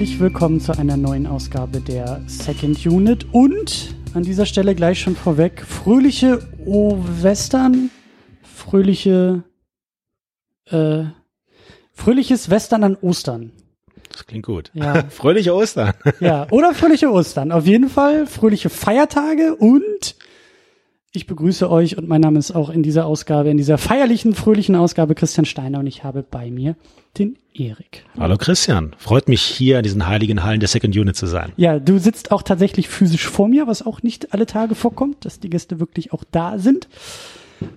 Herzlich willkommen zu einer neuen Ausgabe der Second Unit und an dieser Stelle gleich schon vorweg fröhliche O-Western, fröhliche, äh, fröhliches Western an Ostern. Das klingt gut. Ja. Fröhliche Ostern. Ja, oder fröhliche Ostern. Auf jeden Fall fröhliche Feiertage und ich begrüße euch und mein Name ist auch in dieser Ausgabe, in dieser feierlichen, fröhlichen Ausgabe Christian Steiner und ich habe bei mir den Erik. Hallo Christian. Freut mich hier in diesen heiligen Hallen der Second Unit zu sein. Ja, du sitzt auch tatsächlich physisch vor mir, was auch nicht alle Tage vorkommt, dass die Gäste wirklich auch da sind.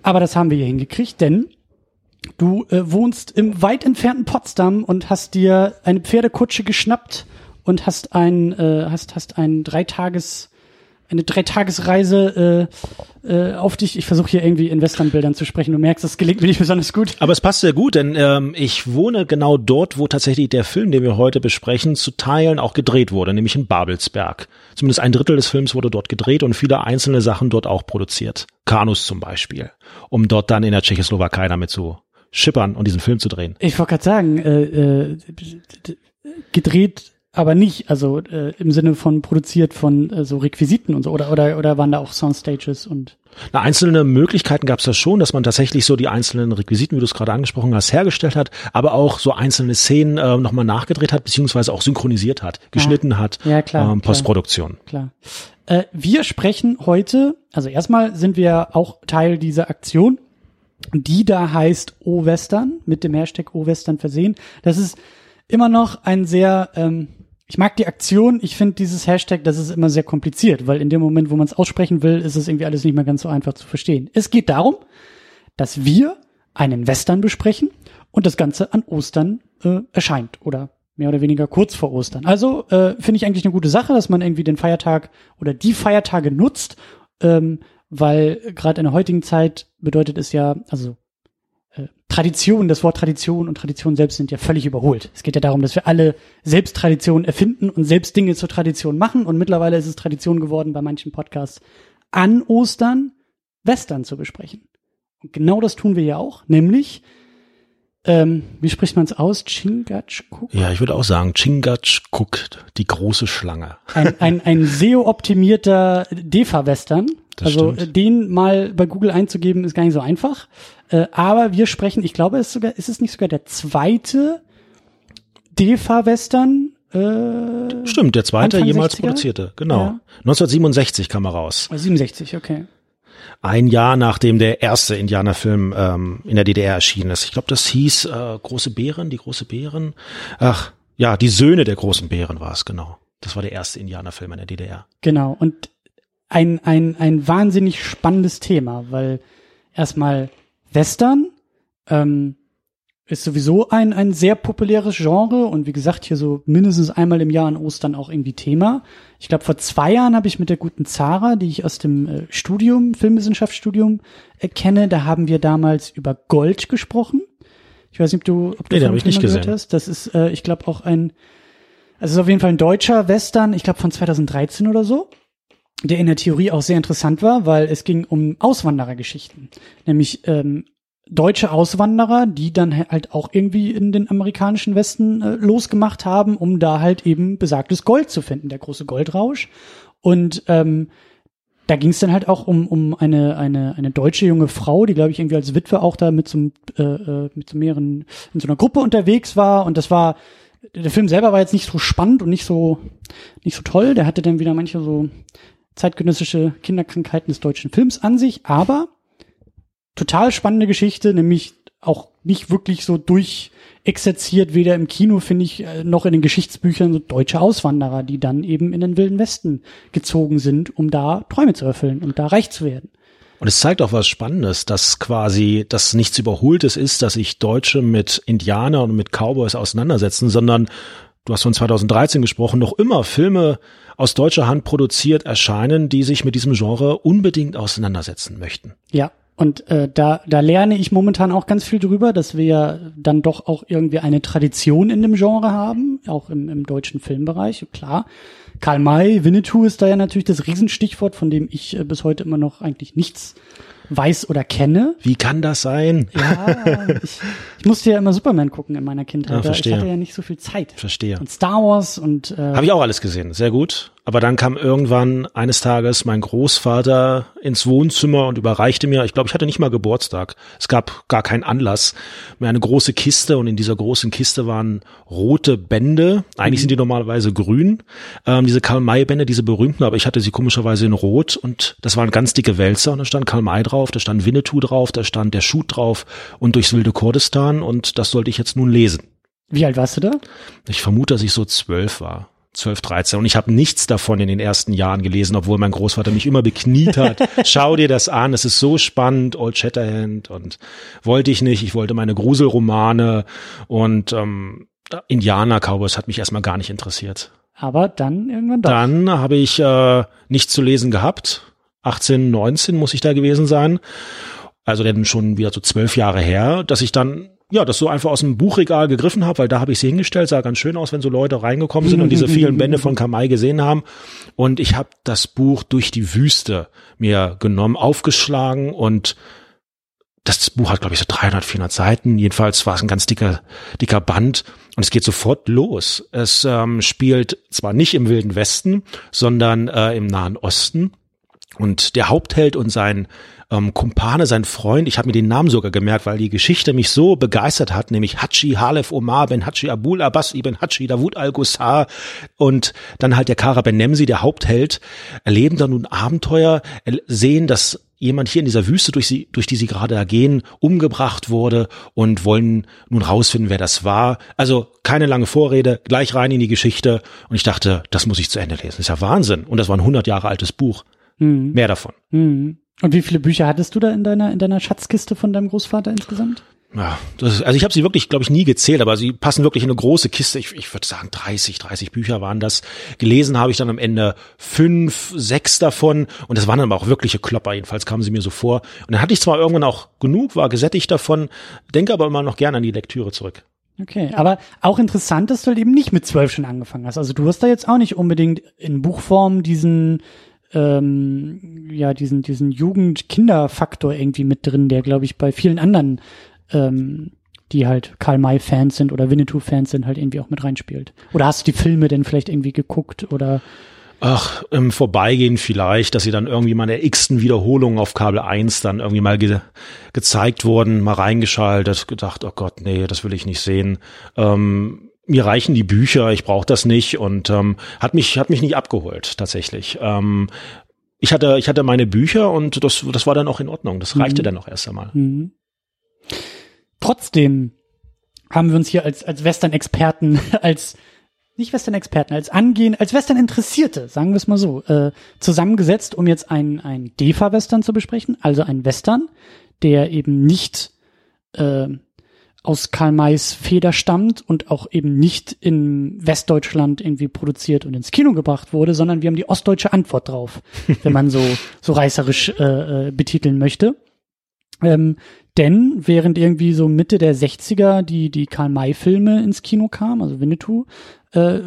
Aber das haben wir hier hingekriegt, denn du äh, wohnst im weit entfernten Potsdam und hast dir eine Pferdekutsche geschnappt und hast ein, äh, hast, hast ein Dreitages, eine Dreitagesreise äh, äh, auf dich. Ich versuche hier irgendwie in Westernbildern zu sprechen. Du merkst, das gelingt mir nicht besonders gut. Aber es passt sehr gut, denn ähm, ich wohne genau dort, wo tatsächlich der Film, den wir heute besprechen, zu Teilen auch gedreht wurde, nämlich in Babelsberg. Zumindest ein Drittel des Films wurde dort gedreht und viele einzelne Sachen dort auch produziert. Kanus zum Beispiel, um dort dann in der Tschechoslowakei damit zu schippern und diesen Film zu drehen. Ich wollte gerade sagen, äh, äh, gedreht, aber nicht, also äh, im Sinne von produziert von äh, so Requisiten und so, oder, oder, oder waren da auch Soundstages und Na, einzelne Möglichkeiten gab es da schon, dass man tatsächlich so die einzelnen Requisiten, wie du es gerade angesprochen hast, hergestellt hat, aber auch so einzelne Szenen äh, nochmal nachgedreht hat, beziehungsweise auch synchronisiert hat, geschnitten hat, Ja, klar, ähm, klar. Postproduktion. klar. Äh, wir sprechen heute, also erstmal sind wir auch Teil dieser Aktion, die da heißt O-Western, mit dem Hashtag O-Western versehen. Das ist immer noch ein sehr, ähm, ich mag die Aktion, ich finde dieses Hashtag, das ist immer sehr kompliziert, weil in dem Moment, wo man es aussprechen will, ist es irgendwie alles nicht mehr ganz so einfach zu verstehen. Es geht darum, dass wir einen Western besprechen und das Ganze an Ostern äh, erscheint oder mehr oder weniger kurz vor Ostern. Also äh, finde ich eigentlich eine gute Sache, dass man irgendwie den Feiertag oder die Feiertage nutzt, ähm, weil gerade in der heutigen Zeit bedeutet es ja, also Tradition, das Wort Tradition und Tradition selbst sind ja völlig überholt. Es geht ja darum, dass wir alle selbst Traditionen erfinden und selbst Dinge zur Tradition machen und mittlerweile ist es Tradition geworden, bei manchen Podcasts an Ostern Western zu besprechen. Und genau das tun wir ja auch, nämlich, ähm, wie spricht man es aus? Chingachgook? Ja, ich würde auch sagen, Chingachgook, die große Schlange. Ein, ein, ein SEO-optimierter DEFA-Western. Das Also stimmt. den mal bei Google einzugeben, ist gar nicht so einfach. Äh, aber wir sprechen, ich glaube, es ist sogar, ist es nicht sogar der zweite DEFA-Western? Äh, Stimmt, der zweite Anfang jemals 60er? produzierte, genau. Ja. 1967 kam er raus. 67, okay. Ein Jahr nachdem der erste Indianerfilm ähm, in der DDR erschienen ist. Ich glaube, das hieß äh, Große Bären, die große Bären. Ach, ja, die Söhne der großen Bären war es, genau. Das war der erste Indianerfilm in der DDR. Genau. Und ein, ein, ein wahnsinnig spannendes Thema, weil erstmal Western ähm, ist sowieso ein, ein sehr populäres Genre und wie gesagt, hier so mindestens einmal im Jahr an Ostern auch irgendwie Thema. Ich glaube, vor zwei Jahren habe ich mit der guten Zara, die ich aus dem äh, Studium, Filmwissenschaftsstudium äh, kenne, da haben wir damals über Gold gesprochen. Ich weiß nicht, ob du, ob du Nee, von ich nicht gehört gesehen. hast. Das ist, äh, ich glaube, auch ein, also es ist auf jeden Fall ein deutscher Western, ich glaube von 2013 oder so der in der Theorie auch sehr interessant war, weil es ging um Auswanderergeschichten. Nämlich ähm, deutsche Auswanderer, die dann halt auch irgendwie in den amerikanischen Westen äh, losgemacht haben, um da halt eben besagtes Gold zu finden, der große Goldrausch. Und ähm, da ging es dann halt auch um, um eine, eine, eine deutsche junge Frau, die, glaube ich, irgendwie als Witwe auch da mit so, äh, äh, mit so mehreren, in so einer Gruppe unterwegs war. Und das war, der Film selber war jetzt nicht so spannend und nicht so, nicht so toll. Der hatte dann wieder manche so zeitgenössische Kinderkrankheiten des deutschen Films an sich, aber total spannende Geschichte, nämlich auch nicht wirklich so durchexerziert, weder im Kino, finde ich, äh, noch in den Geschichtsbüchern, so deutsche Auswanderer, die dann eben in den Wilden Westen gezogen sind, um da Träume zu erfüllen und da reich zu werden. Und es zeigt auch was Spannendes, dass quasi das nichts Überholtes ist, dass sich Deutsche mit Indianern und mit Cowboys auseinandersetzen, sondern du hast von 2013 gesprochen, noch immer Filme aus deutscher Hand produziert erscheinen, die sich mit diesem Genre unbedingt auseinandersetzen möchten. Ja, und äh, da, da lerne ich momentan auch ganz viel drüber, dass wir dann doch auch irgendwie eine Tradition in dem Genre haben, auch im, im deutschen Filmbereich. Klar, Karl May, Winnetou ist da ja natürlich das Riesenstichwort, von dem ich äh, bis heute immer noch eigentlich nichts weiß oder kenne. Wie kann das sein? Ja, ich, ich musste ja immer Superman gucken in meiner Kindheit. Ja, Da- verstehe. ich hatte ja nicht so viel Zeit. Verstehe. Und Star Wars und äh, Habe ich auch alles gesehen, sehr gut. Aber dann kam irgendwann eines Tages mein Großvater ins Wohnzimmer und überreichte mir, ich glaube, ich hatte nicht mal Geburtstag. Es gab gar keinen Anlass. Mir eine große Kiste und in dieser großen Kiste waren rote Bände. Eigentlich sind die normalerweise grün. Ähm, diese Karl-May-Bände, diese berühmten, aber ich hatte sie komischerweise in rot und das waren ganz dicke Wälzer und da stand Karl May drauf, da stand Winnetou drauf, da stand der Shoot drauf und durchs wilde Kurdistan und das sollte ich jetzt nun lesen. wie alt warst du da? Ich vermute, dass ich so zwölf war. 12, 13. Und ich habe nichts davon in den ersten Jahren gelesen, obwohl mein Großvater mich immer bekniet hat. Schau dir das an, es ist so spannend, Old Shatterhand. Und wollte ich nicht. Ich wollte meine Gruselromane und ähm, Indianer Cowboys hat mich erstmal gar nicht interessiert. Aber dann irgendwann doch. Dann habe ich äh, nichts zu lesen gehabt. 18, 19 muss ich da gewesen sein. Also dann schon wieder so zwölf Jahre her, dass ich dann ja das so einfach aus dem Buchregal gegriffen habe, weil da habe ich sie hingestellt, sah ganz schön aus, wenn so Leute reingekommen sind und diese vielen Bände von Kamai gesehen haben. Und ich habe das Buch durch die Wüste mir genommen, aufgeschlagen und das Buch hat, glaube ich, so 300, 400 Seiten. Jedenfalls war es ein ganz dicker, dicker Band. Und es geht sofort los. Es ähm, spielt zwar nicht im Wilden Westen, sondern äh, im Nahen Osten. Und der Hauptheld und sein ähm, Kumpane, sein Freund, ich habe mir den Namen sogar gemerkt, weil die Geschichte mich so begeistert hat, nämlich Hachi Halef Omar ben Hachi Abul Abbas ibn Hachi Davud al-Ghussar und dann halt der Kara ben Nemsi, der Hauptheld, erleben dann nun Abenteuer, er- sehen, dass jemand hier in dieser Wüste, durch, sie, durch die sie gerade da gehen, umgebracht wurde und wollen nun rausfinden, wer das war. Also keine lange Vorrede, gleich rein in die Geschichte. Und ich dachte, das muss ich zu Ende lesen. Das ist ja Wahnsinn. Und das war ein 100 Jahre altes Buch. Mehr davon. Mhm. Und wie viele Bücher hattest du da in deiner in deiner Schatzkiste von deinem Großvater insgesamt? Ja, das ist, also ich habe sie wirklich, glaube ich, nie gezählt, aber sie passen wirklich in eine große Kiste. Ich, ich würde sagen, 30, 30 Bücher waren das. Gelesen habe ich dann am Ende fünf, sechs davon und das waren dann aber auch wirkliche Klopper, jedenfalls kamen sie mir so vor. Und dann hatte ich zwar irgendwann auch genug, war gesättigt davon, denke aber immer noch gerne an die Lektüre zurück. Okay, aber auch interessant, dass du halt eben nicht mit zwölf schon angefangen hast. Also du hast da jetzt auch nicht unbedingt in Buchform diesen ähm, ja diesen diesen Jugend-Kinder-Faktor irgendwie mit drin, der glaube ich bei vielen anderen, ähm, die halt Karl May-Fans sind oder Winnetou-Fans sind, halt irgendwie auch mit reinspielt. Oder hast du die Filme denn vielleicht irgendwie geguckt oder Ach, im Vorbeigehen vielleicht, dass sie dann irgendwie mal in der x-ten Wiederholung auf Kabel 1 dann irgendwie mal ge gezeigt wurden, mal reingeschaltet, gedacht, oh Gott, nee, das will ich nicht sehen. Ähm, mir reichen die Bücher, ich brauche das nicht und ähm, hat mich hat mich nicht abgeholt tatsächlich. Ähm, ich hatte ich hatte meine Bücher und das das war dann auch in Ordnung. Das reichte Mhm. dann auch erst einmal. Mhm. Trotzdem haben wir uns hier als, als Western-Experten, als nicht Western-Experten, als angehen, als Western-Interessierte, sagen wir es mal so, äh, zusammengesetzt, um jetzt ein, ein DEFA-Western zu besprechen, also ein Western, der eben nicht äh, aus Karl Mays Feder stammt und auch eben nicht in Westdeutschland irgendwie produziert und ins Kino gebracht wurde, sondern wir haben die ostdeutsche Antwort drauf, wenn man so, so reißerisch äh, äh, betiteln möchte. Ähm, denn während irgendwie so Mitte der 60er die, die Karl-May-Filme ins Kino kamen, also Winnetou, äh,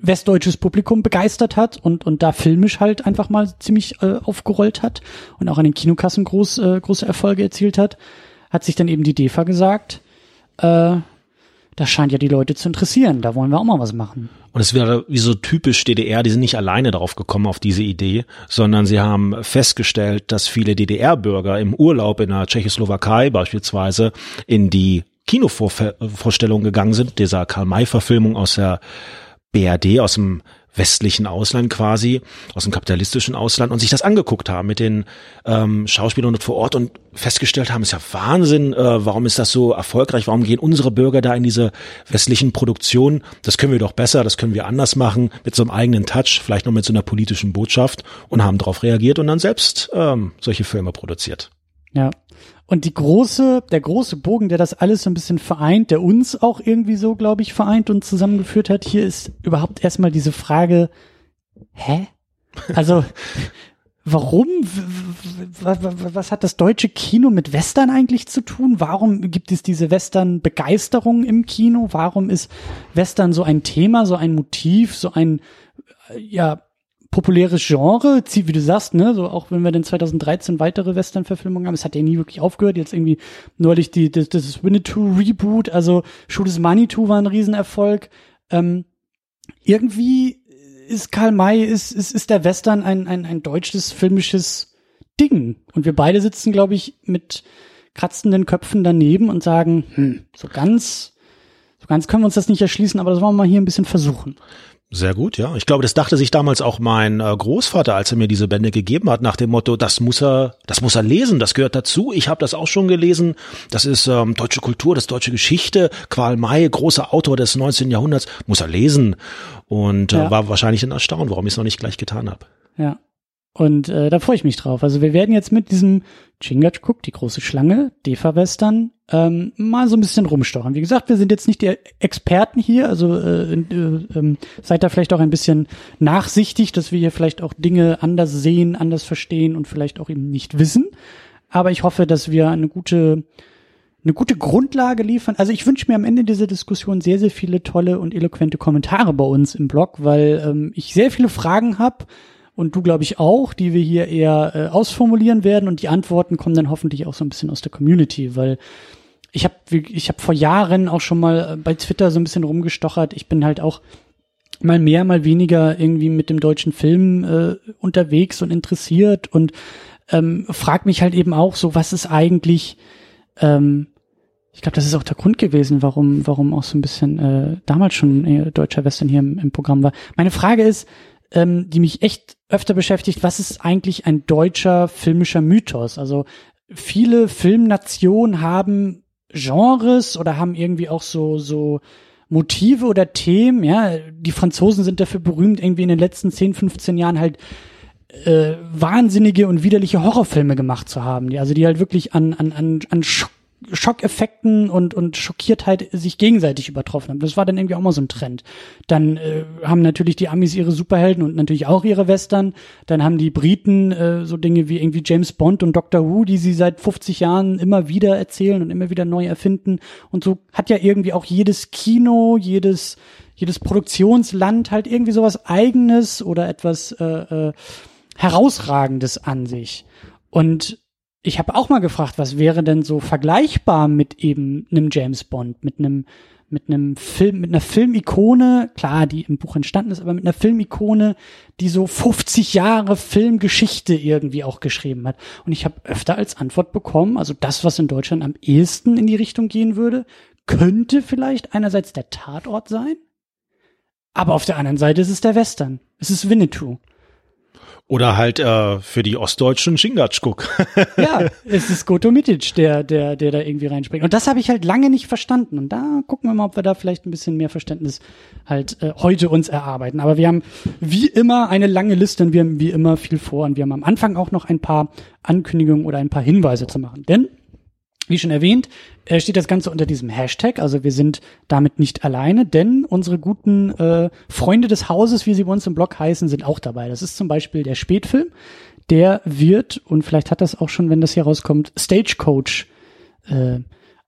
westdeutsches Publikum begeistert hat und, und da filmisch halt einfach mal ziemlich äh, aufgerollt hat und auch an den Kinokassen groß, äh, große Erfolge erzielt hat, hat sich dann eben die DEFA gesagt, äh, das scheint ja die Leute zu interessieren, da wollen wir auch mal was machen. Und es wäre wie so typisch DDR, die sind nicht alleine drauf gekommen auf diese Idee, sondern sie haben festgestellt, dass viele DDR-Bürger im Urlaub in der Tschechoslowakei beispielsweise in die Kinovorstellung gegangen sind, dieser Karl-May-Verfilmung aus der BRD, aus dem westlichen Ausland quasi, aus dem kapitalistischen Ausland und sich das angeguckt haben mit den ähm, Schauspielern dort vor Ort und festgestellt haben, ist ja Wahnsinn, äh, warum ist das so erfolgreich, warum gehen unsere Bürger da in diese westlichen Produktionen, das können wir doch besser, das können wir anders machen, mit so einem eigenen Touch, vielleicht noch mit so einer politischen Botschaft und haben darauf reagiert und dann selbst ähm, solche Filme produziert. Ja. Und die große, der große Bogen, der das alles so ein bisschen vereint, der uns auch irgendwie so, glaube ich, vereint und zusammengeführt hat, hier ist überhaupt erstmal diese Frage, hä? Also, warum, was hat das deutsche Kino mit Western eigentlich zu tun? Warum gibt es diese Western-Begeisterung im Kino? Warum ist Western so ein Thema, so ein Motiv, so ein äh, ja populäres Genre, wie du sagst, ne, so auch wenn wir dann 2013 weitere Western-Verfilmungen haben, es hat ja nie wirklich aufgehört, jetzt irgendwie neulich die, das, das Winnetou-Reboot, also Shoot is Manitou war ein Riesenerfolg, ähm, irgendwie ist Karl May, ist, ist, ist der Western ein, ein, ein deutsches filmisches Ding. Und wir beide sitzen, glaube ich, mit kratzenden Köpfen daneben und sagen, hm, so ganz, so ganz können wir uns das nicht erschließen, aber das wollen wir mal hier ein bisschen versuchen. Sehr gut, ja. Ich glaube, das dachte sich damals auch mein äh, Großvater, als er mir diese Bände gegeben hat, nach dem Motto, das muss er, das muss er lesen, das gehört dazu. Ich habe das auch schon gelesen. Das ist ähm, deutsche Kultur, das ist deutsche Geschichte. Qual May, großer Autor des 19. Jahrhunderts, muss er lesen. Und äh, ja. war wahrscheinlich ein Erstaunen, warum ich es noch nicht gleich getan habe. Ja. Und äh, da freue ich mich drauf. Also wir werden jetzt mit diesem Chingachgook, die große Schlange, Defa-Western, ähm, mal so ein bisschen rumstochern. Wie gesagt, wir sind jetzt nicht die Experten hier, also äh, äh, äh, seid da vielleicht auch ein bisschen nachsichtig, dass wir hier vielleicht auch Dinge anders sehen, anders verstehen und vielleicht auch eben nicht wissen. Aber ich hoffe, dass wir eine gute eine gute Grundlage liefern. Also ich wünsche mir am Ende dieser Diskussion sehr, sehr viele tolle und eloquente Kommentare bei uns im Blog, weil ähm, ich sehr viele Fragen habe, und du, glaube ich, auch, die wir hier eher äh, ausformulieren werden und die Antworten kommen dann hoffentlich auch so ein bisschen aus der Community, weil ich habe ich hab vor Jahren auch schon mal äh, bei Twitter so ein bisschen rumgestochert. Ich bin halt auch mal mehr, mal weniger irgendwie mit dem deutschen Film äh, unterwegs und interessiert und ähm, frag mich halt eben auch so, was ist eigentlich ähm, ich glaube, das ist auch der Grund gewesen, warum, warum auch so ein bisschen äh, damals schon äh, deutscher Western hier im, im Programm war. Meine Frage ist, ähm, die mich echt öfter beschäftigt, was ist eigentlich ein deutscher filmischer Mythos? Also viele Filmnationen haben Genres oder haben irgendwie auch so, so Motive oder Themen, ja. Die Franzosen sind dafür berühmt, irgendwie in den letzten 10, 15 Jahren halt äh, wahnsinnige und widerliche Horrorfilme gemacht zu haben, die also die halt wirklich an an an, an Schock Schockeffekten und, und Schockiertheit sich gegenseitig übertroffen haben. Das war dann irgendwie auch mal so ein Trend. Dann äh, haben natürlich die Amis ihre Superhelden und natürlich auch ihre Western. Dann haben die Briten äh, so Dinge wie irgendwie James Bond und Doctor Who, die sie seit 50 Jahren immer wieder erzählen und immer wieder neu erfinden. Und so hat ja irgendwie auch jedes Kino, jedes, jedes Produktionsland halt irgendwie sowas eigenes oder etwas äh, äh, herausragendes an sich. Und ich habe auch mal gefragt, was wäre denn so vergleichbar mit eben einem James Bond, mit einem mit einem Film, mit einer Filmikone, klar, die im Buch entstanden ist, aber mit einer Filmikone, die so 50 Jahre Filmgeschichte irgendwie auch geschrieben hat. Und ich habe öfter als Antwort bekommen, also das, was in Deutschland am ehesten in die Richtung gehen würde, könnte vielleicht einerseits der Tatort sein, aber auf der anderen Seite ist es der Western. Es ist Winnetou. Oder halt äh, für die Ostdeutschen Chingachgook. ja, es ist Goto Mitic, der, der, der da irgendwie reinspringt. Und das habe ich halt lange nicht verstanden. Und da gucken wir mal, ob wir da vielleicht ein bisschen mehr Verständnis halt äh, heute uns erarbeiten. Aber wir haben wie immer eine lange Liste und wir haben wie immer viel vor. Und wir haben am Anfang auch noch ein paar Ankündigungen oder ein paar Hinweise zu machen. Denn wie schon erwähnt, äh, steht das Ganze unter diesem Hashtag. Also wir sind damit nicht alleine, denn unsere guten äh, Freunde des Hauses, wie sie bei uns im Blog heißen, sind auch dabei. Das ist zum Beispiel der Spätfilm. Der wird, und vielleicht hat das auch schon, wenn das hier rauskommt, Stagecoach äh,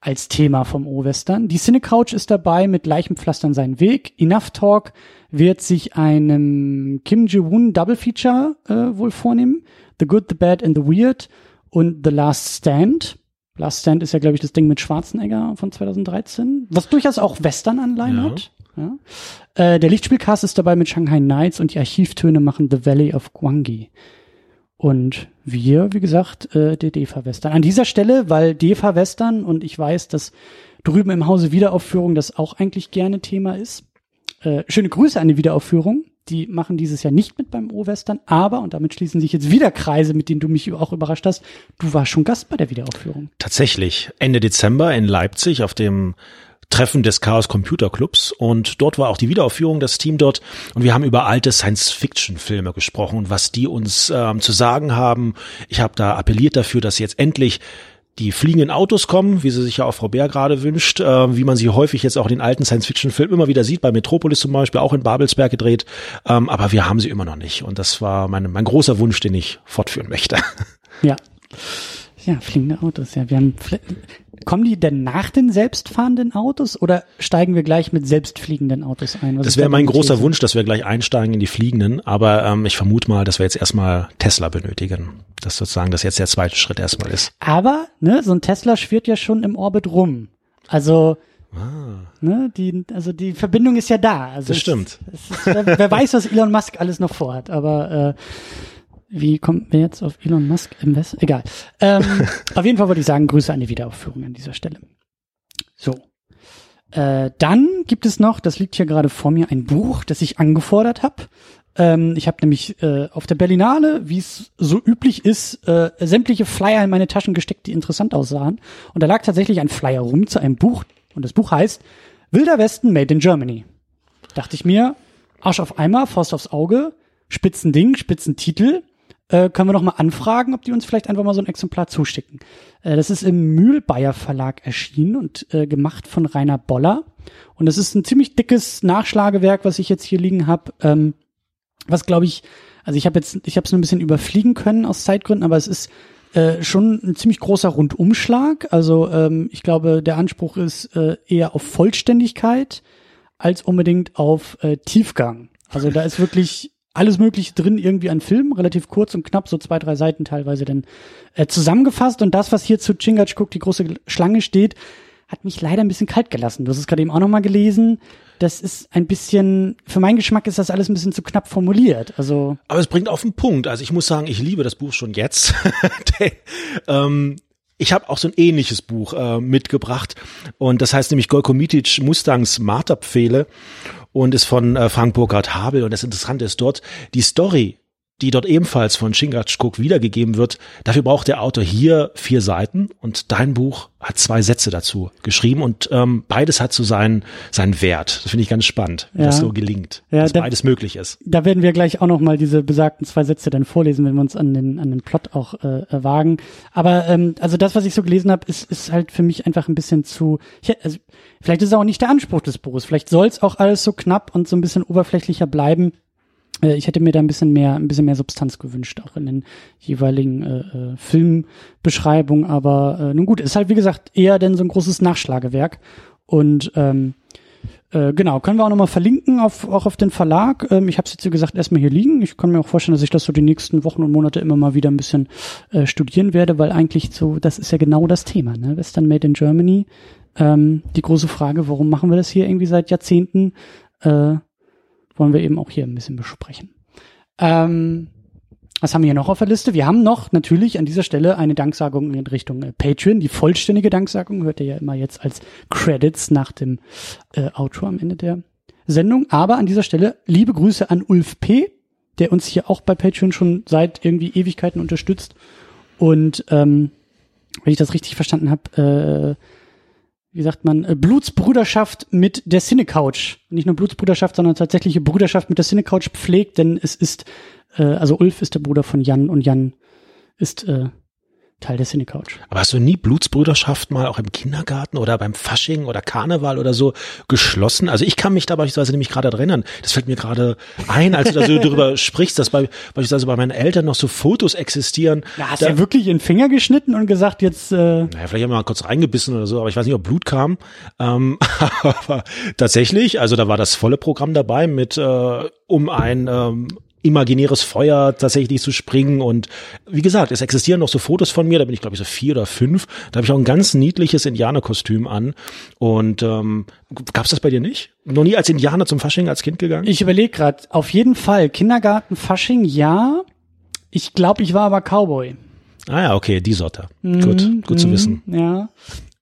als Thema vom O-Western. Die Cinecouch ist dabei mit Leichenpflastern seinen Weg. Enough Talk wird sich einem Kim Ji-woon Double Feature äh, wohl vornehmen. The Good, The Bad and The Weird und The Last Stand. Last Stand ist ja, glaube ich, das Ding mit Schwarzenegger von 2013, was durchaus auch Western-Anleihen ja. hat. Ja. Äh, der Lichtspielcast ist dabei mit Shanghai Knights und die Archivtöne machen The Valley of Gwangi. Und wir, wie gesagt, äh, der DEFA Western. An dieser Stelle, weil DEFA Western und ich weiß, dass drüben im Hause Wiederaufführung das auch eigentlich gerne Thema ist. Äh, schöne Grüße an die Wiederaufführung die machen dieses Jahr nicht mit beim O-Western, aber, und damit schließen sich jetzt wieder Kreise, mit denen du mich auch überrascht hast, du warst schon Gast bei der Wiederaufführung. Tatsächlich. Ende Dezember in Leipzig auf dem Treffen des Chaos Computer Clubs und dort war auch die Wiederaufführung, das Team dort und wir haben über alte Science-Fiction-Filme gesprochen und was die uns ähm, zu sagen haben. Ich habe da appelliert dafür, dass jetzt endlich die fliegenden Autos kommen, wie sie sich ja auch Frau Bär gerade wünscht, äh, wie man sie häufig jetzt auch in den alten Science-Fiction-Filmen immer wieder sieht, bei Metropolis zum Beispiel, auch in Babelsberg gedreht, ähm, aber wir haben sie immer noch nicht und das war mein, mein großer Wunsch, den ich fortführen möchte. Ja. Ja, fliegende Autos, ja. Wir haben kommen die denn nach den selbstfahrenden Autos oder steigen wir gleich mit selbstfliegenden Autos ein? Was das wäre mein großer These? Wunsch, dass wir gleich einsteigen in die fliegenden, aber ähm, ich vermute mal, dass wir jetzt erstmal Tesla benötigen. Dass sozusagen das jetzt der zweite Schritt erstmal ist. Aber, ne, so ein Tesla schwirrt ja schon im Orbit rum. Also Ah. Ne, die, also die Verbindung ist ja da. Also das stimmt. Es ist, wer, wer, weiß, was Elon Musk alles noch vorhat, aber äh, wie kommt wir jetzt auf Elon Musk im West? Egal. Ähm, auf jeden Fall wollte ich sagen, Grüße an die Wiederaufführung an dieser Stelle. So. Äh, dann gibt es noch, das liegt hier gerade vor mir, ein Buch, das ich angefordert habe. Ähm, ich habe nämlich äh, auf der Berlinale, wie es so üblich ist, äh, sämtliche Flyer in meine Taschen gesteckt, die interessant aussahen. Und da lag tatsächlich ein Flyer rum zu einem Buch. Und das Buch heißt Wilder Westen Made in Germany. Dachte ich mir, Arsch auf Eimer, Faust aufs Auge, Spitzending, Spitzentitel äh, können wir noch mal anfragen, ob die uns vielleicht einfach mal so ein Exemplar zuschicken. Äh, das ist im Mühlbayer Verlag erschienen und äh, gemacht von Rainer Boller. Und das ist ein ziemlich dickes Nachschlagewerk, was ich jetzt hier liegen habe. Ähm, was glaube ich, also ich habe jetzt, ich habe es nur ein bisschen überfliegen können aus Zeitgründen, aber es ist äh, schon ein ziemlich großer Rundumschlag. Also ähm, ich glaube, der Anspruch ist äh, eher auf Vollständigkeit als unbedingt auf äh, Tiefgang. Also da ist wirklich alles Mögliche drin, irgendwie an Filmen, relativ kurz und knapp, so zwei, drei Seiten teilweise dann äh, zusammengefasst. Und das, was hier zu Chingachgook, die große Schlange steht, hat mich leider ein bisschen kalt gelassen. Du hast es gerade eben auch nochmal gelesen. Das ist ein bisschen, für meinen Geschmack ist das alles ein bisschen zu knapp formuliert. Also. Aber es bringt auf den Punkt. Also ich muss sagen, ich liebe das Buch schon jetzt. ähm, ich habe auch so ein ähnliches Buch äh, mitgebracht und das heißt nämlich Golko Mitic Mustangs Marterpfähle und ist von äh, Frank Burkhard Habel. Und das Interessante ist dort, die Story die dort ebenfalls von Chingachgook wiedergegeben wird. Dafür braucht der Autor hier vier Seiten und dein Buch hat zwei Sätze dazu geschrieben und ähm, beides hat so seinen, seinen Wert. Das finde ich ganz spannend, wie ja. das so gelingt, ja, dass da, beides möglich ist. Da werden wir gleich auch noch mal diese besagten zwei Sätze dann vorlesen, wenn wir uns an den, an den Plot auch äh, wagen. Aber ähm, also das, was ich so gelesen habe, ist, ist halt für mich einfach ein bisschen zu, ich, also, vielleicht ist es auch nicht der Anspruch des Buches. Vielleicht soll es auch alles so knapp und so ein bisschen oberflächlicher bleiben äh, ich hätte mir da ein bisschen mehr, ein bisschen mehr Substanz gewünscht, auch in den jeweiligen äh, äh, Filmbeschreibungen. Aber äh, nun gut, ist halt wie gesagt eher denn so ein großes Nachschlagewerk. Und ähm, äh, genau, können wir auch nochmal verlinken, auf, auch auf den Verlag. Ähm, ich habe es jetzt wie gesagt erstmal hier liegen. Ich kann mir auch vorstellen, dass ich das so die nächsten Wochen und Monate immer mal wieder ein bisschen äh, studieren werde, weil eigentlich so, das ist ja genau das Thema, ne? Western Made in Germany. Ähm, die große Frage, warum machen wir das hier irgendwie seit Jahrzehnten? Äh, wollen wir eben auch hier ein bisschen besprechen. Ähm, was haben wir hier noch auf der Liste? Wir haben noch natürlich an dieser Stelle eine Danksagung in Richtung äh, Patreon. Die vollständige Danksagung hört ihr ja immer jetzt als Credits nach dem äh, Outro am Ende der Sendung. Aber an dieser Stelle liebe Grüße an Ulf P., der uns hier auch bei Patreon schon seit irgendwie Ewigkeiten unterstützt. Und ähm, wenn ich das richtig verstanden habe, äh, wie sagt man, äh, Blutsbruderschaft mit der Cinecouch. Nicht nur Blutsbruderschaft, sondern tatsächliche Bruderschaft mit der Cinecouch pflegt, denn es ist, äh, also Ulf ist der Bruder von Jan und Jan ist äh, Teil der Cinecouch. Aber hast du nie Blutsbrüderschaft mal auch im Kindergarten oder beim Fasching oder Karneval oder so geschlossen? Also ich kann mich da beispielsweise nämlich gerade erinnern, das fällt mir gerade ein, als du da so darüber sprichst, dass bei, beispielsweise bei meinen Eltern noch so Fotos existieren. Na, hast du ja wirklich in den Finger geschnitten und gesagt, jetzt... Äh naja, vielleicht haben wir mal kurz reingebissen oder so, aber ich weiß nicht, ob Blut kam. Ähm, aber tatsächlich, also da war das volle Programm dabei mit äh, um ein ähm, imaginäres Feuer tatsächlich zu springen. Und wie gesagt, es existieren noch so Fotos von mir, da bin ich glaube ich so vier oder fünf. Da habe ich auch ein ganz niedliches Indianerkostüm an. Und ähm, gab es das bei dir nicht? Noch nie als Indianer zum Fasching als Kind gegangen? Ich überlege gerade, auf jeden Fall. Kindergarten, Fasching, ja. Ich glaube, ich war aber Cowboy. Ah ja, okay, die Sorte. Mm, gut, gut zu wissen. Ja.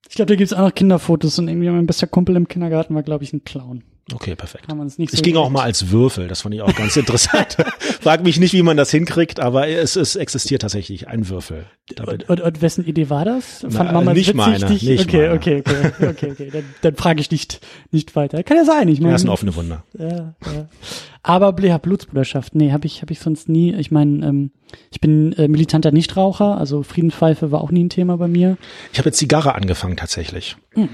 Ich glaube, da gibt's auch noch Kinderfotos und irgendwie mein bester Kumpel im Kindergarten war, glaube ich, ein Clown. Okay, perfekt. Kann nicht so ich ging auch mal als Würfel, das fand ich auch ganz interessant. Frag mich nicht, wie man das hinkriegt, aber es, es existiert tatsächlich ein Würfel. Und, und, und, wessen Idee war das? Fand Na, Mama nicht meine, nicht okay, meine. okay, okay, okay, okay, okay. Dann, dann frage ich nicht, nicht weiter. Kann ja sein, ich meine. Ja, ist ein offene Wunder. Ja, ja. Aber ja, Blutsbruderschaft, nee, habe ich, hab ich sonst nie. Ich meine, ähm, ich bin äh, militanter Nichtraucher, also Friedenspfeife war auch nie ein Thema bei mir. Ich habe jetzt Zigarre angefangen tatsächlich. Hm.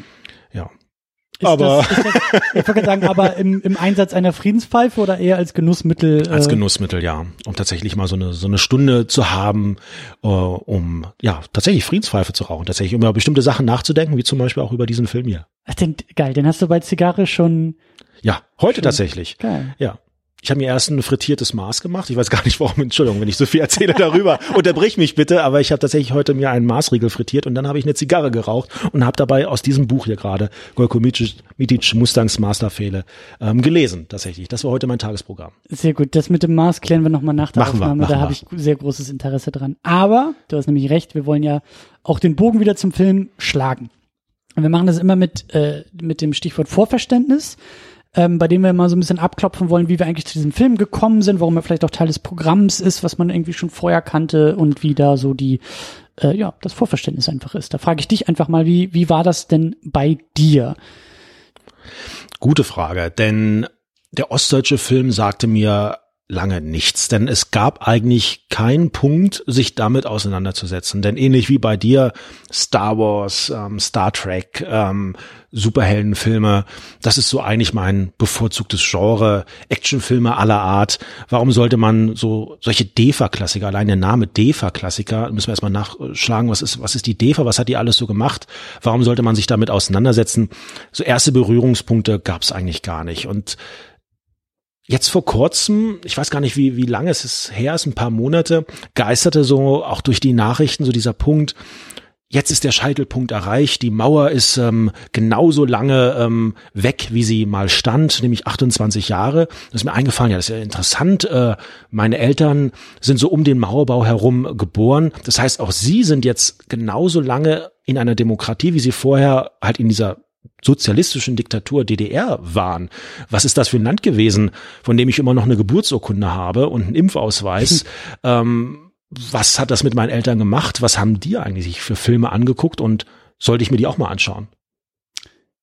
Ist aber das, das, ich wollte sagen, aber im, im Einsatz einer Friedenspfeife oder eher als Genussmittel? als Genussmittel, ja, um tatsächlich mal so eine so eine Stunde zu haben, äh, um ja tatsächlich Friedenspfeife zu rauchen, tatsächlich um über bestimmte Sachen nachzudenken, wie zum Beispiel auch über diesen Film hier. Ach, den, geil, den hast du bei Zigarre schon. Ja, heute tatsächlich. Geil. Ja. Ich habe mir erst ein frittiertes Maß gemacht. Ich weiß gar nicht warum, Entschuldigung, wenn ich so viel erzähle darüber. Unterbrich mich bitte, aber ich habe tatsächlich heute mir einen Maßriegel frittiert und dann habe ich eine Zigarre geraucht und habe dabei aus diesem Buch hier gerade, Golko Mitic, Mitic Mustangs Masterfehle, ähm, gelesen tatsächlich. Das war heute mein Tagesprogramm. Sehr gut. Das mit dem Maß klären wir nochmal nach der Machen wir, Aufnahme. machen da wir. habe ich sehr großes Interesse dran. Aber, du hast nämlich recht, wir wollen ja auch den Bogen wieder zum Film schlagen. Und wir machen das immer mit, äh, mit dem Stichwort Vorverständnis, ähm, bei dem wir mal so ein bisschen abklopfen wollen, wie wir eigentlich zu diesem Film gekommen sind, warum er vielleicht auch Teil des Programms ist, was man irgendwie schon vorher kannte und wie da so die, äh, ja, das Vorverständnis einfach ist. Da frage ich dich einfach mal, wie, wie war das denn bei dir? Gute Frage, denn der ostdeutsche Film sagte mir lange nichts, denn es gab eigentlich keinen Punkt, sich damit auseinanderzusetzen. Denn ähnlich wie bei dir Star Wars, ähm, Star Trek, ähm, Superheldenfilme, das ist so eigentlich mein bevorzugtes Genre, Actionfilme aller Art. Warum sollte man so solche DEFA-Klassiker, allein der Name DEFA-Klassiker, müssen wir erstmal nachschlagen, was ist, was ist die DEFA, was hat die alles so gemacht? Warum sollte man sich damit auseinandersetzen? So erste Berührungspunkte gab es eigentlich gar nicht. Und Jetzt vor kurzem, ich weiß gar nicht, wie, wie lange es ist her ist, ein paar Monate, geisterte so auch durch die Nachrichten so dieser Punkt, jetzt ist der Scheitelpunkt erreicht, die Mauer ist ähm, genauso lange ähm, weg, wie sie mal stand, nämlich 28 Jahre. Das ist mir eingefallen, ja, das ist ja interessant. Äh, meine Eltern sind so um den Mauerbau herum geboren. Das heißt, auch sie sind jetzt genauso lange in einer Demokratie, wie sie vorher halt in dieser sozialistischen Diktatur DDR waren. Was ist das für ein Land gewesen, von dem ich immer noch eine Geburtsurkunde habe und einen Impfausweis? ähm, was hat das mit meinen Eltern gemacht? Was haben die eigentlich für Filme angeguckt und sollte ich mir die auch mal anschauen?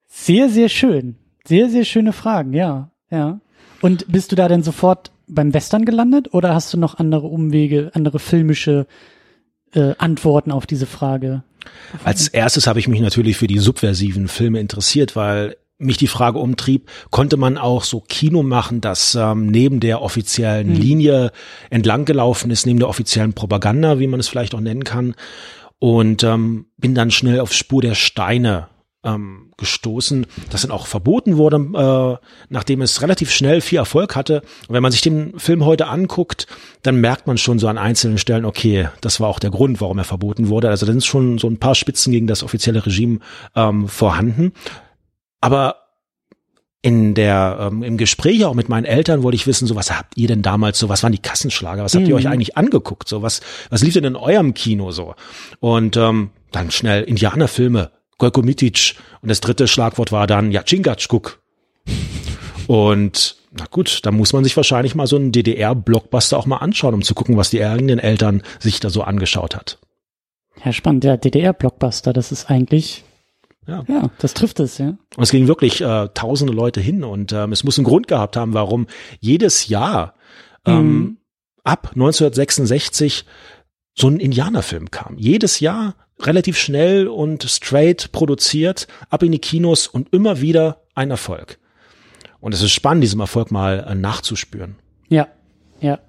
Sehr, sehr schön. Sehr, sehr schöne Fragen, ja, ja. Und bist du da denn sofort beim Western gelandet oder hast du noch andere Umwege, andere filmische äh, Antworten auf diese Frage? Als erstes habe ich mich natürlich für die subversiven Filme interessiert, weil mich die Frage umtrieb, konnte man auch so Kino machen, das ähm, neben der offiziellen Linie entlang gelaufen ist, neben der offiziellen Propaganda, wie man es vielleicht auch nennen kann. Und ähm, bin dann schnell auf Spur der Steine ähm, gestoßen, das dann auch verboten wurde, äh, nachdem es relativ schnell viel Erfolg hatte. Und wenn man sich den Film heute anguckt, dann merkt man schon so an einzelnen Stellen, okay, das war auch der Grund, warum er verboten wurde. Also da sind schon so ein paar Spitzen gegen das offizielle Regime ähm, vorhanden. Aber in der ähm, im Gespräch auch mit meinen Eltern wollte ich wissen, so was habt ihr denn damals so, was waren die Kassenschlager, was habt ihr euch eigentlich angeguckt, so was was lief denn in eurem Kino so? Und ähm, dann schnell Indianerfilme, Gojko Mitic und das dritte Schlagwort war dann ja Chingachgook. Und na gut, da muss man sich wahrscheinlich mal so einen DDR-Blockbuster auch mal anschauen, um zu gucken, was die eigenen Eltern sich da so angeschaut hat. Ja, spannend. Der DDR-Blockbuster, das ist eigentlich, Ja. ja, das trifft es, ja. Und es gingen wirklich äh, tausende Leute hin und ähm, es muss einen Grund gehabt haben, warum jedes Jahr ähm, ab 1966 so ein Indianerfilm kam. Jedes Jahr relativ schnell und straight produziert, ab in die Kinos und immer wieder ein Erfolg. Und es ist spannend, diesem Erfolg mal äh, nachzuspüren. Ja, ja.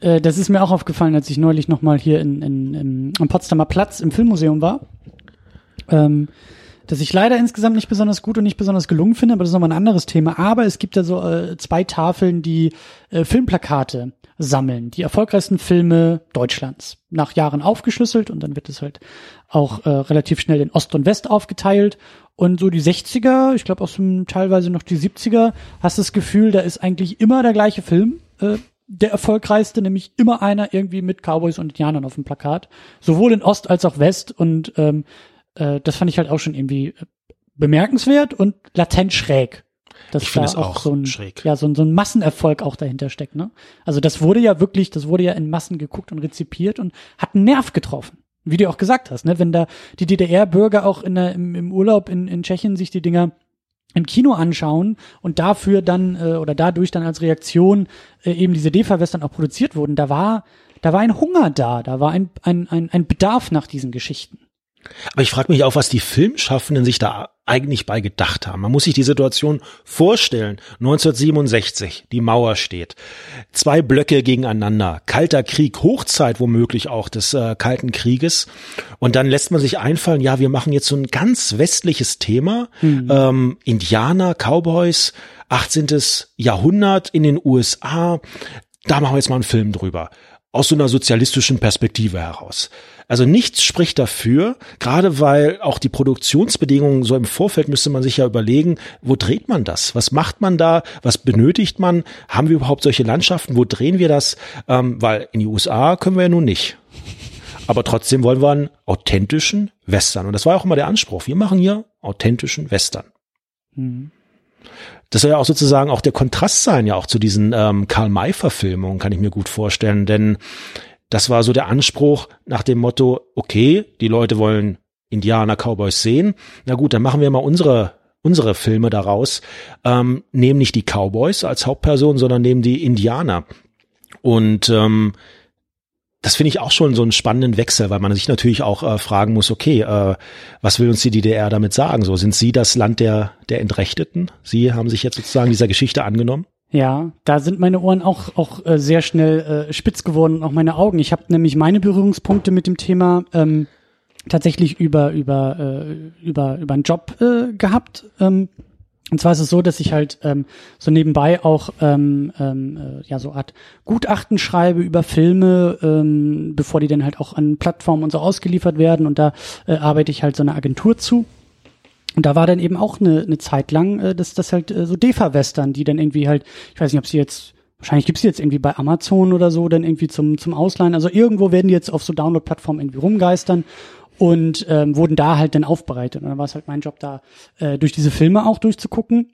Äh, das ist mir auch aufgefallen, als ich neulich nochmal hier in, in, im, am Potsdamer Platz im Filmmuseum war. Ähm, dass ich leider insgesamt nicht besonders gut und nicht besonders gelungen finde, aber das ist nochmal ein anderes Thema. Aber es gibt da so äh, zwei Tafeln, die äh, Filmplakate sammeln, die erfolgreichsten Filme Deutschlands. Nach Jahren aufgeschlüsselt und dann wird es halt auch äh, relativ schnell in Ost und West aufgeteilt. Und so die 60er, ich glaube auch so teilweise noch die 70er, hast das Gefühl, da ist eigentlich immer der gleiche Film. Äh, der erfolgreichste, nämlich immer einer irgendwie mit Cowboys und Indianern auf dem Plakat. Sowohl in Ost als auch West. Und ähm, äh, das fand ich halt auch schon irgendwie bemerkenswert und latent schräg. Dass da es auch so ein, schräg. Ja, so ein, so ein Massenerfolg auch dahinter steckt, ne? Also das wurde ja wirklich, das wurde ja in Massen geguckt und rezipiert und hat einen Nerv getroffen. Wie du auch gesagt hast, ne? Wenn da die DDR-Bürger auch in der, im, im Urlaub in, in Tschechien sich die Dinger im Kino anschauen und dafür dann äh, oder dadurch dann als Reaktion äh, eben diese DEFA-Western auch produziert wurden, da war da war ein Hunger da, da war ein, ein, ein, ein Bedarf nach diesen Geschichten. Aber ich frage mich auch, was die Filmschaffenden sich da eigentlich bei gedacht haben. Man muss sich die Situation vorstellen. 1967, die Mauer steht. Zwei Blöcke gegeneinander. Kalter Krieg, Hochzeit womöglich auch des äh, Kalten Krieges. Und dann lässt man sich einfallen, ja, wir machen jetzt so ein ganz westliches Thema. Mhm. Ähm, Indianer, Cowboys, 18. Jahrhundert in den USA. Da machen wir jetzt mal einen Film drüber. Aus so einer sozialistischen Perspektive heraus. Also nichts spricht dafür, gerade weil auch die Produktionsbedingungen so im Vorfeld müsste man sich ja überlegen, wo dreht man das? Was macht man da? Was benötigt man? Haben wir überhaupt solche Landschaften? Wo drehen wir das? Ähm, weil in die USA können wir ja nun nicht. Aber trotzdem wollen wir einen authentischen Western. Und das war auch immer der Anspruch. Wir machen hier authentischen Western. Mhm. Das soll ja auch sozusagen auch der Kontrast sein, ja auch zu diesen ähm, Karl-May-Verfilmungen, kann ich mir gut vorstellen. Denn das war so der Anspruch nach dem Motto, okay, die Leute wollen Indianer, Cowboys sehen. Na gut, dann machen wir mal unsere unsere Filme daraus, ähm, nehmen nicht die Cowboys als Hauptperson, sondern nehmen die Indianer. Und ähm, das finde ich auch schon so einen spannenden Wechsel, weil man sich natürlich auch äh, fragen muss, okay, äh, was will uns die DDR damit sagen? So, sind Sie das Land der, der Entrechteten? Sie haben sich jetzt sozusagen dieser Geschichte angenommen? Ja, da sind meine Ohren auch auch äh, sehr schnell äh, spitz geworden und auch meine Augen. Ich habe nämlich meine Berührungspunkte mit dem Thema ähm, tatsächlich über über äh, über über einen Job äh, gehabt. Ähm, und zwar ist es so, dass ich halt ähm, so nebenbei auch ähm, ähm, äh, ja so Art Gutachten schreibe über Filme, ähm, bevor die dann halt auch an Plattformen und so ausgeliefert werden. Und da äh, arbeite ich halt so eine Agentur zu. Und da war dann eben auch eine, eine Zeit lang, äh, dass das halt äh, so Defa-Western, die dann irgendwie halt, ich weiß nicht, ob sie jetzt, wahrscheinlich gibt's sie jetzt irgendwie bei Amazon oder so, dann irgendwie zum, zum Ausleihen. Also irgendwo werden die jetzt auf so Download-Plattformen irgendwie rumgeistern und ähm, wurden da halt dann aufbereitet. Und dann war es halt mein Job, da äh, durch diese Filme auch durchzugucken.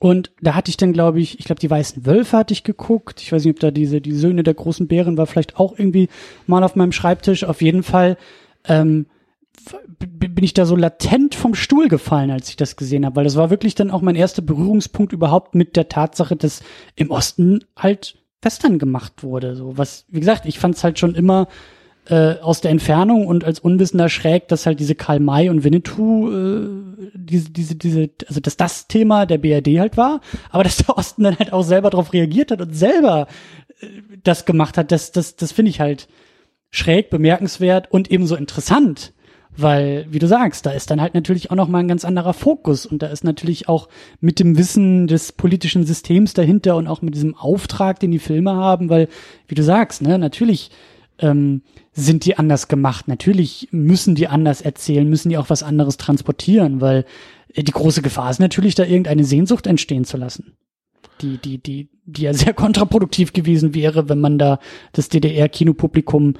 Und da hatte ich dann, glaube ich, ich glaube, die Weißen Wölfe hatte ich geguckt. Ich weiß nicht, ob da diese, die Söhne der großen Bären war vielleicht auch irgendwie mal auf meinem Schreibtisch. Auf jeden Fall ähm, bin ich da so latent vom Stuhl gefallen, als ich das gesehen habe, weil das war wirklich dann auch mein erster Berührungspunkt überhaupt mit der Tatsache, dass im Osten halt Western gemacht wurde. So was, wie gesagt, ich fand es halt schon immer äh, aus der Entfernung und als Unwissender schräg, dass halt diese Karl May und Winnetou äh, diese, diese, diese, also dass das Thema der BRD halt war, aber dass der Osten dann halt auch selber darauf reagiert hat und selber äh, das gemacht hat, das, das, das finde ich halt schräg, bemerkenswert und ebenso interessant weil, wie du sagst, da ist dann halt natürlich auch noch mal ein ganz anderer Fokus und da ist natürlich auch mit dem Wissen des politischen Systems dahinter und auch mit diesem Auftrag, den die Filme haben, weil, wie du sagst, ne, natürlich ähm, sind die anders gemacht. Natürlich müssen die anders erzählen, müssen die auch was anderes transportieren, weil äh, die große Gefahr ist natürlich, da irgendeine Sehnsucht entstehen zu lassen. Die, die, die, die ja sehr kontraproduktiv gewesen wäre, wenn man da das DDR-Kinopublikum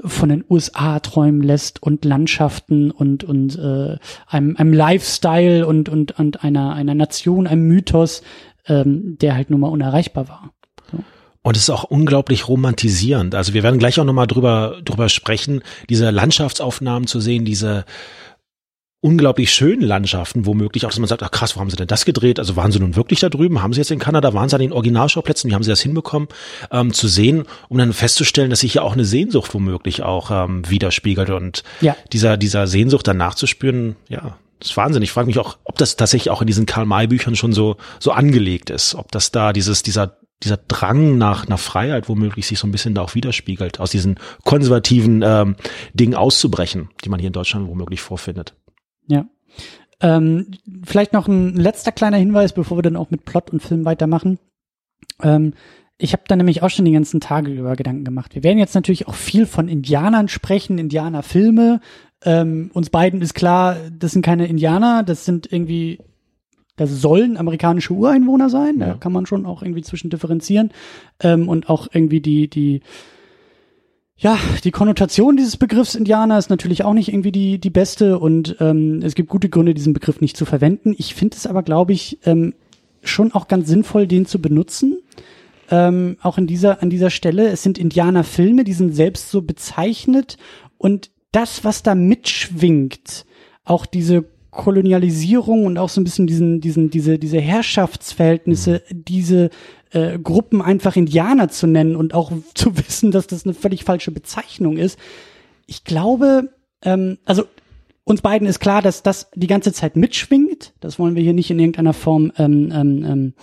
von den USA träumen lässt und Landschaften und und äh, einem, einem Lifestyle und und und einer einer Nation, einem Mythos, ähm, der halt nun mal unerreichbar war. Und es ist auch unglaublich romantisierend. Also wir werden gleich auch nochmal drüber, drüber sprechen, diese Landschaftsaufnahmen zu sehen, diese unglaublich schönen Landschaften, womöglich auch, dass man sagt, ach krass, wo haben sie denn das gedreht? Also waren sie nun wirklich da drüben? Haben sie jetzt in Kanada? Waren sie an den Originalschauplätzen? Wie haben sie das hinbekommen, ähm, zu sehen, um dann festzustellen, dass sich hier auch eine Sehnsucht womöglich auch ähm, widerspiegelt und ja. dieser, dieser Sehnsucht dann nachzuspüren, ja, das ist Wahnsinn. Ich frage mich auch, ob das tatsächlich auch in diesen Karl-May-Büchern schon so, so angelegt ist, ob das da dieses, dieser dieser Drang nach, nach Freiheit womöglich sich so ein bisschen da auch widerspiegelt, aus diesen konservativen ähm, Dingen auszubrechen, die man hier in Deutschland womöglich vorfindet. Ja. Ähm, vielleicht noch ein letzter kleiner Hinweis, bevor wir dann auch mit Plot und Film weitermachen. Ähm, ich habe da nämlich auch schon die ganzen Tage über Gedanken gemacht. Wir werden jetzt natürlich auch viel von Indianern sprechen, Indianerfilme. Ähm, uns beiden ist klar, das sind keine Indianer, das sind irgendwie, das sollen amerikanische Ureinwohner sein. Da kann man schon auch irgendwie zwischen differenzieren ähm, und auch irgendwie die die ja, die Konnotation dieses Begriffs Indianer ist natürlich auch nicht irgendwie die, die beste und ähm, es gibt gute Gründe, diesen Begriff nicht zu verwenden. Ich finde es aber, glaube ich, ähm, schon auch ganz sinnvoll, den zu benutzen. Ähm, auch in dieser, an dieser Stelle. Es sind Indianerfilme, die sind selbst so bezeichnet und das, was da mitschwingt, auch diese Kolonialisierung und auch so ein bisschen diesen, diesen, diese, diese Herrschaftsverhältnisse, diese äh, Gruppen einfach Indianer zu nennen und auch zu wissen, dass das eine völlig falsche Bezeichnung ist. Ich glaube, ähm, also uns beiden ist klar, dass das die ganze Zeit mitschwingt. Das wollen wir hier nicht in irgendeiner Form, ähm, ähm, ähm,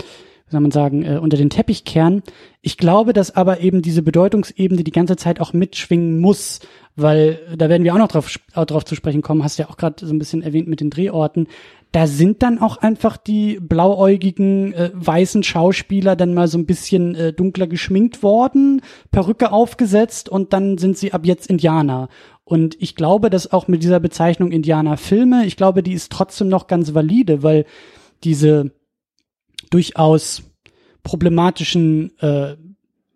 soll man sagen, äh, unter den Teppich kehren. Ich glaube, dass aber eben diese Bedeutungsebene die ganze Zeit auch mitschwingen muss, weil da werden wir auch noch drauf, auch drauf zu sprechen kommen, hast du ja auch gerade so ein bisschen erwähnt mit den Drehorten. Da sind dann auch einfach die blauäugigen äh, weißen Schauspieler dann mal so ein bisschen äh, dunkler geschminkt worden, Perücke aufgesetzt und dann sind sie ab jetzt Indianer. Und ich glaube, dass auch mit dieser Bezeichnung Indianerfilme, ich glaube, die ist trotzdem noch ganz valide, weil diese durchaus problematischen äh,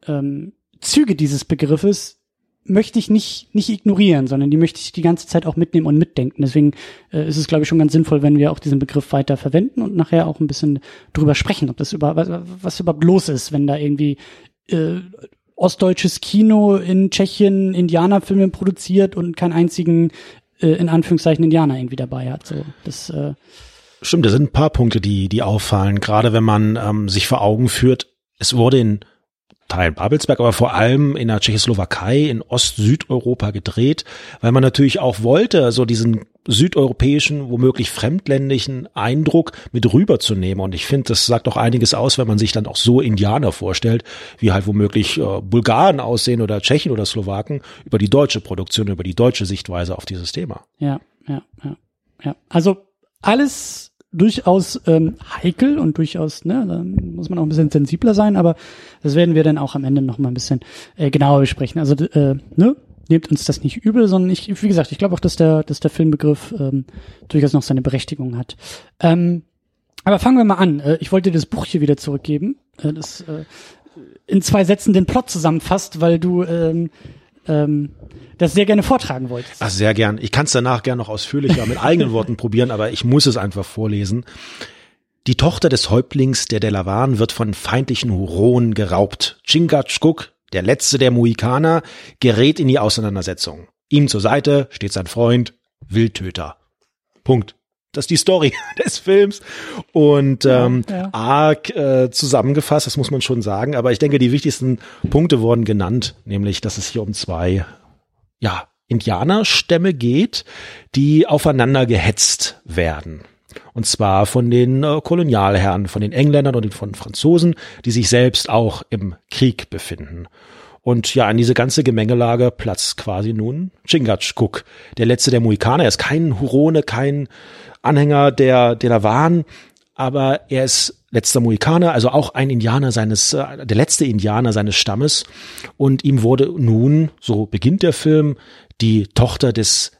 ähm, Züge dieses Begriffes möchte ich nicht, nicht ignorieren, sondern die möchte ich die ganze Zeit auch mitnehmen und mitdenken. Deswegen äh, ist es, glaube ich, schon ganz sinnvoll, wenn wir auch diesen Begriff weiter verwenden und nachher auch ein bisschen drüber sprechen, ob das über, was, was überhaupt los ist, wenn da irgendwie äh, ostdeutsches Kino in Tschechien Indianerfilme produziert und keinen einzigen, äh, in Anführungszeichen, Indianer irgendwie dabei hat. So, das, äh, Stimmt, da sind ein paar Punkte, die, die auffallen, gerade wenn man ähm, sich vor Augen führt, es wurde in Teilen Babelsberg, aber vor allem in der Tschechoslowakei, in Ost-Südeuropa gedreht, weil man natürlich auch wollte, so diesen südeuropäischen, womöglich fremdländischen Eindruck mit rüberzunehmen. Und ich finde, das sagt auch einiges aus, wenn man sich dann auch so Indianer vorstellt, wie halt womöglich äh, Bulgaren aussehen oder Tschechen oder Slowaken, über die deutsche Produktion, über die deutsche Sichtweise auf dieses Thema. Ja, ja, ja. ja. Also alles durchaus ähm, heikel und durchaus, ne, da muss man auch ein bisschen sensibler sein, aber das werden wir dann auch am Ende noch mal ein bisschen äh, genauer besprechen. Also äh, ne, nehmt uns das nicht übel, sondern ich, wie gesagt, ich glaube auch, dass der, dass der Filmbegriff ähm, durchaus noch seine Berechtigung hat. Ähm, aber fangen wir mal an. Äh, ich wollte dir das Buch hier wieder zurückgeben, äh, das äh, in zwei Sätzen den Plot zusammenfasst, weil du ähm, ähm, das sehr gerne vortragen wolltest. Ach, sehr gern. Ich kann es danach gern noch ausführlicher mit eigenen Worten probieren, aber ich muss es einfach vorlesen. Die Tochter des Häuptlings der Delavan wird von feindlichen Huronen geraubt. Chingachgook, der letzte der Mohikaner, gerät in die Auseinandersetzung. Ihm zur Seite steht sein Freund, Wildtöter. Punkt. Das ist die Story des Films und ähm, ja, ja. arg äh, zusammengefasst, das muss man schon sagen. Aber ich denke, die wichtigsten Punkte wurden genannt, nämlich, dass es hier um zwei ja, Indianerstämme geht, die aufeinander gehetzt werden. Und zwar von den äh, Kolonialherren, von den Engländern und von Franzosen, die sich selbst auch im Krieg befinden. Und ja, an diese ganze Gemengelage platzt quasi nun Chingachgook, der letzte der Mohikaner. Er ist kein Hurone, kein Anhänger der, der waren, aber er ist letzter Mohikaner, also auch ein Indianer seines, äh, der letzte Indianer seines Stammes. Und ihm wurde nun, so beginnt der Film, die Tochter des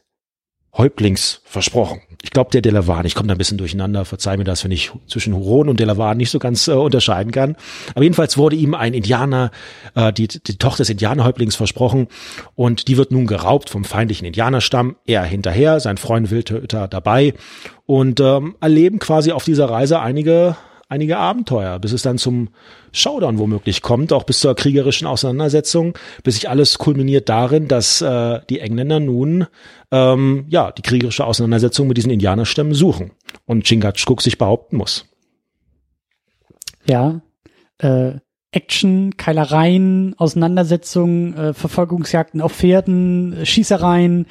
Häuptlings versprochen. Ich glaube, der Delavan, ich komme da ein bisschen durcheinander, verzeih mir das, wenn ich zwischen Huron und Delavan nicht so ganz äh, unterscheiden kann. Aber jedenfalls wurde ihm ein Indianer, äh, die, die Tochter des Indianerhäuptlings versprochen und die wird nun geraubt vom feindlichen Indianerstamm. Er hinterher, sein Freund Wildtöter dabei und ähm, erleben quasi auf dieser Reise einige einige Abenteuer, bis es dann zum Showdown womöglich kommt, auch bis zur kriegerischen Auseinandersetzung, bis sich alles kulminiert darin, dass äh, die Engländer nun ähm, ja die kriegerische Auseinandersetzung mit diesen Indianerstämmen suchen und Chingachgook sich behaupten muss. Ja, äh, Action, Keilereien, Auseinandersetzungen, äh, Verfolgungsjagden auf Pferden, Schießereien,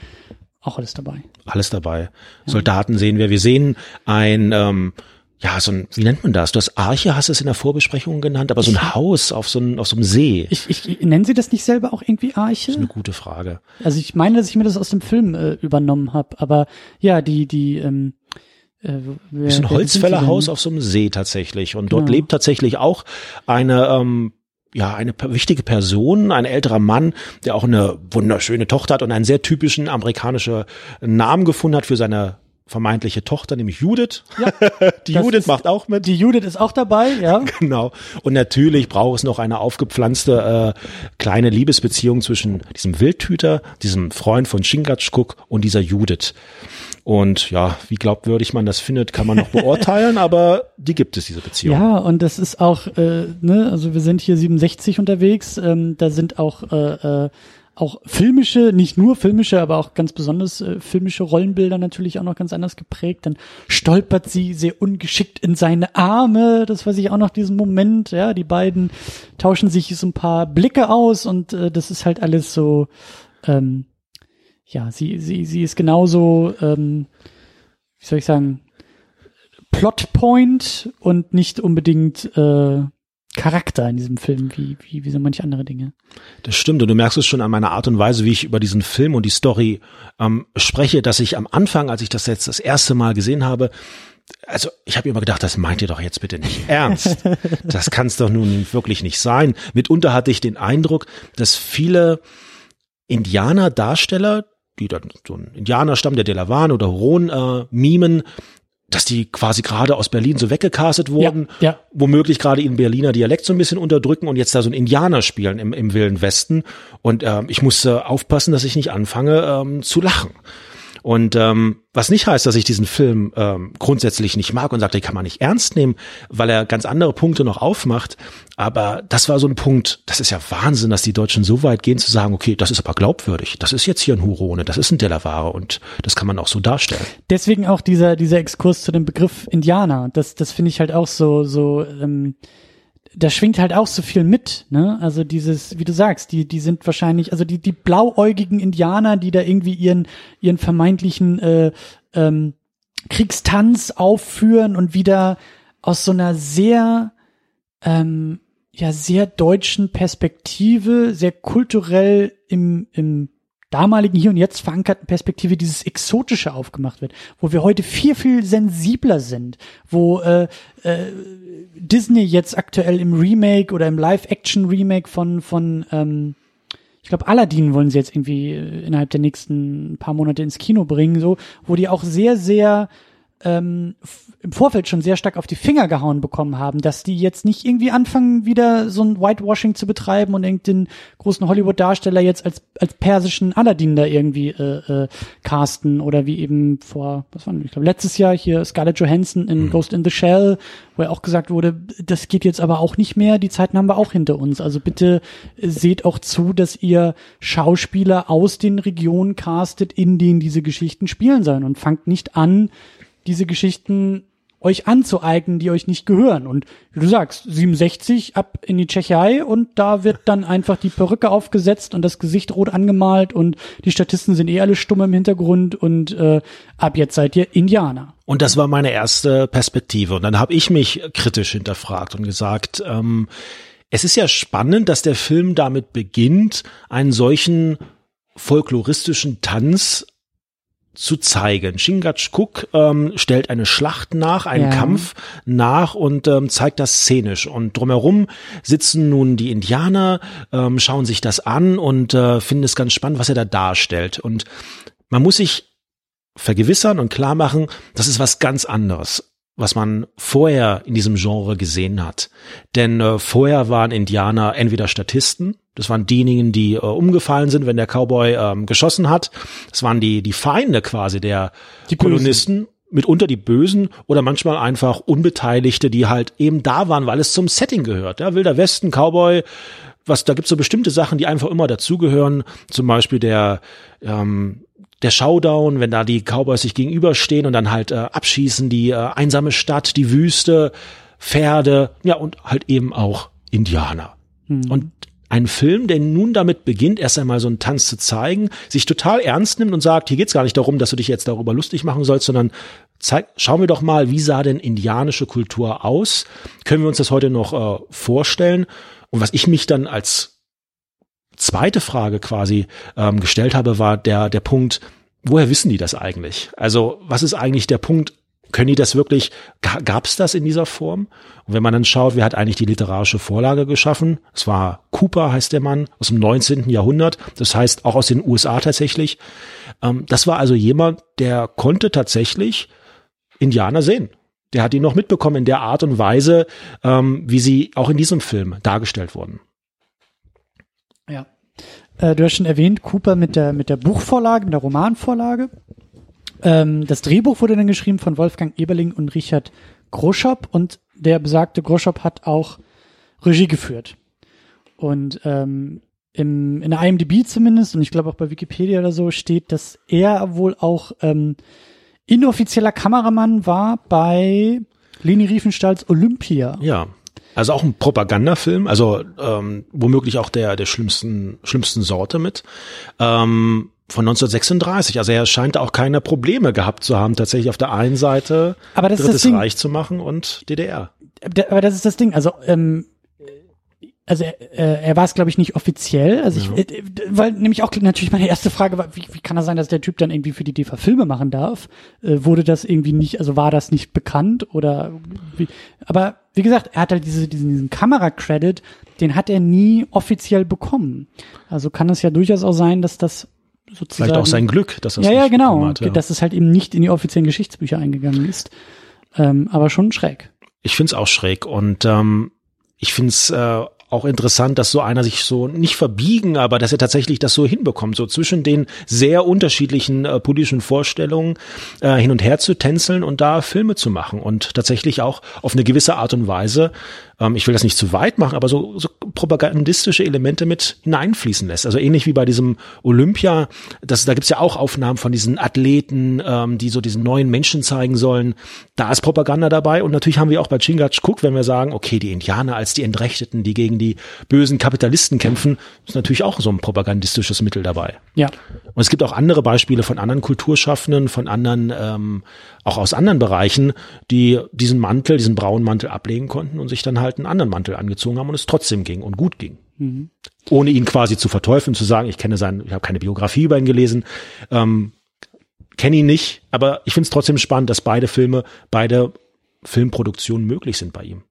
auch alles dabei. Alles dabei. Ja. Soldaten sehen wir. Wir sehen ein ähm, ja, so ein, wie nennt man das? Du hast Arche, hast du es in der Vorbesprechung genannt, aber so ein Haus auf so, ein, auf so einem See. Ich, ich, nennen Sie das nicht selber auch irgendwie Arche? Das ist eine gute Frage. Also ich meine, dass ich mir das aus dem Film äh, übernommen habe, aber ja, die, die, ähm, äh, wer, ist ein Holzfällerhaus auf so einem See tatsächlich. Und dort genau. lebt tatsächlich auch eine, ähm, ja, eine wichtige Person, ein älterer Mann, der auch eine wunderschöne Tochter hat und einen sehr typischen amerikanischen Namen gefunden hat für seine vermeintliche Tochter, nämlich Judith. Ja, die Judith macht auch mit. Die Judith ist auch dabei, ja. Genau. Und natürlich braucht es noch eine aufgepflanzte äh, kleine Liebesbeziehung zwischen diesem Wildhüter, diesem Freund von Chingachgook und dieser Judith. Und ja, wie glaubwürdig man das findet, kann man noch beurteilen, aber die gibt es, diese Beziehung. Ja, und das ist auch, äh, ne, also wir sind hier 67 unterwegs, ähm, da sind auch äh, äh, auch filmische, nicht nur filmische, aber auch ganz besonders äh, filmische Rollenbilder natürlich auch noch ganz anders geprägt. Dann stolpert sie sehr ungeschickt in seine Arme. Das weiß ich auch noch diesen Moment. Ja, die beiden tauschen sich so ein paar Blicke aus und äh, das ist halt alles so, ähm, ja, sie, sie, sie ist genauso, ähm, wie soll ich sagen, Plotpoint und nicht unbedingt äh, Charakter in diesem Film, wie, wie, wie so manche andere Dinge. Das stimmt und du merkst es schon an meiner Art und Weise, wie ich über diesen Film und die Story ähm, spreche, dass ich am Anfang, als ich das jetzt das erste Mal gesehen habe, also ich habe immer gedacht, das meint ihr doch jetzt bitte nicht ernst. Das kann es doch nun wirklich nicht sein. Mitunter hatte ich den Eindruck, dass viele Indianer-Darsteller, die dann so ein Indianerstamm der Delavan oder Huron äh, mimen, dass die quasi gerade aus Berlin so weggecastet wurden, Ja, ja. womöglich gerade ihren Berliner Dialekt so ein bisschen unterdrücken und jetzt da so ein Indianer spielen im, im Wilden Westen. Und ähm, ich musste aufpassen, dass ich nicht anfange ähm, zu lachen. Und ähm, was nicht heißt, dass ich diesen Film ähm, grundsätzlich nicht mag und sage, den kann man nicht ernst nehmen, weil er ganz andere Punkte noch aufmacht. Aber das war so ein Punkt, das ist ja Wahnsinn, dass die Deutschen so weit gehen zu sagen, okay, das ist aber glaubwürdig, das ist jetzt hier ein Hurone, das ist ein Delaware und das kann man auch so darstellen. Deswegen auch dieser, dieser Exkurs zu dem Begriff Indianer. Das, das finde ich halt auch so, so, ähm, da schwingt halt auch so viel mit, ne? Also dieses, wie du sagst, die, die sind wahrscheinlich, also die, die blauäugigen Indianer, die da irgendwie ihren, ihren vermeintlichen äh, ähm, Kriegstanz aufführen und wieder aus so einer sehr, ähm, ja, sehr deutschen Perspektive, sehr kulturell im, im damaligen Hier und Jetzt verankerten Perspektive dieses Exotische aufgemacht wird, wo wir heute viel, viel sensibler sind, wo äh, äh, Disney jetzt aktuell im Remake oder im Live-Action-Remake von, von ähm, ich glaube, Aladdin wollen sie jetzt irgendwie äh, innerhalb der nächsten paar Monate ins Kino bringen, so, wo die auch sehr, sehr ähm, im Vorfeld schon sehr stark auf die Finger gehauen bekommen haben, dass die jetzt nicht irgendwie anfangen, wieder so ein Whitewashing zu betreiben und irgendeinen großen Hollywood-Darsteller jetzt als, als persischen Aladdin da irgendwie äh, äh, casten oder wie eben vor, was war denn, ich glaube, letztes Jahr hier Scarlett Johansson in Ghost in the Shell, wo ja auch gesagt wurde, das geht jetzt aber auch nicht mehr, die Zeiten haben wir auch hinter uns. Also bitte äh, seht auch zu, dass ihr Schauspieler aus den Regionen castet, in denen diese Geschichten spielen sollen und fangt nicht an, diese Geschichten euch anzueignen, die euch nicht gehören. Und wie du sagst, 67 ab in die Tschechei und da wird dann einfach die Perücke aufgesetzt und das Gesicht rot angemalt und die Statisten sind eh alle stumm im Hintergrund und äh, ab jetzt seid ihr Indianer. Und das war meine erste Perspektive. Und dann habe ich mich kritisch hinterfragt und gesagt, ähm, es ist ja spannend, dass der Film damit beginnt, einen solchen folkloristischen Tanz zu zeigen. Chingachgook ähm, stellt eine Schlacht nach, einen Ja. Kampf nach und ähm, zeigt das szenisch. Und drumherum sitzen nun die Indianer, ähm, schauen sich das an und äh, finden es ganz spannend, was er da darstellt. Und man muss sich vergewissern und klar machen, das ist was ganz anderes, was man vorher in diesem Genre gesehen hat. Denn äh, vorher waren Indianer entweder Statisten, das waren diejenigen, die äh, umgefallen sind, wenn der Cowboy ähm, geschossen hat. Das waren die, die Feinde quasi der Die Bösen. Kolonisten, mitunter die Bösen oder manchmal einfach Unbeteiligte, die halt eben da waren, weil es zum Setting gehört. Ja, Wilder Westen, Cowboy, was, da gibt's so bestimmte Sachen, die einfach immer dazugehören. Zum Beispiel der, ähm, der Showdown, wenn da die Cowboys sich gegenüberstehen und dann halt äh, abschießen, die äh, einsame Stadt, die Wüste, Pferde, ja und halt eben auch Indianer. Und ein Film, der nun damit beginnt, erst einmal so einen Tanz zu zeigen, sich total ernst nimmt und sagt, hier geht's gar nicht darum, dass du dich jetzt darüber lustig machen sollst, sondern zeig, schauen wir doch mal, wie sah denn indianische Kultur aus? Können wir uns das heute noch äh, vorstellen? Und was ich mich dann als zweite Frage quasi ähm, gestellt habe, war der, der Punkt, woher wissen die das eigentlich? Also was ist eigentlich der Punkt, können die das wirklich, ga- gab's das in dieser Form? Und wenn man dann schaut, wer hat eigentlich die literarische Vorlage geschaffen? Es war Cooper, heißt der Mann, aus dem 19. Jahrhundert, das heißt auch aus den USA tatsächlich. Ähm, das war also jemand, der konnte tatsächlich Indianer sehen. Der hat ihn noch mitbekommen in der Art und Weise, ähm, wie sie auch in diesem Film dargestellt wurden. Ja. Äh, du hast schon erwähnt, Cooper mit der, mit der Buchvorlage, mit der Romanvorlage. Ähm, das Drehbuch wurde dann geschrieben von Wolfgang Eberling und Richard Groschop und der besagte Groschop hat auch Regie geführt. Und ähm, im, in der IMDb zumindest, und ich glaube auch bei Wikipedia oder so, steht, dass er wohl auch ähm, inoffizieller Kameramann war bei Leni Riefenstahls Olympia. Ja. Also auch ein Propagandafilm, also ähm, womöglich auch der der schlimmsten schlimmsten Sorte mit. Ähm, von 1936. Also er scheint auch keine Probleme gehabt zu haben, tatsächlich auf der einen Seite Aber das ist Drittes. Reich zu machen und DDR. Aber das ist das Ding. Also, ähm, also er, äh, er war es, glaube ich, nicht offiziell. Also ich, äh, weil nämlich auch natürlich meine erste Frage war, wie, wie kann das sein, dass der Typ dann irgendwie für die DEFA Filme machen darf? Äh, wurde das irgendwie nicht, also war das nicht bekannt oder wie? Aber wie gesagt, er hat halt diese, diesen, diesen Kamera-Credit, den hat er nie offiziell bekommen. Also kann es ja durchaus auch sein, dass das sozusagen Vielleicht auch sein Glück, dass er es ja, ja, genau, hat, ja. dass es halt eben nicht in die offiziellen Geschichtsbücher eingegangen ist. Ähm, aber schon schräg. Ich find's auch schräg und ähm, ich find's äh, auch interessant, dass so einer sich so nicht verbiegen, aber dass er tatsächlich das so hinbekommt, so zwischen den sehr unterschiedlichen äh, politischen Vorstellungen äh, hin und her zu tänzeln und da Filme zu machen und tatsächlich auch auf eine gewisse Art und Weise, ähm, ich will das nicht zu weit machen, aber so, so propagandistische Elemente mit hineinfließen lässt. Also ähnlich wie bei diesem Olympia, das, da gibt's ja auch Aufnahmen von diesen Athleten, ähm, die so diesen neuen Menschen zeigen sollen. Da ist Propaganda dabei und natürlich haben wir auch bei Chingachgook, wenn wir sagen, okay, die Indianer als die Entrechteten, die gegen die bösen Kapitalisten kämpfen, ist natürlich auch so ein propagandistisches Mittel dabei. Ja. Und es gibt auch andere Beispiele von anderen Kulturschaffenden, von anderen, ähm, auch aus anderen Bereichen, die diesen Mantel, diesen braunen Mantel ablegen konnten und sich dann halt einen anderen Mantel angezogen haben und es trotzdem ging und gut ging. Ohne ihn quasi zu verteufeln, zu sagen, ich kenne sein, ich habe keine Biografie über ihn gelesen, ähm, kenne ihn nicht, aber ich finde es trotzdem spannend, dass beide Filme, beide Filmproduktionen möglich sind bei ihm.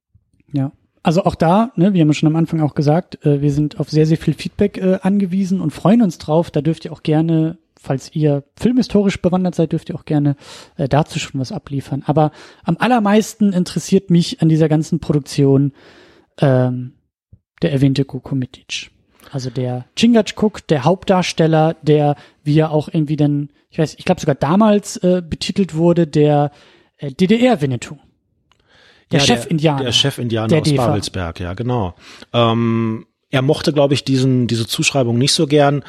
Ja. Also auch da, ne, wir haben schon am Anfang auch gesagt, äh, wir sind auf sehr, sehr viel Feedback äh, angewiesen und freuen uns drauf. Da dürft ihr auch gerne, falls ihr filmhistorisch bewandert seid, dürft ihr auch gerne äh, dazu schon was abliefern. Aber am allermeisten interessiert mich an dieser ganzen Produktion ähm, der erwähnte Koko Mitic. Also der Chingachgook, der Hauptdarsteller, der, wie er auch irgendwie dann, ich weiß, ich glaube sogar damals äh, betitelt wurde, der äh, DDR-Winnetou. Der Ja, Chef-Indianer. Der Chef-Indianer Der aus DEFA. Babelsberg, ja, genau. Ähm, er mochte, glaube ich, diesen, diese Zuschreibung nicht so gern.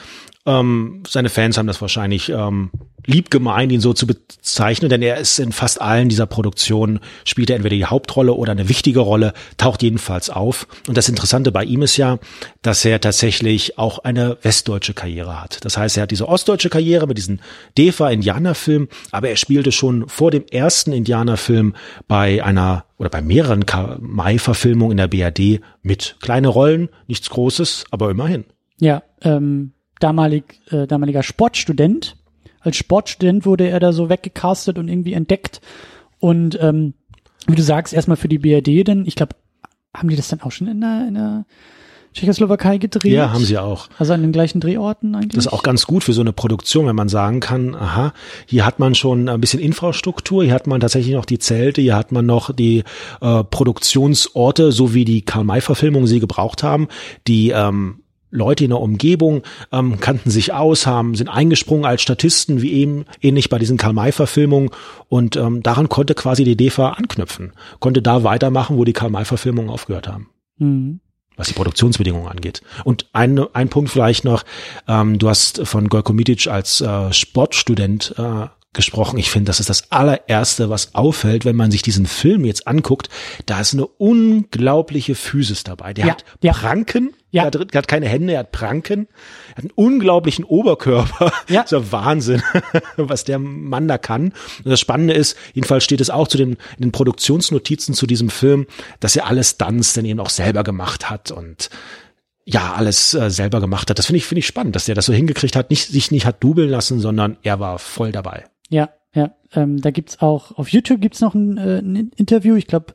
Ähm, seine Fans haben das wahrscheinlich ähm, lieb gemeint, ihn so zu bezeichnen, denn er ist in fast allen dieser Produktionen, spielt er entweder die Hauptrolle oder eine wichtige Rolle, taucht jedenfalls auf. Und das Interessante bei ihm ist ja, dass er tatsächlich auch eine westdeutsche Karriere hat. Das heißt, er hat diese ostdeutsche Karriere mit diesen DEFA-Indianerfilm, aber er spielte schon vor dem ersten Indianerfilm bei einer oder bei mehreren Mai-Verfilmungen in der BRD mit. Kleine Rollen, nichts Großes, aber immerhin. Ja, ähm, damalig, äh, damaliger Sportstudent. Als Sportstudent wurde er da so weggecastet und irgendwie entdeckt. Und ähm, wie du sagst, erstmal für die BRD, denn ich glaube, haben die das dann auch schon in der, in der Tschechoslowakei gedreht? Ja, haben sie auch. Also an den gleichen Drehorten eigentlich? Das ist auch ganz gut für so eine Produktion, wenn man sagen kann, aha, hier hat man schon ein bisschen Infrastruktur, hier hat man tatsächlich noch die Zelte, hier hat man noch die äh, Produktionsorte, so wie die Karl-May-Verfilmungen sie gebraucht haben, die ähm, Leute in der Umgebung ähm, kannten sich aus, haben, sind eingesprungen als Statisten, wie eben ähnlich bei diesen Karl-May-Verfilmungen und ähm, daran konnte quasi die DEFA anknüpfen, konnte da weitermachen, wo die Karl-May-Verfilmungen aufgehört haben Mhm. was die Produktionsbedingungen angeht. Und ein, ein Punkt vielleicht noch, ähm, du hast von Gojko Mitic als äh, Sportstudent äh, gesprochen. Ich finde, das ist das allererste, was auffällt, wenn man sich diesen Film jetzt anguckt. Da ist eine unglaubliche Physis dabei. Der Ja, hat ja. Pranken, Ja. er, hat, er hat keine Hände, er hat Pranken, er hat einen unglaublichen Oberkörper. Ja. Das ist ja Wahnsinn, was der Mann da kann. Und das Spannende ist, jedenfalls steht es auch zu den, in den Produktionsnotizen zu diesem Film, dass er alles Stunts dann eben auch selber gemacht hat und ja, alles äh, selber gemacht hat. Das finde ich, finde ich spannend, dass der das so hingekriegt hat, nicht, sich nicht hat dubeln lassen, sondern er war voll dabei. Ja, ja. Ähm, da gibt's auch, auf YouTube gibt's noch ein, äh, ein Interview. Ich glaube,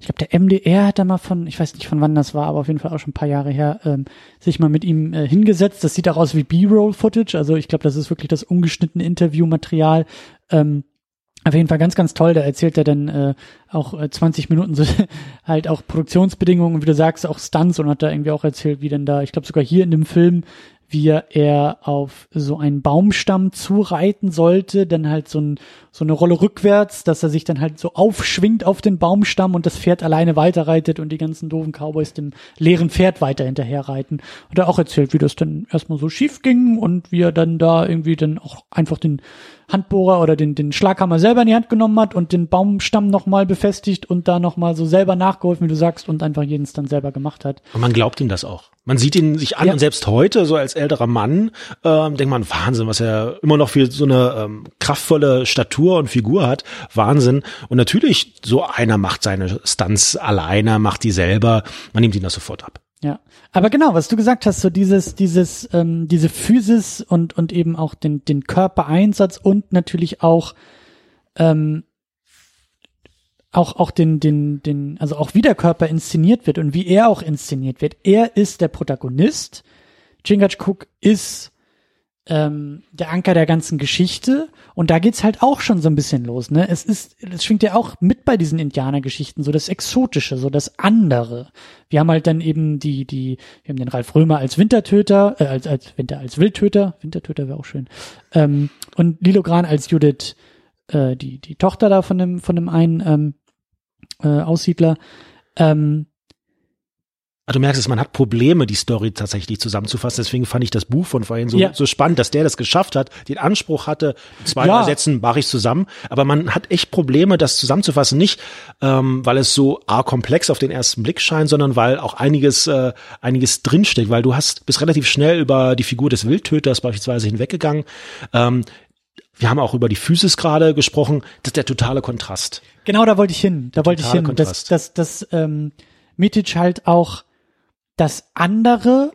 ich glaube, der MDR hat da mal von, ich weiß nicht von wann das war, aber auf jeden Fall auch schon ein paar Jahre her, ähm, sich mal mit ihm äh, hingesetzt. Das sieht auch aus wie B-Roll-Footage. Also ich glaube, das ist wirklich das ungeschnittene Interviewmaterial. Ähm, auf jeden Fall ganz, ganz toll. Da erzählt er dann äh, auch äh, 20 Minuten so halt auch Produktionsbedingungen, wie du sagst, auch Stunts und hat da irgendwie auch erzählt, wie denn da, ich glaube sogar hier in dem Film, wie er auf so einen Baumstamm zureiten sollte, dann halt so, ein, so eine Rolle rückwärts, dass er sich dann halt so aufschwingt auf den Baumstamm und das Pferd alleine weiterreitet und die ganzen doofen Cowboys dem leeren Pferd weiter hinterher reiten. Hat er auch erzählt, wie das dann erstmal so schief ging und wie er dann da irgendwie dann auch einfach den Handbohrer oder den, den Schlaghammer selber in die Hand genommen hat und den Baumstamm nochmal befestigt und da nochmal so selber nachgeholfen, wie du sagst, und einfach jeden dann selber gemacht hat. Und man glaubt ihm das auch. Man sieht ihn sich an Ja. und selbst heute, so als älterer Mann, ähm, denkt man, Wahnsinn, was er immer noch für so eine ähm, kraftvolle Statur und Figur hat. Wahnsinn. Und natürlich, so einer macht seine Stunts alleine, macht die selber. Man nimmt ihn das sofort ab. Aber genau, was du gesagt hast, so dieses, dieses, ähm, diese Physis und und eben auch den den Körpereinsatz und natürlich auch ähm, auch auch den den den also auch wie der Körper inszeniert wird und wie er auch inszeniert wird. Er ist der Protagonist. Chingachgook ist ähm, der Anker der ganzen Geschichte und da geht's halt auch schon so ein bisschen los, ne? Es ist, es schwingt ja auch mit bei diesen Indianergeschichten, so das Exotische, so das andere. Wir haben halt dann eben die, die, wir haben den Ralf Römer als Wintertöter, äh, als, als Winter, als Wildtöter, Wintertöter wäre auch schön, ähm, und Lilo Gran als Judith, äh, die, die Tochter da von dem, von dem einen, ähm, äh, Aussiedler, ähm, Also du merkst es, man hat Probleme, die Story tatsächlich zusammenzufassen. Deswegen fand ich das Buch von vorhin so, Ja. so spannend, dass der das geschafft hat, den Anspruch hatte, zwei Ja. Sätzen mache ich zusammen. Aber man hat echt Probleme, das zusammenzufassen. Nicht, ähm, weil es so arg komplex auf den ersten Blick scheint, sondern weil auch einiges, äh, einiges drinsteckt. Weil du hast, bist relativ schnell über die Figur des Wildtöters beispielsweise hinweggegangen. Ähm, wir haben auch über die Physis gerade gesprochen. Das ist der totale Kontrast. Genau, da wollte ich hin. Da wollte ich hin. Dass, Kontrast. dass, dass ähm, Mitic halt auch das andere,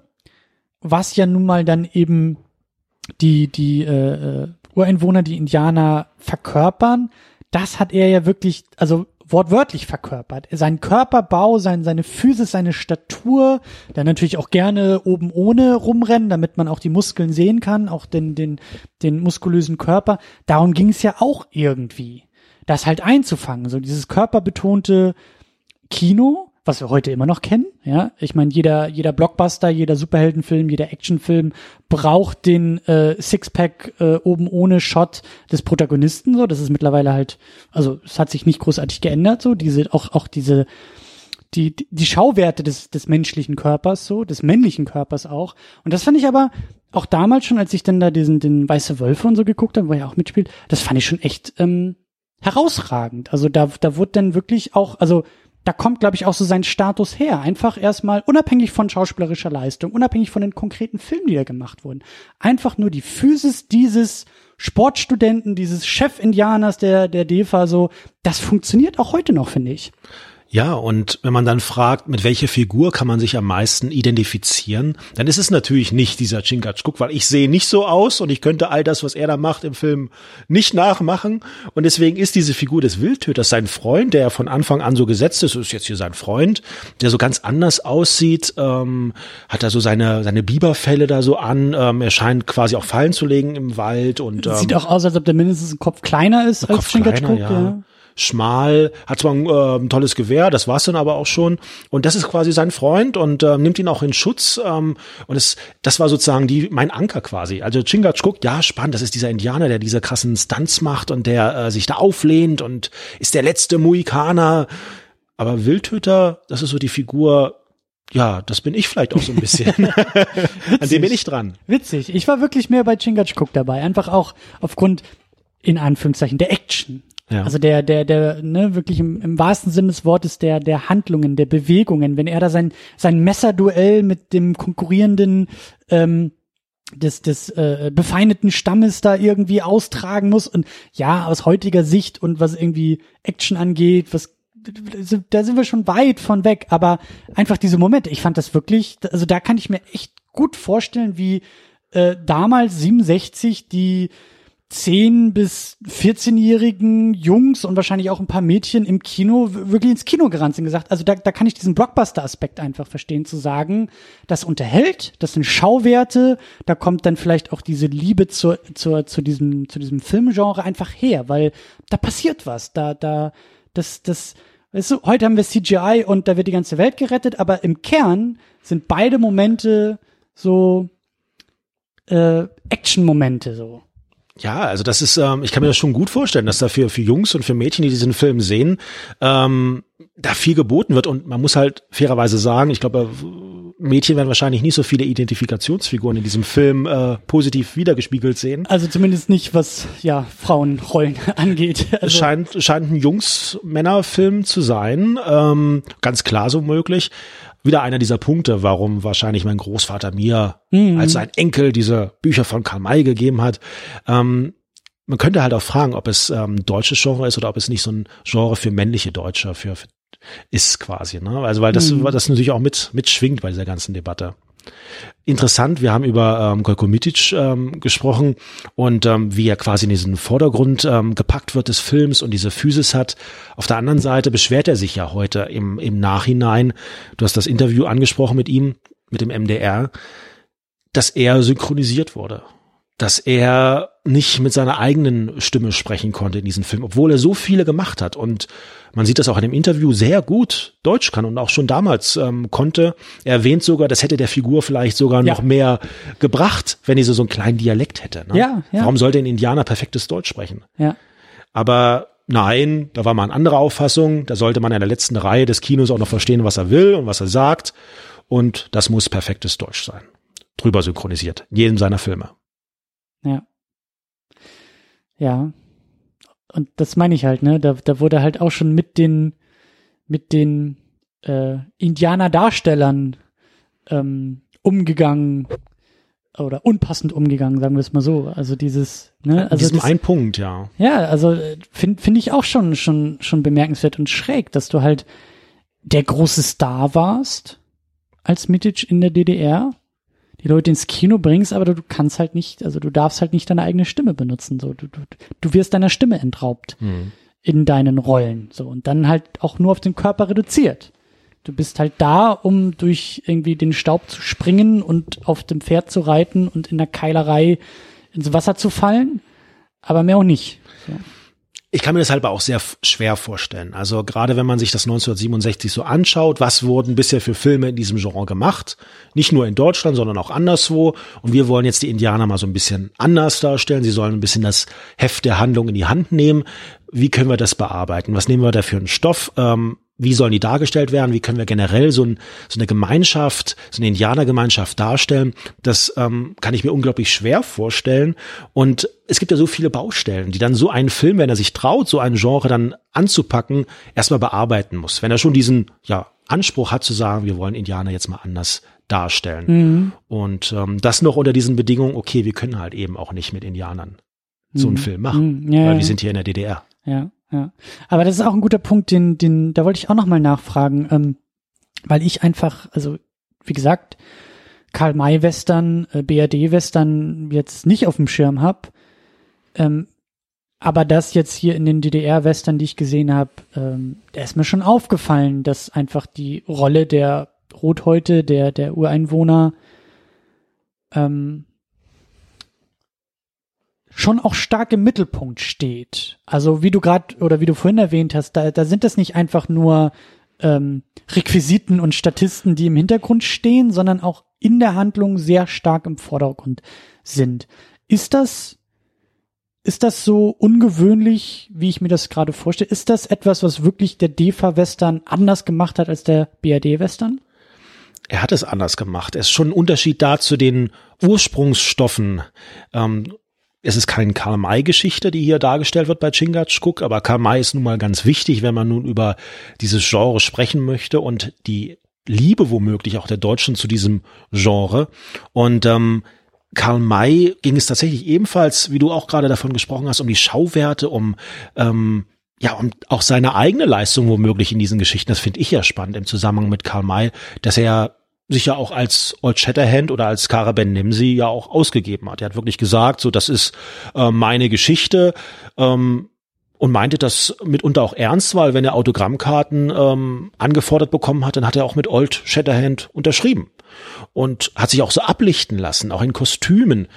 was ja nun mal dann eben die, die äh, äh, Ureinwohner, die Indianer verkörpern, das hat er ja wirklich, also wortwörtlich verkörpert. Sein Körperbau, sein, seine Physis, seine Statur, dann natürlich auch gerne oben ohne rumrennen, damit man auch die Muskeln sehen kann, auch den, den, den muskulösen Körper. Darum ging es ja auch irgendwie das halt einzufangen, so dieses körperbetonte Kino, was wir heute immer noch kennen, ja. Ich meine, jeder, jeder Blockbuster, jeder Superheldenfilm, jeder Actionfilm braucht den äh, Sixpack äh, oben ohne Shot des Protagonisten, so. Das ist mittlerweile halt, also es hat sich nicht großartig geändert, so. Diese, auch, auch diese, die, die- Schauwerte des, des menschlichen Körpers, so, des männlichen Körpers auch. Und das fand ich aber auch damals schon, als ich dann da diesen, den Weiße Wölfe und so geguckt habe, wo er auch mitspielt, das fand ich schon echt ähm, herausragend. Also da, da wurde dann wirklich auch, also da kommt, glaube ich, auch so sein Status her. Einfach erstmal unabhängig von schauspielerischer Leistung, unabhängig von den konkreten Filmen, die da gemacht wurden. Einfach nur die Physis dieses Sportstudenten, dieses Chef-Indianers der, der DEFA, so, das funktioniert auch heute noch, finde ich. Ja, und wenn man dann fragt, mit welcher Figur kann man sich am meisten identifizieren, dann ist es natürlich nicht dieser Chingachgook, weil ich sehe nicht so aus und ich könnte all das, was er da macht im Film, nicht nachmachen. Und deswegen ist diese Figur des Wildtöters sein Freund, der von Anfang an so gesetzt ist, ist jetzt hier sein Freund, der so ganz anders aussieht, ähm, hat da so seine, seine Biberfelle da so an, ähm, er scheint quasi auch Fallen zu legen im Wald und ähm, Sieht auch aus, als ob der mindestens ein Kopf kleiner ist als Chingachgook, kleiner, ja. Schmal, hat zwar ein, äh, ein tolles Gewehr, das war's dann aber auch schon. Und das ist quasi sein Freund und äh, nimmt ihn auch in Schutz. Ähm, und es, das war sozusagen die mein Anker quasi. Also Chingachgook, ja, spannend, das ist dieser Indianer, der diese krassen Stunts macht und der äh, sich da auflehnt und ist der letzte Muikaner. Aber Wildtöter, das ist so die Figur, ja, das bin ich vielleicht auch so ein bisschen. An dem bin ich dran. Witzig. Ich war wirklich mehr bei Chingachgook dabei. Einfach auch aufgrund, in Anführungszeichen, der Action. Ja. Also der, der, der, ne, wirklich im, im wahrsten Sinne des Wortes der, der Handlungen, der Bewegungen. Wenn er da sein, sein Messerduell mit dem konkurrierenden, ähm, des, des äh, befeindeten Stammes da irgendwie austragen muss. Und ja, aus heutiger Sicht und was irgendwie Action angeht, was da sind wir schon weit von weg, aber einfach diese Momente, ich fand das wirklich, also da kann ich mir echt gut vorstellen, wie äh, damals 67 die 10 bis 14-jährigen Jungs und wahrscheinlich auch ein paar Mädchen im Kino wirklich ins Kino gerannt sind gesagt. Also da, da kann ich diesen Blockbuster-Aspekt einfach verstehen, zu sagen, das unterhält, das sind Schauwerte, da kommt dann vielleicht auch diese Liebe zur, zur, zu diesem, zu diesem Filmgenre einfach her, weil da passiert was, da, da, das, das, weißt du, heute haben wir CGI und da wird die ganze Welt gerettet, aber im Kern sind beide Momente so, äh, Action-Momente so. Ja, also das ist, ähm, ich kann mir das schon gut vorstellen, dass da für, für Jungs und für Mädchen, die diesen Film sehen, ähm, da viel geboten wird und man muss halt fairerweise sagen, ich glaube, Mädchen werden wahrscheinlich nicht so viele Identifikationsfiguren in diesem Film äh, positiv wiedergespiegelt sehen. Also zumindest nicht, was ja Frauenrollen angeht. Also es scheint, scheint ein Jungs-Männer-Film zu sein, ähm, ganz klar so möglich. Wieder einer dieser Punkte, warum wahrscheinlich mein Großvater mir mhm. als sein Enkel diese Bücher von Karl May gegeben hat. Ähm, man könnte halt auch fragen, ob es ähm, deutsches Genre ist oder ob es nicht so ein Genre für männliche Deutsche für, für ist quasi. Ne? Also weil das, mhm. das natürlich auch mit mitschwingt bei dieser ganzen Debatte. Interessant, wir haben über ähm, Gojko Mitic ähm, gesprochen und ähm, wie er quasi in diesen Vordergrund ähm, gepackt wird des Films und diese Physis hat. Auf der anderen Seite beschwert er sich ja heute im, im Nachhinein, du hast das Interview angesprochen mit ihm, mit dem MDR, dass er synchronisiert wurde dass er nicht mit seiner eigenen Stimme sprechen konnte in diesem Film, obwohl er so viele gemacht hat. Und man sieht das auch in dem Interview sehr gut Deutsch kann und auch schon damals ähm, konnte. Er erwähnt sogar, das hätte der Figur vielleicht sogar ja. noch mehr gebracht, wenn diese so einen kleinen Dialekt hätte. Ne? Ja, ja. Warum sollte ein Indianer perfektes Deutsch sprechen? Ja. Aber nein, da war mal eine andere Auffassung. Da sollte man in der letzten Reihe des Kinos auch noch verstehen, was er will und was er sagt. Und das muss perfektes Deutsch sein. Drüber synchronisiert. In jedem seiner Filme. Ja. Ja. Und das meine ich halt, ne? Da, da wurde halt auch schon mit den, mit den äh, Indianer-Darstellern ähm, umgegangen oder unpassend umgegangen, sagen wir es mal so. Also dieses, ne? Also diesem das, ein Punkt, ja. Ja, also finde find ich auch schon, schon, schon bemerkenswert und schräg, dass du halt der große Star warst als Mitic in der DDR die Leute ins Kino bringst, aber du, kannst halt nicht, also du darfst halt nicht deine eigene Stimme benutzen. So, du, du, du wirst deiner Stimme entraubt mhm. in deinen Rollen. So, und dann halt auch nur auf den Körper reduziert. Du bist halt da, um durch irgendwie den Staub zu springen und auf dem Pferd zu reiten und in der Keilerei ins Wasser zu fallen, aber mehr auch nicht. So. Ich kann mir das halt auch sehr schwer vorstellen. Also gerade wenn man sich das 1967 so anschaut, was wurden bisher für Filme in diesem Genre gemacht? Nicht nur in Deutschland, sondern auch anderswo. Und wir wollen jetzt die Indianer mal so ein bisschen anders darstellen. Sie sollen ein bisschen das Heft der Handlung in die Hand nehmen. Wie können wir das bearbeiten? Was nehmen wir da für einen Stoff? Ähm, wie sollen die dargestellt werden? Wie können wir generell so, ein, so eine Gemeinschaft, so eine Indianergemeinschaft darstellen? Das ähm, kann ich mir unglaublich schwer vorstellen. Und es gibt ja so viele Baustellen, die dann so einen Film, wenn er sich traut, so ein Genre dann anzupacken, erstmal bearbeiten muss. Wenn er schon diesen ja, Anspruch hat zu sagen, wir wollen Indianer jetzt mal anders darstellen. Mhm. Und ähm, das noch unter diesen Bedingungen, okay, wir können halt eben auch nicht mit Indianern so einen mhm. Film machen, mhm. ja, weil wir sind hier in der DDR. Ja. Ja, aber das ist auch ein guter Punkt, den, den, da wollte ich auch noch mal nachfragen, ähm, weil ich einfach, also wie gesagt, Karl May Western, äh, BRD Western jetzt nicht auf dem Schirm hab, ähm, aber das jetzt hier in den DDR Western, die ich gesehen habe, ähm, da ist mir schon aufgefallen, dass einfach die Rolle der Rothäute, der der Ureinwohner ähm, schon auch stark im Mittelpunkt steht. Also wie du gerade oder wie du vorhin erwähnt hast, da, da sind das nicht einfach nur ähm, Requisiten und Statisten, die im Hintergrund stehen, sondern auch in der Handlung sehr stark im Vordergrund sind. Ist das ist das so ungewöhnlich, wie ich mir das gerade vorstelle? Ist das etwas, was wirklich der DEFA-Western anders gemacht hat als der BRD-Western? Er hat es anders gemacht. Es ist schon ein Unterschied da zu den Ursprungsstoffen. Ähm, es ist keine Karl-May-Geschichte, die hier dargestellt wird bei Chingachgook, aber Karl-May ist nun mal ganz wichtig, wenn man nun über dieses Genre sprechen möchte und die Liebe womöglich auch der Deutschen zu diesem Genre. Und ähm, Karl May ging es tatsächlich ebenfalls, wie du auch gerade davon gesprochen hast, um die Schauwerte, um ähm, ja, um auch seine eigene Leistung womöglich in diesen Geschichten. Das finde ich ja spannend im Zusammenhang mit Karl May, dass er sich ja auch als Old Shatterhand oder als Ben Nimsi ja auch ausgegeben hat. Er hat wirklich gesagt, so das ist äh, meine Geschichte ähm, und meinte das mitunter auch ernst, weil wenn er Autogrammkarten ähm, angefordert bekommen hat, dann hat er auch mit Old Shatterhand unterschrieben und hat sich auch so ablichten lassen, auch in Kostümen.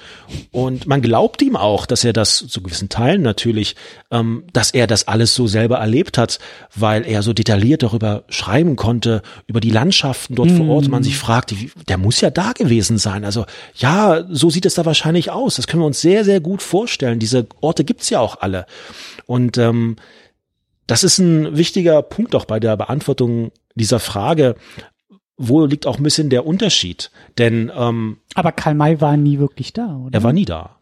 Und man glaubt ihm auch, dass er das zu gewissen Teilen natürlich, ähm, dass er das alles so selber erlebt hat, weil er so detailliert darüber schreiben konnte, über die Landschaften dort mm. vor Ort. Man sich mhm. fragt, der muss ja da gewesen sein. Also ja, so sieht es da wahrscheinlich aus. Das können wir uns sehr, sehr gut vorstellen. Diese Orte gibt's ja auch alle. Und ähm, das ist ein wichtiger Punkt auch bei der Beantwortung dieser Frage, wo liegt auch ein bisschen der Unterschied? Denn ähm, Aber Karl May war nie wirklich da, oder? er war nie da.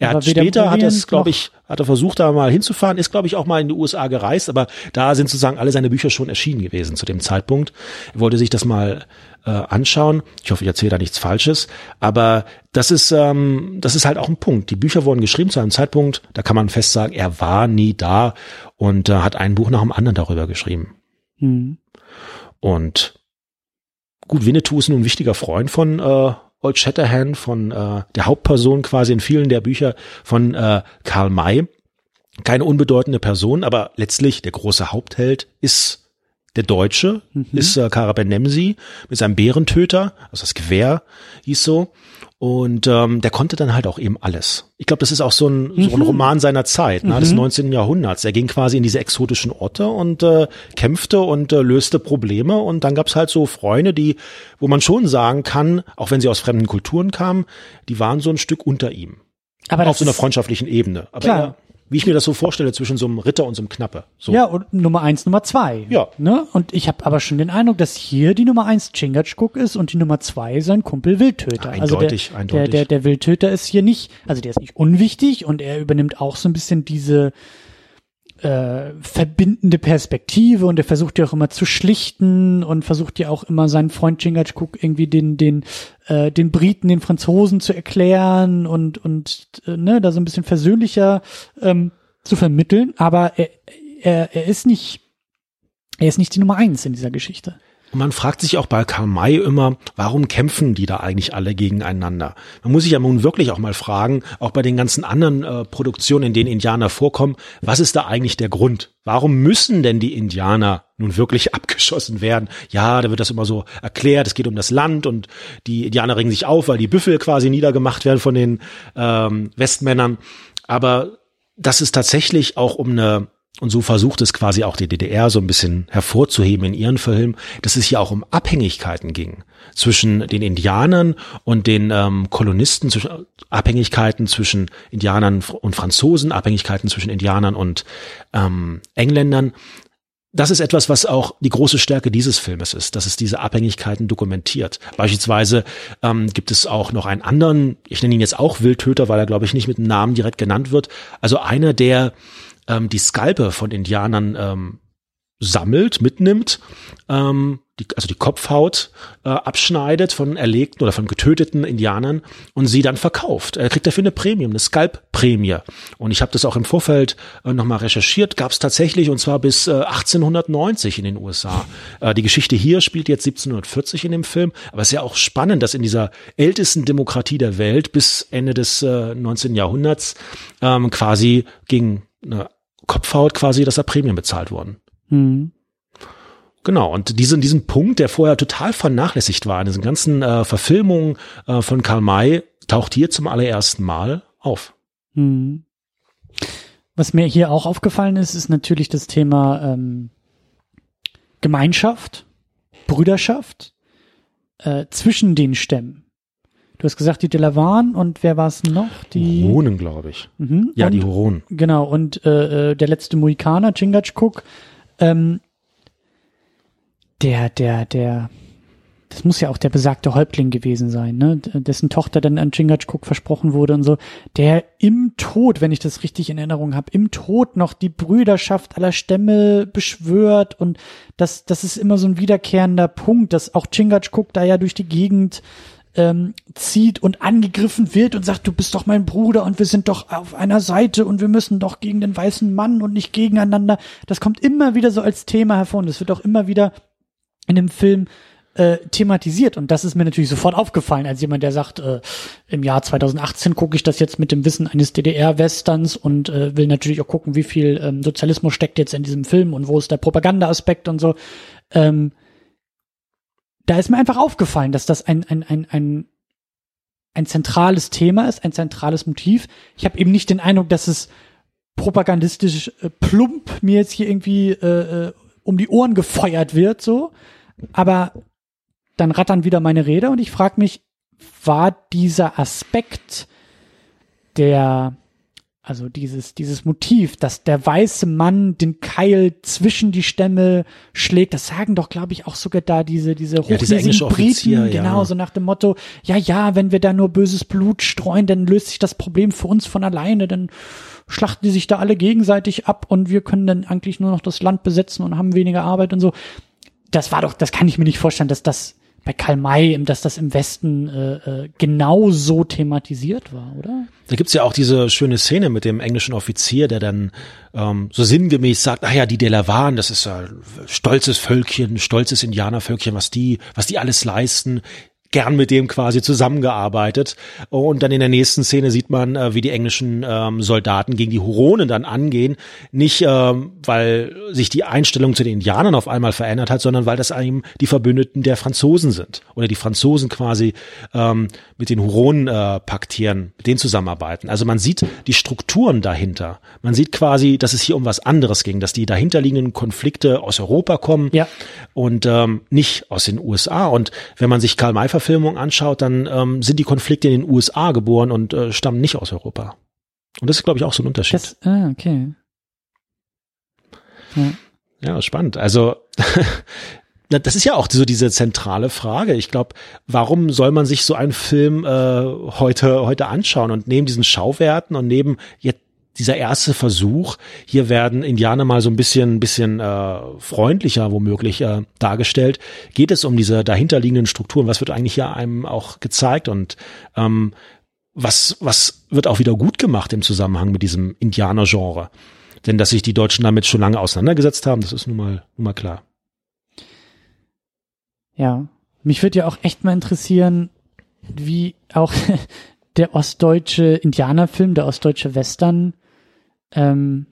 Er Aber hat später, hat Orient es, glaube ich, hat er versucht, da mal hinzufahren, ist, glaube ich, auch mal in die USA gereist, aber da sind sozusagen alle seine Bücher schon erschienen gewesen zu dem Zeitpunkt. Er wollte sich das mal äh, anschauen. Ich hoffe, ich erzähle da nichts Falsches. Aber das ist, ähm, das ist halt auch ein Punkt. Die Bücher wurden geschrieben zu einem Zeitpunkt, da kann man fest sagen, er war nie da und äh, hat ein Buch nach dem anderen darüber geschrieben. Hm. Und gut, Winnetou ist nun ein wichtiger Freund von äh, Old Shatterhand, von äh, der Hauptperson quasi in vielen der Bücher von äh, Karl May. Keine unbedeutende Person, aber letztlich der große Hauptheld ist der Deutsche, ist äh, Kara Benemsi mit seinem Bärentöter, also das Gewehr hieß so. Und ähm, der konnte dann halt auch eben alles. Ich glaube, das ist auch so ein, so ein Roman seiner Zeit, ne, des 19. Jahrhunderts. Er ging quasi in diese exotischen Orte und äh, kämpfte und äh, löste Probleme. Und dann gab's halt so Freunde, die, wo man schon sagen kann, auch wenn sie aus fremden Kulturen kamen, die waren so ein Stück unter ihm. Aber auf so einer freundschaftlichen Ebene. Aber Klar. er, wie ich mir das so vorstelle, zwischen so einem Ritter und so einem Knappe. So. Ja, und Nummer eins, Nummer zwei. Ja. Ne? Und ich habe aber schon den Eindruck, dass hier die Nummer eins Chingachgook ist und die Nummer zwei sein Kumpel Wildtöter. Ja, also eindeutig, der, eindeutig. Der, der, der Wildtöter ist hier nicht, also der ist nicht unwichtig und er übernimmt auch so ein bisschen diese äh, verbindende Perspektive und er versucht ja auch immer zu schlichten und versucht ja auch immer seinen Freund Chingachgook irgendwie den den äh, den Briten, den Franzosen zu erklären und und äh, ne, da so ein bisschen versöhnlicher ähm, zu vermitteln, aber er, er, er ist nicht er ist nicht die Nummer eins in dieser Geschichte. Man fragt sich auch bei Karl immer, warum kämpfen die da eigentlich alle gegeneinander? Man muss sich ja nun wirklich auch mal fragen, auch bei den ganzen anderen äh, Produktionen, in denen Indianer vorkommen, was ist da eigentlich der Grund? Warum müssen denn die Indianer nun wirklich abgeschossen werden? Ja, da wird das immer so erklärt, es geht um das Land und die Indianer regen sich auf, weil die Büffel quasi niedergemacht werden von den ähm, Westmännern. Aber dass es tatsächlich auch um eine und so versucht es quasi auch die DDR so ein bisschen hervorzuheben in ihren Filmen, dass es hier auch um Abhängigkeiten ging zwischen den Indianern und den ähm, Kolonisten, zwischen Abhängigkeiten zwischen Indianern und Franzosen, Abhängigkeiten zwischen Indianern und ähm, Engländern. Das ist etwas, was auch die große Stärke dieses Filmes ist, dass es diese Abhängigkeiten dokumentiert. Beispielsweise ähm, gibt es auch noch einen anderen, ich nenne ihn jetzt auch Wildtöter, weil er, glaube ich, nicht mit dem Namen direkt genannt wird. Also einer, der ähm, die Skalpe von Indianern ähm, sammelt, mitnimmt, ähm, die, also die Kopfhaut äh, abschneidet von erlegten oder von getöteten Indianern und sie dann verkauft. Er kriegt dafür eine Prämie, eine Skalpprämie. Und ich habe das auch im Vorfeld äh, nochmal recherchiert, gab es tatsächlich und zwar bis äh, 1890 in den USA. Äh, die Geschichte hier spielt jetzt 1740 in dem Film, aber es ist ja auch spannend, dass in dieser ältesten Demokratie der Welt bis Ende des äh, 19. Jahrhunderts ähm, quasi gegen eine Kopfhaut quasi, dass da Prämien bezahlt wurden. Hm. Genau, und diesen, diesen Punkt, der vorher total vernachlässigt war, in diesen ganzen äh, Verfilmungen äh, von Karl May, taucht hier zum allerersten Mal auf. Hm. Was mir hier auch aufgefallen ist, ist natürlich das Thema ähm, Gemeinschaft, Brüderschaft äh, zwischen den Stämmen. Du hast gesagt, die Delavan und wer war es noch? Die Huronen, glaube ich. Mhm. Ja, und, die Huronen. Genau, und äh, äh, der letzte Mohikaner, Chingachgook, ähm, der, der, der, das muss ja auch der besagte Häuptling gewesen sein, ne? Dessen Tochter dann an Chingachgook versprochen wurde und so, der im Tod, wenn ich das richtig in Erinnerung habe, im Tod noch die Brüderschaft aller Stämme beschwört und das, das ist immer so ein wiederkehrender Punkt, dass auch Chingachgook da ja durch die Gegend ähm, zieht und angegriffen wird und sagt, du bist doch mein Bruder und wir sind doch auf einer Seite und wir müssen doch gegen den weißen Mann und nicht gegeneinander. Das kommt immer wieder so als Thema hervor und das wird auch immer wieder in dem Film äh, thematisiert und das ist mir natürlich sofort aufgefallen als jemand, der sagt, äh, im Jahr 2018 gucke ich das jetzt mit dem Wissen eines DDR-Westerns und äh, will natürlich auch gucken, wie viel ähm, Sozialismus steckt jetzt in diesem Film und wo ist der Propaganda-Aspekt und so. Ähm, da ist mir einfach aufgefallen, dass das ein, ein, ein, ein, ein zentrales Thema ist, ein zentrales Motiv. Ich habe eben nicht den Eindruck, dass es propagandistisch äh, plump mir jetzt hier irgendwie äh, äh, um die Ohren gefeuert wird, so. Aber dann rattern wieder meine Räder und ich frage mich, war dieser Aspekt der Also dieses, dieses Motiv, dass der weiße Mann den Keil zwischen die Stämme schlägt, das sagen doch, glaube ich, auch sogar da diese, diese Ja, dieser englische Offizier, ja. genau, so nach dem Motto, ja, ja, wenn wir da nur böses Blut streuen, dann löst sich das Problem für uns von alleine, dann schlachten die sich da alle gegenseitig ab und wir können dann eigentlich nur noch das Land besetzen und haben weniger Arbeit und so. Das war doch, das kann ich mir nicht vorstellen, dass das bei Karl May, dass das im Westen äh, äh, genau so thematisiert war, oder? Da gibt's ja auch diese schöne Szene mit dem englischen Offizier, der dann ähm, so sinngemäß sagt, ah ja, die Delavan, das ist ein stolzes Völkchen, stolzes Indianervölkchen, was die, was die alles leisten gern mit dem quasi zusammengearbeitet. Und dann in der nächsten Szene sieht man, äh, wie die englischen ähm, Soldaten gegen die Huronen dann angehen. Nicht, ähm, weil sich die Einstellung zu den Indianern auf einmal verändert hat, sondern weil das eben die Verbündeten der Franzosen sind. Oder die Franzosen quasi ähm, mit den Huronen äh, paktieren, mit denen zusammenarbeiten. Also man sieht die Strukturen dahinter. Man sieht quasi, dass es hier um was anderes ging, dass die dahinterliegenden Konflikte aus Europa kommen Ja. und ähm, nicht aus den USA. Und wenn man sich Karl May Verfilmung anschaut, dann ähm, sind die Konflikte in den USA geboren und äh, stammen nicht aus Europa. Und das ist, glaube ich, auch so ein Unterschied. Das, ah, okay. Ja. Ja, spannend. Also das ist ja auch so diese zentrale Frage. Ich glaube, warum soll man sich so einen Film äh, heute heute anschauen und neben diesen Schauwerten und neben jetzt dieser erste Versuch, hier werden Indianer mal so ein bisschen, bisschen äh, freundlicher womöglich äh, dargestellt, geht es um diese dahinterliegenden Strukturen. Was wird eigentlich hier einem auch gezeigt und ähm, was, was wird auch wieder gut gemacht im Zusammenhang mit diesem Indianer-Genre? Denn dass sich die Deutschen damit schon lange auseinandergesetzt haben, das ist nun mal, nun mal klar. Ja. Mich würde ja auch echt mal interessieren, wie auch der ostdeutsche Indianerfilm, der ostdeutsche Western, ähm,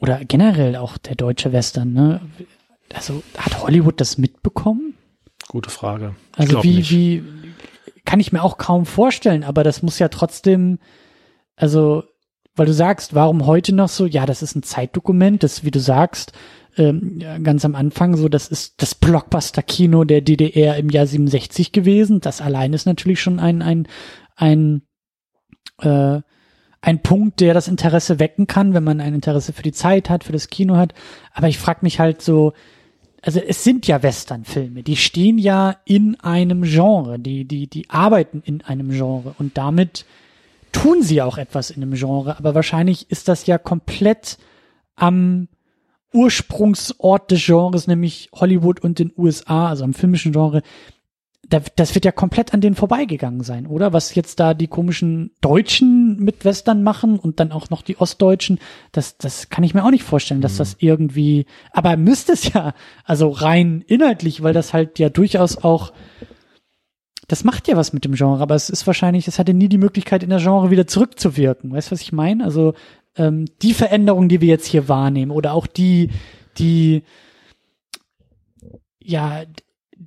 oder generell auch der deutsche Western, ne? Also hat Hollywood das mitbekommen? Gute Frage. Also wie, nicht. wie, kann ich mir auch kaum vorstellen, aber das muss ja trotzdem, also, weil du sagst, warum heute noch so, ja, das ist ein Zeitdokument, das, wie du sagst, ähm, ja, ganz am Anfang so, das ist das Blockbuster-Kino der DDR im Jahr 67 gewesen. Das allein ist natürlich schon ein, ein, ein, äh, ein Punkt, der das Interesse wecken kann, wenn man ein Interesse für die Zeit hat, für das Kino hat. Aber ich frage mich halt so, also es sind ja Westernfilme, die stehen ja in einem Genre, die, die, die arbeiten in einem Genre. Und damit tun sie auch etwas in einem Genre, aber wahrscheinlich ist das ja komplett am Ursprungsort des Genres, nämlich Hollywood und den USA, also am filmischen Genre, das wird ja komplett an denen vorbeigegangen sein, oder? Was jetzt da die komischen Deutschen mit Western machen und dann auch noch die Ostdeutschen, das, das kann ich mir auch nicht vorstellen, dass das irgendwie, aber müsste es ja, also rein inhaltlich, weil das halt ja durchaus auch, das macht ja was mit dem Genre, aber es ist wahrscheinlich, es hatte nie die Möglichkeit, in der Genre wieder zurückzuwirken. Weißt du, was ich meine? Also ähm, die Veränderung, die wir jetzt hier wahrnehmen, oder auch die, die, ja,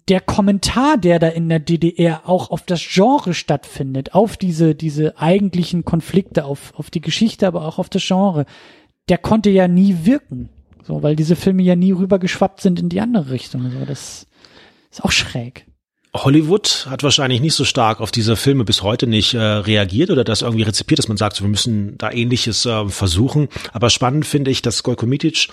der Kommentar, der da in der DDR auch auf das Genre stattfindet, auf diese, diese eigentlichen Konflikte, auf, auf die Geschichte, aber auch auf das Genre, der konnte ja nie wirken. So, weil diese Filme ja nie rübergeschwappt sind in die andere Richtung. So, das ist auch schräg. Hollywood hat wahrscheinlich nicht so stark auf diese Filme bis heute nicht äh, reagiert oder das irgendwie rezipiert, dass man sagt, wir müssen da ähnliches äh, versuchen. Aber spannend finde ich, dass Gojko Mitic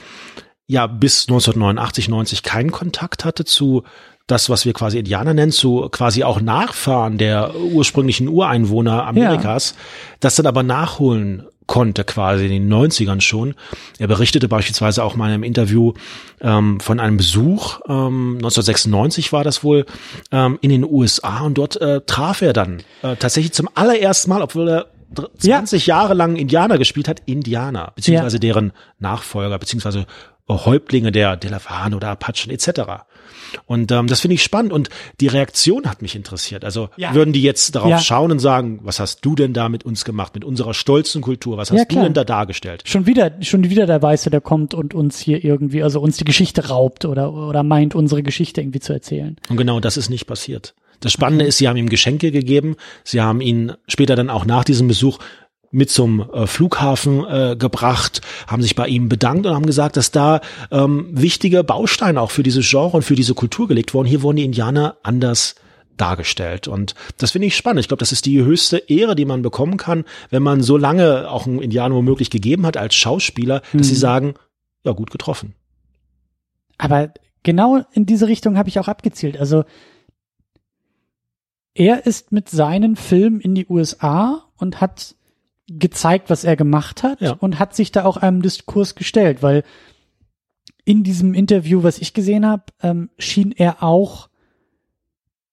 ja bis 1989, 90 keinen Kontakt hatte zu das, was wir quasi Indianer nennen, zu quasi auch Nachfahren der ursprünglichen Ureinwohner Amerikas, das dann aber nachholen konnte quasi in den 90ern schon. Er berichtete beispielsweise auch mal in einem Interview ähm, von einem Besuch, ähm, 1996 war das wohl, ähm, in den USA und dort äh, traf er dann äh, tatsächlich zum allerersten Mal, obwohl er dr- Ja. 20 Jahre lang Indianer gespielt hat, Indianer, beziehungsweise deren Nachfolger, beziehungsweise Häuptlinge der Delavan oder Apachen etc. Und ähm, das finde ich spannend und die Reaktion hat mich interessiert. Also Ja. würden die jetzt darauf Ja. schauen und sagen, was hast du denn da mit uns gemacht, mit unserer stolzen Kultur, was hast Ja, du denn da dargestellt? Schon wieder, schon wieder der Weiße, der kommt und uns hier irgendwie, also uns die Geschichte raubt oder, oder meint, unsere Geschichte irgendwie zu erzählen. Und genau das ist nicht passiert. Das Spannende ist, sie haben ihm Geschenke gegeben, sie haben ihn später dann auch nach diesem Besuch mit zum äh, Flughafen äh, gebracht, haben sich bei ihm bedankt und haben gesagt, dass da ähm, wichtige Bausteine auch für dieses Genre und für diese Kultur gelegt wurden. Hier wurden die Indianer anders dargestellt. Und das finde ich spannend. Ich glaube, das ist die höchste Ehre, die man bekommen kann, wenn man so lange auch einen Indianer womöglich gegeben hat als Schauspieler, dass Mhm. sie sagen, ja, gut getroffen. Aber genau in diese Richtung habe ich auch abgezielt. Also er ist mit seinen Filmen in die USA und hat gezeigt, was er gemacht hat Ja. und hat sich da auch einem Diskurs gestellt, weil in diesem Interview, was ich gesehen habe, ähm, schien er auch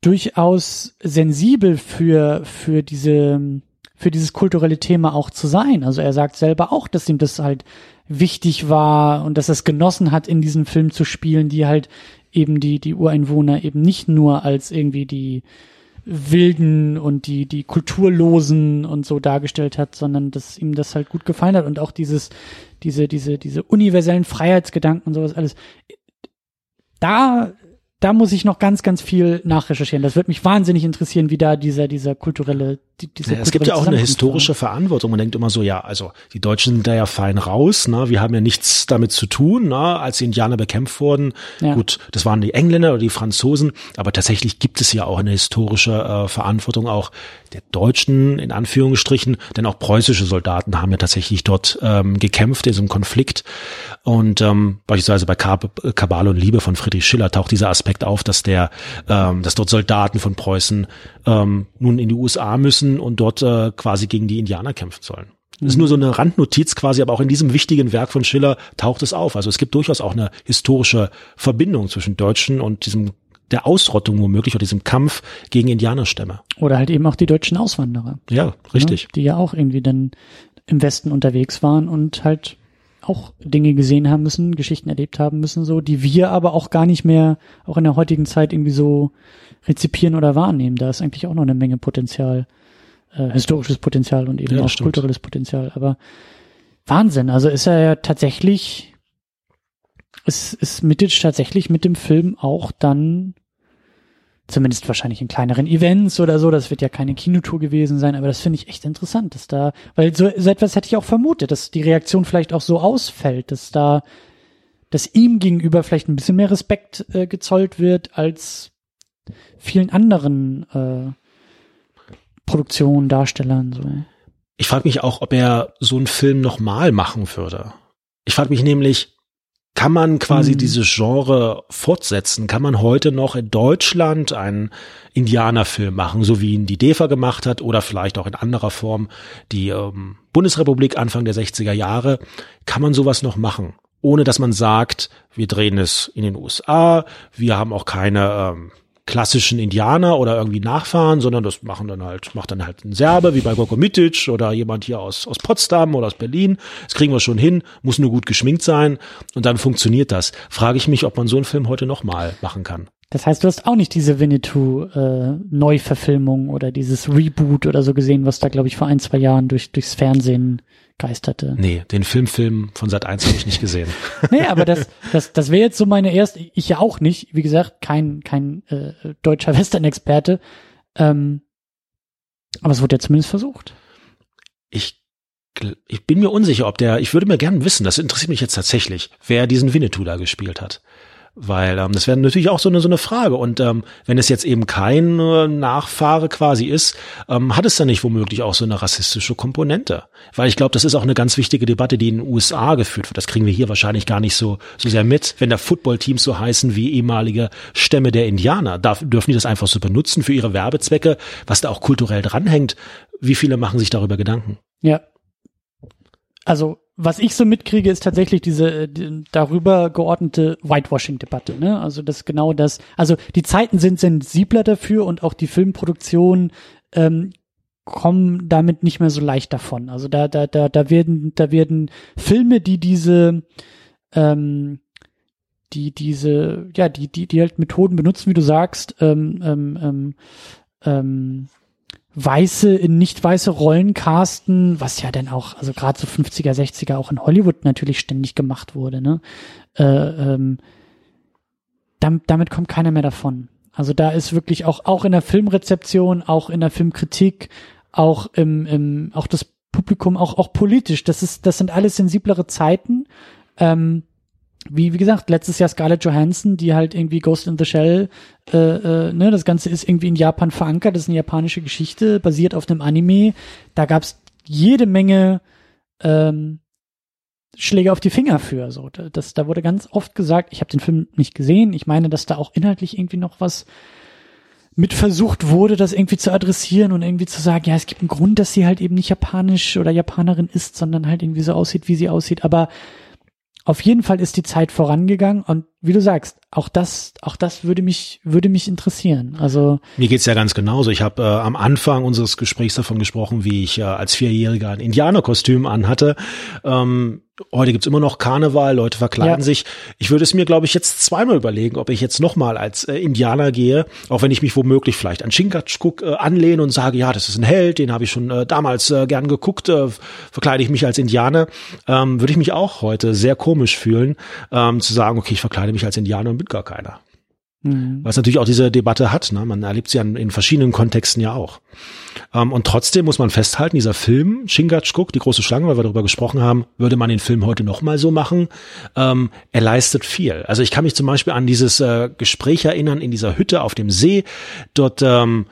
durchaus sensibel für für diese für dieses kulturelle Thema auch zu sein. Also er sagt selber auch, dass ihm das halt wichtig war und dass er es genossen hat, in diesen Film zu spielen, die halt eben die die Ureinwohner eben nicht nur als irgendwie die Wilden und die, die Kulturlosen und so dargestellt hat, sondern dass ihm das halt gut gefallen hat und auch dieses, diese, diese, diese universellen Freiheitsgedanken und sowas alles. Da, da muss ich noch ganz, ganz viel nachrecherchieren. Das wird mich wahnsinnig interessieren, wie da dieser, dieser kulturelle, die, diese Ja, es gibt ja auch eine historische Verantwortung. Man denkt immer so, ja, also die Deutschen sind da ja fein raus, ne? wir haben ja nichts damit zu tun, ne? als die Indianer bekämpft wurden. Ja. Gut, das waren die Engländer oder die Franzosen, aber tatsächlich gibt es ja auch eine historische äh, Verantwortung auch der Deutschen in Anführungsstrichen, denn auch preußische Soldaten haben ja tatsächlich dort ähm, gekämpft in so einem Konflikt. Und ähm, beispielsweise bei Kab Kabal und Liebe von Friedrich Schiller taucht dieser Aspekt auf, dass der, ähm, dass dort Soldaten von Preußen ähm, nun in die USA müssen und dort äh, quasi gegen die Indianer kämpfen sollen. Das ist nur so eine Randnotiz quasi, aber auch in diesem wichtigen Werk von Schiller taucht es auf. Also es gibt durchaus auch eine historische Verbindung zwischen Deutschen und diesem der Ausrottung womöglich oder diesem Kampf gegen Indianerstämme. Oder halt eben auch die deutschen Auswanderer. Ja, richtig. Ne? Die ja auch irgendwie dann im Westen unterwegs waren und halt auch Dinge gesehen haben müssen, Geschichten erlebt haben müssen, so, die wir aber auch gar nicht mehr, auch in der heutigen Zeit irgendwie so rezipieren oder wahrnehmen. Da ist eigentlich auch noch eine Menge Potenzial, äh, historisches Potenzial und eben Ja, auch stimmt. kulturelles Potenzial. Aber Wahnsinn, also ist er ja tatsächlich, ist, ist Mitic tatsächlich mit dem Film auch dann zumindest wahrscheinlich in kleineren Events oder so. Das wird ja keine Kinotour gewesen sein, aber das finde ich echt interessant, dass da, weil so, so etwas hätte ich auch vermutet, dass die Reaktion vielleicht auch so ausfällt, dass da, dass ihm gegenüber vielleicht ein bisschen mehr Respekt äh, gezollt wird als vielen anderen äh, Produktionen, Darstellern. So. Ich frage mich auch, ob er so einen Film nochmal machen würde. Ich frage mich nämlich, kann man quasi Hm. dieses Genre fortsetzen? Kann man heute noch in Deutschland einen Indianerfilm machen, so wie ihn die DEFA gemacht hat oder vielleicht auch in anderer Form die ähm, Bundesrepublik Anfang der 60er Jahre? Kann man sowas noch machen? Ohne dass man sagt, wir drehen es in den USA, wir haben auch keine ähm, klassischen Indianer oder irgendwie Nachfahren, sondern das machen dann halt, macht dann halt ein Serbe, wie bei Goko Mitic oder jemand hier aus, aus Potsdam oder aus Berlin. Das kriegen wir schon hin, muss nur gut geschminkt sein und dann funktioniert das. Frage ich mich, ob man so einen Film heute nochmal machen kann. Das heißt, du hast auch nicht diese Winnetou-Neuverfilmung oder dieses Reboot oder so gesehen, was da, glaube ich, vor ein, zwei Jahren durch, durchs Fernsehen geisterte. Nee, den Filmfilm von Sat 1 habe ich nicht gesehen. Nee, aber das, das, das wäre jetzt so meine erste, ich ja auch nicht, wie gesagt, kein, kein äh, deutscher Western-Experte. Ähm, aber es wurde ja zumindest versucht. Ich, ich bin mir unsicher, ob der, ich würde mir gerne wissen, das interessiert mich jetzt tatsächlich, wer diesen Winnetou da gespielt hat. Weil ähm, das wäre natürlich auch so eine so eine Frage. Und ähm, wenn es jetzt eben kein äh, Nachfahre quasi ist, ähm, hat es dann nicht womöglich auch so eine rassistische Komponente? Weil ich glaube, das ist auch eine ganz wichtige Debatte, die in den USA geführt wird. Das kriegen wir hier wahrscheinlich gar nicht so so sehr mit. Wenn da Footballteams so heißen wie ehemalige Stämme der Indianer, darf, dürfen die das einfach so benutzen für ihre Werbezwecke, was da auch kulturell dranhängt. Wie viele machen sich darüber Gedanken? Ja. Also, was ich so mitkriege, ist tatsächlich diese äh, die, darüber geordnete Whitewashing-Debatte. Ne? Also das genau das. Also die Zeiten sind sensibler dafür und auch die Filmproduktionen ähm, kommen damit nicht mehr so leicht davon. Also da da da da werden da werden Filme, die diese ähm, die diese ja die die die halt Methoden benutzen, wie du sagst, ähm, ähm, ähm, ähm, weiße in nicht weiße Rollen casten, was ja dann auch, also gerade so 50er, 60er auch in Hollywood natürlich ständig gemacht wurde, ne? Äh, ähm, damit, damit kommt keiner mehr davon. Also da ist wirklich auch, auch in der Filmrezeption, auch in der Filmkritik, auch im, im auch das Publikum, auch, auch politisch, das ist, das sind alles sensiblere Zeiten. Ähm, wie, wie gesagt, letztes Jahr Scarlett Johansson, die halt irgendwie Ghost in the Shell, äh, äh, ne, das Ganze ist irgendwie in Japan verankert, das ist eine japanische Geschichte, basiert auf einem Anime. Da gab's jede Menge ähm, Schläge auf die Finger für. So, das, da wurde ganz oft gesagt, ich habe den Film nicht gesehen. Ich meine, dass da auch inhaltlich irgendwie noch was mit versucht wurde, das irgendwie zu adressieren und irgendwie zu sagen, ja, es gibt einen Grund, dass sie halt eben nicht japanisch oder Japanerin ist, sondern halt irgendwie so aussieht, wie sie aussieht. Aber auf jeden Fall ist die Zeit vorangegangen und wie du sagst, auch das, auch das würde mich, würde mich interessieren. Also mir geht's ja ganz genauso. Ich habe äh, am Anfang unseres Gesprächs davon gesprochen, wie ich äh, als Vierjähriger ein Indianerkostüm anhatte. Ähm, heute gibt's immer noch Karneval, Leute verkleiden ja. sich. Ich würde es mir, glaube ich, jetzt zweimal überlegen, ob ich jetzt nochmal als äh, Indianer gehe, auch wenn ich mich womöglich vielleicht an Chingachgook äh, anlehne und sage, ja, das ist ein Held, den habe ich schon äh, damals äh, gern geguckt, äh, verkleide ich mich als Indianer, ähm, würde ich mich auch heute sehr komisch fühlen, ähm, zu sagen, okay, ich verkleide mich als Indianer und bin gar keiner. Mhm. Was natürlich auch diese Debatte hat. Ne? Man erlebt sie ja in verschiedenen Kontexten ja auch. Ähm, und trotzdem muss man festhalten, dieser Film, Chingachgook, die große Schlange, weil wir darüber gesprochen haben, würde man den Film heute nochmal so machen. Ähm, er leistet viel. Also ich kann mich zum Beispiel an dieses äh, Gespräch erinnern in dieser Hütte auf dem See. Dort ähm,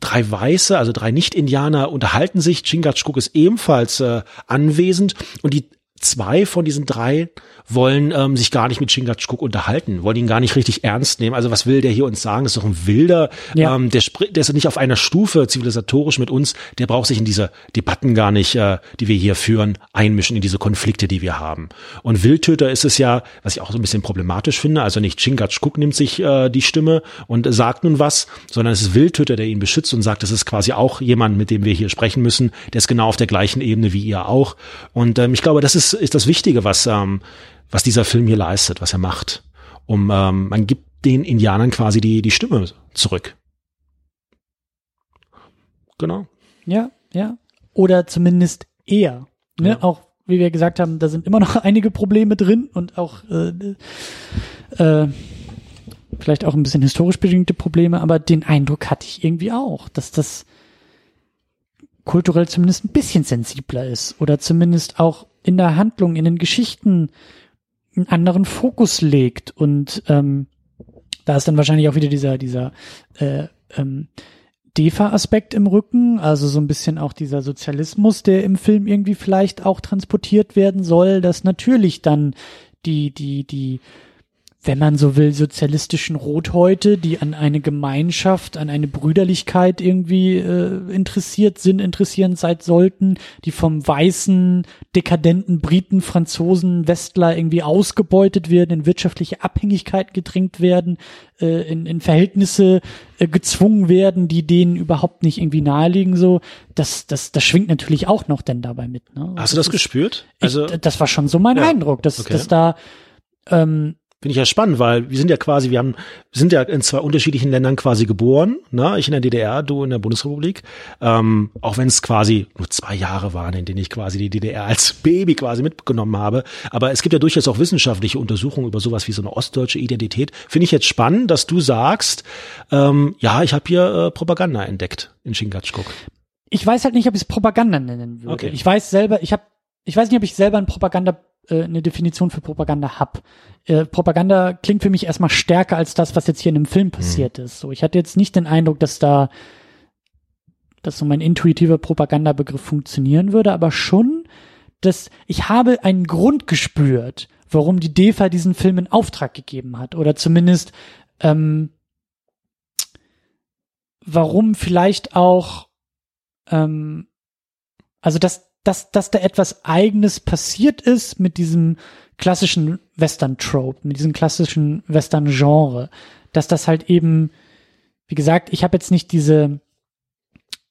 drei Weiße, also drei Nicht-Indianer unterhalten sich. Chingachgook ist ebenfalls äh, anwesend und die zwei von diesen drei wollen ähm, sich gar nicht mit Chingachgook unterhalten, wollen ihn gar nicht richtig ernst nehmen. Also was will der hier uns sagen? Das ist doch ein Wilder, ja. ähm, der, der ist nicht auf einer Stufe zivilisatorisch mit uns, der braucht sich in diese Debatten gar nicht, äh, die wir hier führen, einmischen, in diese Konflikte, die wir haben. Und Wildtöter ist es ja, was ich auch so ein bisschen problematisch finde, also nicht Chingachgook nimmt sich äh, die Stimme und sagt nun was, sondern es ist Wildtöter, der ihn beschützt und sagt, das ist quasi auch jemand, mit dem wir hier sprechen müssen, der ist genau auf der gleichen Ebene wie ihr auch. Und ähm, ich glaube, das ist, ist das Wichtige, was ähm, was dieser Film hier leistet, was er macht. Um, ähm, man gibt den Indianern quasi die, die Stimme zurück. Genau. Ja, ja. Oder zumindest eher. Ne? Ja. Auch wie wir gesagt haben, da sind immer noch einige Probleme drin und auch äh, äh, vielleicht auch ein bisschen historisch bedingte Probleme, aber den Eindruck hatte ich irgendwie auch, dass das kulturell zumindest ein bisschen sensibler ist oder zumindest auch in der Handlung, in den Geschichten einen anderen Fokus legt und ähm, da ist dann wahrscheinlich auch wieder dieser dieser äh, ähm, DEFA-Aspekt im Rücken, also so ein bisschen auch dieser Sozialismus, der im Film irgendwie vielleicht auch transportiert werden soll, dass natürlich dann die die die wenn man so will, sozialistischen Rothäute, die an eine Gemeinschaft, an eine Brüderlichkeit irgendwie äh, interessiert sind, interessieren sein sollten, die vom weißen, dekadenten Briten, Franzosen, Westler irgendwie ausgebeutet werden, in wirtschaftliche Abhängigkeit gedrängt werden, äh, in, in Verhältnisse äh, gezwungen werden, die denen überhaupt nicht irgendwie naheliegen, so, das, das, das schwingt natürlich auch noch denn dabei mit. Ne? Hast du das, das gespürt? Also, ich, das war schon so mein ja, Eindruck, dass, okay. dass da ähm, Finde ich ja spannend, weil wir sind ja quasi, wir haben, wir sind ja in zwei unterschiedlichen Ländern quasi geboren, ne? Ich in der DDR, du in der Bundesrepublik. Ähm, auch wenn es quasi nur zwei Jahre waren, in denen ich quasi die DDR als Baby quasi mitgenommen habe. Aber es gibt ja durchaus auch wissenschaftliche Untersuchungen über sowas wie so eine ostdeutsche Identität. Finde ich jetzt spannend, dass du sagst, ähm, ja, ich habe hier äh, Propaganda entdeckt in Chingachgook. Ich weiß halt nicht, ob ich es Propaganda nennen würde. Okay. Ich weiß selber, ich habe, ich weiß nicht, ob ich selber ein Propaganda äh, eine Definition für Propaganda hab. Äh, Propaganda klingt für mich erstmal stärker als das, was jetzt hier in einem Film passiert mhm. ist. So, ich hatte jetzt nicht den Eindruck, dass da, dass so mein intuitiver Propagandabegriff funktionieren würde, aber schon, dass ich habe einen Grund gespürt, warum die DEFA diesen Film in Auftrag gegeben hat oder zumindest ähm, warum vielleicht auch ähm, also dass dass, dass da etwas Eigenes passiert ist mit diesem klassischen Western-Trope, mit diesem klassischen Western-Genre, dass das halt eben, wie gesagt, ich habe jetzt nicht diese,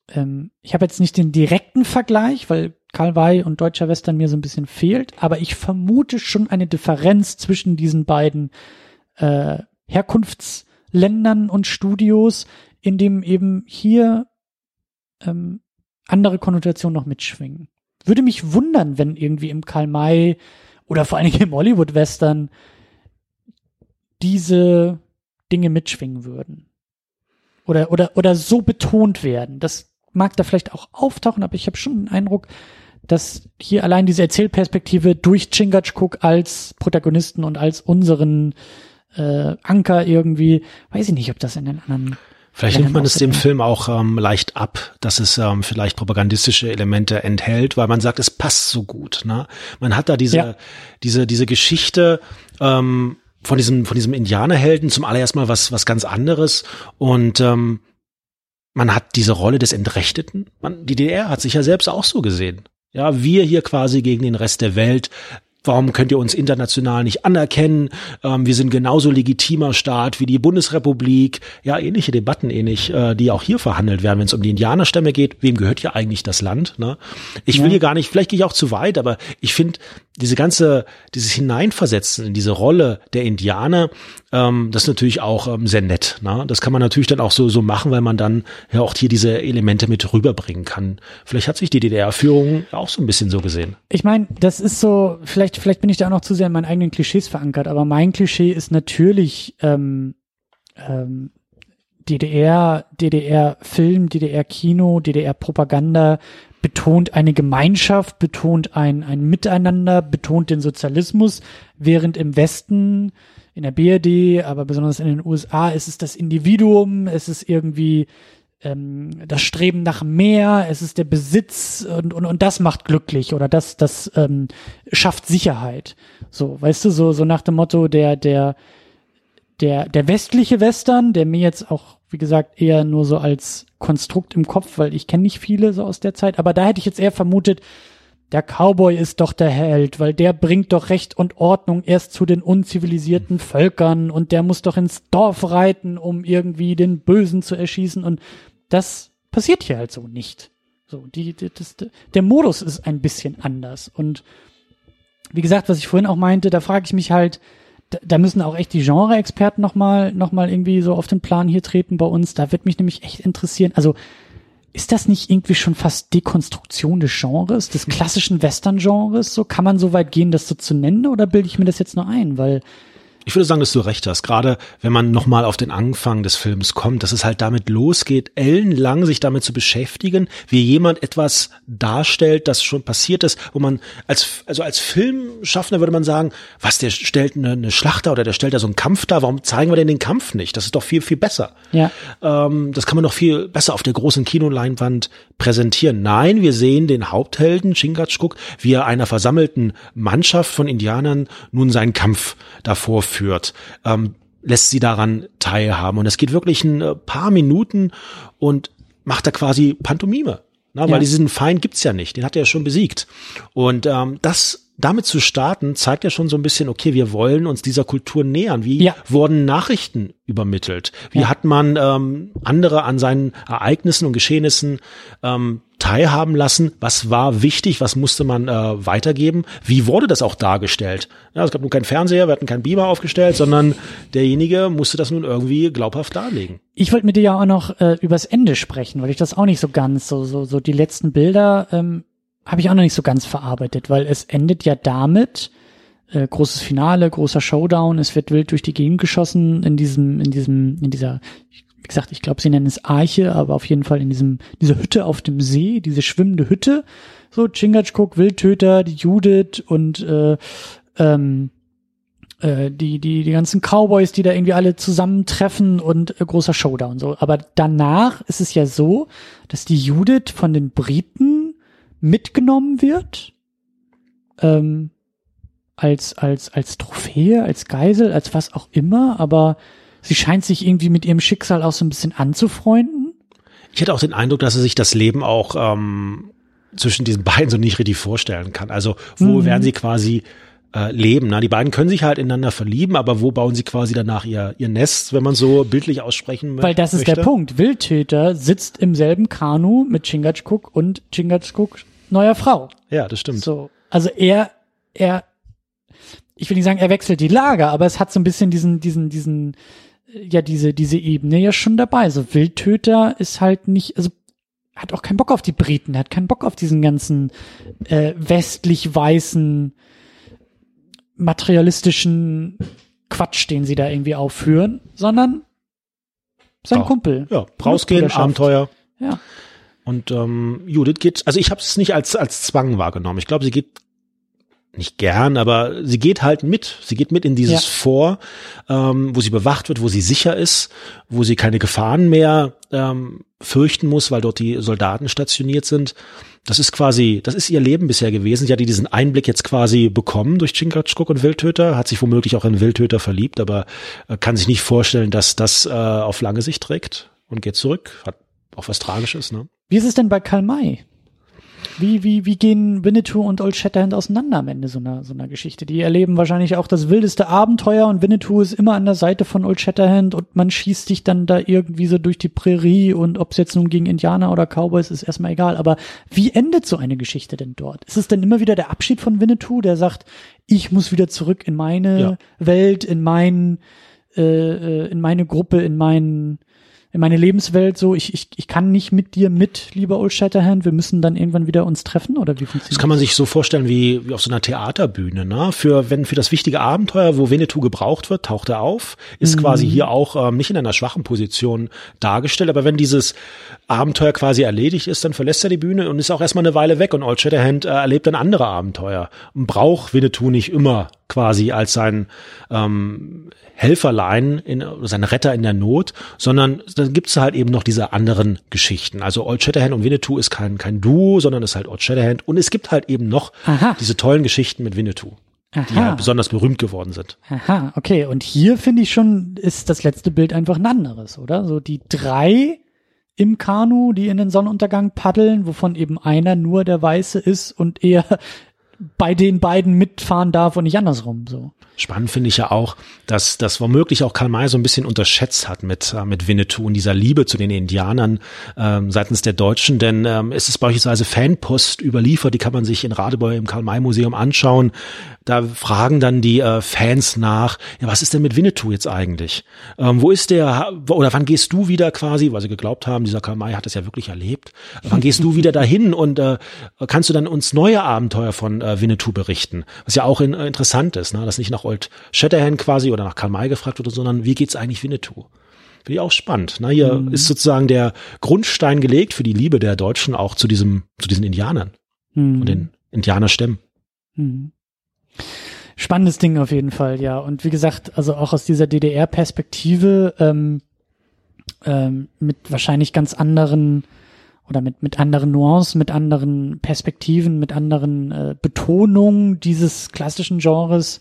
ähm, ich habe jetzt nicht den direkten Vergleich, weil Karl und deutscher Western mir so ein bisschen fehlt, aber ich vermute schon eine Differenz zwischen diesen beiden äh, Herkunftsländern und Studios, in dem eben hier ähm, andere Konnotationen noch mitschwingen würde mich wundern, wenn irgendwie im Karl May oder vor allen Dingen im Hollywood-Western diese Dinge mitschwingen würden. Oder, oder, oder so betont werden. Das mag da vielleicht auch auftauchen, aber ich habe schon den Eindruck, dass hier allein diese Erzählperspektive durch Chingachgook als Protagonisten und als unseren äh, Anker irgendwie, weiß ich nicht, ob das in den anderen Vielleicht nimmt man es dem Film auch ähm, leicht ab, dass es ähm, vielleicht propagandistische Elemente enthält, weil man sagt, es passt so gut. Ne? Man hat da diese, ja. diese, diese Geschichte ähm, von diesem, von diesem Indianerhelden zum allererst mal was, was ganz anderes und ähm, man hat diese Rolle des Entrechteten. Man, die DDR hat sich ja selbst auch so gesehen. Ja, wir hier quasi gegen den Rest der Welt Warum könnt ihr uns international nicht anerkennen? Ähm, wir sind genauso legitimer Staat wie die Bundesrepublik. Ja, ähnliche Debatten ähnlich, äh, die auch hier verhandelt werden, wenn es um die Indianerstämme geht. Wem gehört hier eigentlich das Land? Ne? Ich ja. will hier gar nicht, vielleicht gehe ich auch zu weit, aber ich finde diese ganze, dieses Hineinversetzen in diese Rolle der Indianer, ähm, das ist natürlich auch ähm, sehr nett. Ne? Das kann man natürlich dann auch so, so machen, weil man dann ja auch hier diese Elemente mit rüberbringen kann. Vielleicht hat sich die DDR-Führung auch so ein bisschen so gesehen. Ich meine, das ist so, vielleicht, vielleicht bin ich da auch noch zu sehr in meinen eigenen Klischees verankert, aber mein Klischee ist natürlich ähm, ähm, DDR, DDR-Film, DDR-Kino, DDR-Propaganda betont eine Gemeinschaft, betont ein, ein Miteinander, betont den Sozialismus, während im Westen in der BRD, aber besonders in den USA ist es das Individuum, es ist irgendwie ähm, das Streben nach mehr, es ist der Besitz und, und, und das macht glücklich oder das, das ähm, schafft Sicherheit. So, weißt du, so, so nach dem Motto, der, der, der, der westliche Western, der mir jetzt auch, wie gesagt, eher nur so als Konstrukt im Kopf, weil ich kenne nicht viele so aus der Zeit, aber da hätte ich jetzt eher vermutet, der Cowboy ist doch der Held, weil der bringt doch Recht und Ordnung erst zu den unzivilisierten Völkern und der muss doch ins Dorf reiten, um irgendwie den Bösen zu erschießen und das passiert hier halt so nicht. So, die, die das, der Modus ist ein bisschen anders und wie gesagt, was ich vorhin auch meinte, da frage ich mich halt, da, müssen auch echt die Genre-Experten nochmal noch mal irgendwie so auf den Plan hier treten bei uns. Da wird mich nämlich echt interessieren. Also ist das nicht irgendwie schon fast Dekonstruktion des Genres, des klassischen Western-Genres? So kann man so weit gehen, das so zu nennen, oder bilde ich mir das jetzt nur ein? Weil ich würde sagen, dass du recht hast. Gerade wenn man nochmal auf den Anfang des Films kommt, dass es halt damit losgeht, ellenlang sich damit zu beschäftigen, wie jemand etwas darstellt, das schon passiert ist, wo man als, also als Filmschaffender würde man sagen, was, der stellt eine, eine Schlachter oder der stellt da so einen Kampf da, warum zeigen wir denn den Kampf nicht? Das ist doch viel, viel besser. Ja. Ähm, das kann man doch viel besser auf der großen Kinoleinwand präsentieren. Nein, wir sehen den Haupthelden, Chingachgook, wie er einer versammelten Mannschaft von Indianern nun seinen Kampf davor führt, ähm, lässt sie daran teilhaben. Und es geht wirklich ein äh, paar Minuten und macht da quasi Pantomime. Na, weil ja. diesen Feind gibt's ja nicht, den hat er ja schon besiegt. Und ähm, das damit zu starten, zeigt ja schon so ein bisschen, okay, wir wollen uns dieser Kultur nähern. Wie ja. wurden Nachrichten übermittelt? Wie ja. hat man ähm, andere an seinen Ereignissen und Geschehnissen ähm, teilhaben lassen? Was war wichtig? Was musste man äh, weitergeben? Wie wurde das auch dargestellt? Ja, es gab nun keinen Fernseher, wir hatten keinen Beamer aufgestellt, sondern derjenige musste das nun irgendwie glaubhaft darlegen. Ich wollte mit dir ja auch noch äh, übers Ende sprechen, weil ich das auch nicht so ganz so so so die letzten Bilder ähm, habe ich auch noch nicht so ganz verarbeitet, weil es endet ja damit, äh, großes Finale, großer Showdown, es wird wild durch die Gegend geschossen in diesem, in diesem, in dieser, wie gesagt, ich glaube, sie nennen es Arche, aber auf jeden Fall in diesem, dieser Hütte auf dem See, diese schwimmende Hütte. So, Chingachgook, Wildtöter, die Judith und äh, ähm, äh, die, die, die ganzen Cowboys, die da irgendwie alle zusammentreffen und äh, großer Showdown. So. Aber danach ist es ja so, dass die Judith von den Briten mitgenommen wird, ähm, als, als, als Trophäe, als Geisel, als was auch immer, aber sie scheint sich irgendwie mit ihrem Schicksal auch so ein bisschen anzufreunden. Ich hätte auch den Eindruck, dass sie sich das Leben auch ähm, zwischen diesen beiden so nicht richtig vorstellen kann. Also wo mhm. werden sie quasi äh, leben? Na, die beiden können sich halt ineinander verlieben, aber wo bauen sie quasi danach ihr, ihr Nest, wenn man so bildlich aussprechen möchte? Weil das ist der Punkt. Wildtöter sitzt im selben Kanu mit Chingachgook und Chingachgook neuer Frau. Ja, das stimmt. So, also er, er, ich will nicht sagen, er wechselt die Lager, aber es hat so ein bisschen diesen, diesen, diesen, ja, diese, diese Ebene ja schon dabei. So Wildtöter ist halt nicht, also hat auch keinen Bock auf die Briten, hat keinen Bock auf diesen ganzen äh, westlich weißen materialistischen Quatsch, den sie da irgendwie aufführen, sondern sein ja. Kumpel. Ja, rausgehen, Abenteuer. Ja. Und ähm, Judith geht, also ich habe es nicht als als Zwang wahrgenommen. Ich glaube, sie geht nicht gern, aber sie geht halt mit. Sie geht mit in dieses ja. Vor, ähm, wo sie bewacht wird, wo sie sicher ist, wo sie keine Gefahren mehr ähm, fürchten muss, weil dort die Soldaten stationiert sind. Das ist quasi, das ist ihr Leben bisher gewesen. Sie hat diesen Einblick jetzt quasi bekommen durch Chingachgook und Wildtöter, hat sich womöglich auch in Wildtöter verliebt, aber äh, kann sich nicht vorstellen, dass das äh, auf lange Sicht trägt und geht zurück. Hat auch was Tragisches, ne? Wie ist es denn bei Karl May? Wie, wie, wie gehen Winnetou und Old Shatterhand auseinander am Ende so einer, so einer Geschichte? Die erleben wahrscheinlich auch das wildeste Abenteuer und Winnetou ist immer an der Seite von Old Shatterhand und man schießt sich dann da irgendwie so durch die Prärie und ob es jetzt nun gegen Indianer oder Cowboys ist erstmal egal. Aber wie endet so eine Geschichte denn dort? Ist es denn immer wieder der Abschied von Winnetou, der sagt, ich muss wieder zurück in meine ja. Welt, in mein, äh, äh in meine Gruppe, in meinen in meine Lebenswelt so, ich, ich, ich kann nicht mit dir mit, lieber Old Shatterhand, wir müssen dann irgendwann wieder uns treffen oder wie funktioniert das? kann man sich so vorstellen wie, wie auf so einer Theaterbühne, ne? Für, wenn, für das wichtige Abenteuer, wo Winnetou gebraucht wird, taucht er auf, ist mhm. quasi hier auch ähm, nicht in einer schwachen Position dargestellt, aber wenn dieses Abenteuer quasi erledigt ist, dann verlässt er die Bühne und ist auch erstmal eine Weile weg und Old Shatterhand äh, erlebt dann andere Abenteuer und braucht Winnetou nicht immer quasi als sein ähm, Helferlein, in, sein Retter in der Not, sondern dann gibt's halt eben noch diese anderen Geschichten. Also Old Shatterhand und Winnetou ist kein, kein Duo, sondern ist halt Old Shatterhand. Und es gibt halt eben noch Aha. diese tollen Geschichten mit Winnetou. Aha. die halt besonders berühmt geworden sind. Aha, okay. Und hier finde ich schon, ist das letzte Bild einfach ein anderes, oder? So die drei im Kanu, die in den Sonnenuntergang paddeln, wovon eben einer nur der Weiße ist und eher bei den beiden mitfahren darf und nicht andersrum, so. Spannend finde ich ja auch, dass das womöglich auch Karl May so ein bisschen unterschätzt hat mit, äh, mit Winnetou und dieser Liebe zu den Indianern ähm, seitens der Deutschen. Denn ähm, es ist beispielsweise Fanpost überliefert, die kann man sich in Radebeul im Karl-May-Museum anschauen. Da fragen dann die äh, Fans nach, ja, was ist denn mit Winnetou jetzt eigentlich? Ähm, wo ist der, oder wann gehst du wieder quasi, weil sie geglaubt haben, dieser Karl May hat es ja wirklich erlebt. Wann gehst du wieder dahin und äh, kannst du dann uns neue Abenteuer von äh, Winnetou berichten? Was ja auch in, äh, interessant ist, ne? dass nicht nach Old Shatterhand quasi oder nach Karl May gefragt wurde, sondern wie geht's eigentlich Winnetou? Finde ich auch spannend. Na, hier mhm. ist sozusagen der Grundstein gelegt für die Liebe der Deutschen auch zu diesem, zu diesen Indianern mhm. und den Indianerstämmen. Mhm. Spannendes Ding auf jeden Fall, ja. Und wie gesagt, also auch aus dieser DDR-Perspektive ähm, ähm, mit wahrscheinlich ganz anderen oder mit, mit anderen Nuancen, mit anderen Perspektiven, mit anderen äh, Betonungen dieses klassischen Genres.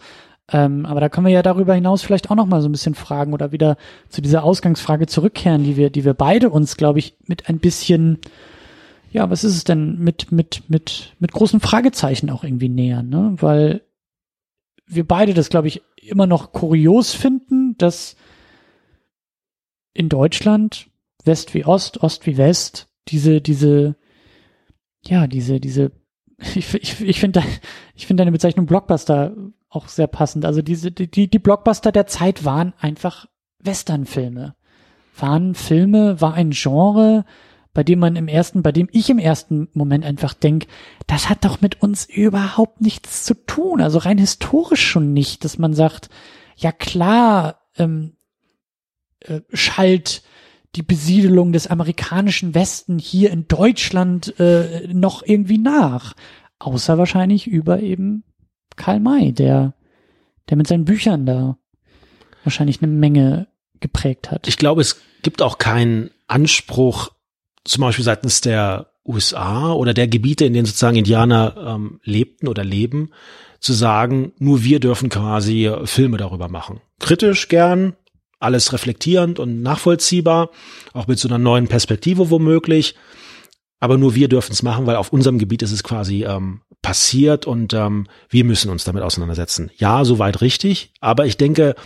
Ähm, aber da können wir ja darüber hinaus vielleicht auch noch mal so ein bisschen fragen oder wieder zu dieser Ausgangsfrage zurückkehren, die wir, die wir beide uns, glaube ich, mit ein bisschen, ja, was ist es denn, mit, mit, mit, mit großen Fragezeichen auch irgendwie nähern, ne? Weil wir beide das, glaube ich, immer noch kurios finden, dass in Deutschland West wie Ost, Ost wie West diese, diese, ja, diese, diese, ich, ich, ich finde ich finde deine Bezeichnung Blockbuster auch sehr passend. Also diese, die, die Blockbuster der Zeit waren einfach Westernfilme. Waren Filme, war ein Genre, bei dem man im ersten, bei dem ich im ersten Moment einfach denk, das hat doch mit uns überhaupt nichts zu tun. Also rein historisch schon nicht, dass man sagt, ja klar, ähm, äh, schallt die Besiedelung des amerikanischen Westen hier in Deutschland äh, noch irgendwie nach. Außer wahrscheinlich über eben Karl May, der, der mit seinen Büchern da wahrscheinlich eine Menge geprägt hat. Ich glaube, es gibt auch keinen Anspruch, zum Beispiel seitens der USA oder der Gebiete, in denen sozusagen Indianer ähm, lebten oder leben, zu sagen, nur wir dürfen quasi Filme darüber machen. Kritisch gern, alles reflektierend und nachvollziehbar, auch mit so einer neuen Perspektive womöglich. Aber nur wir dürfen es machen, weil auf unserem Gebiet ist es quasi ähm, passiert und ähm, wir müssen uns damit auseinandersetzen. Ja, soweit richtig. Aber ich denke,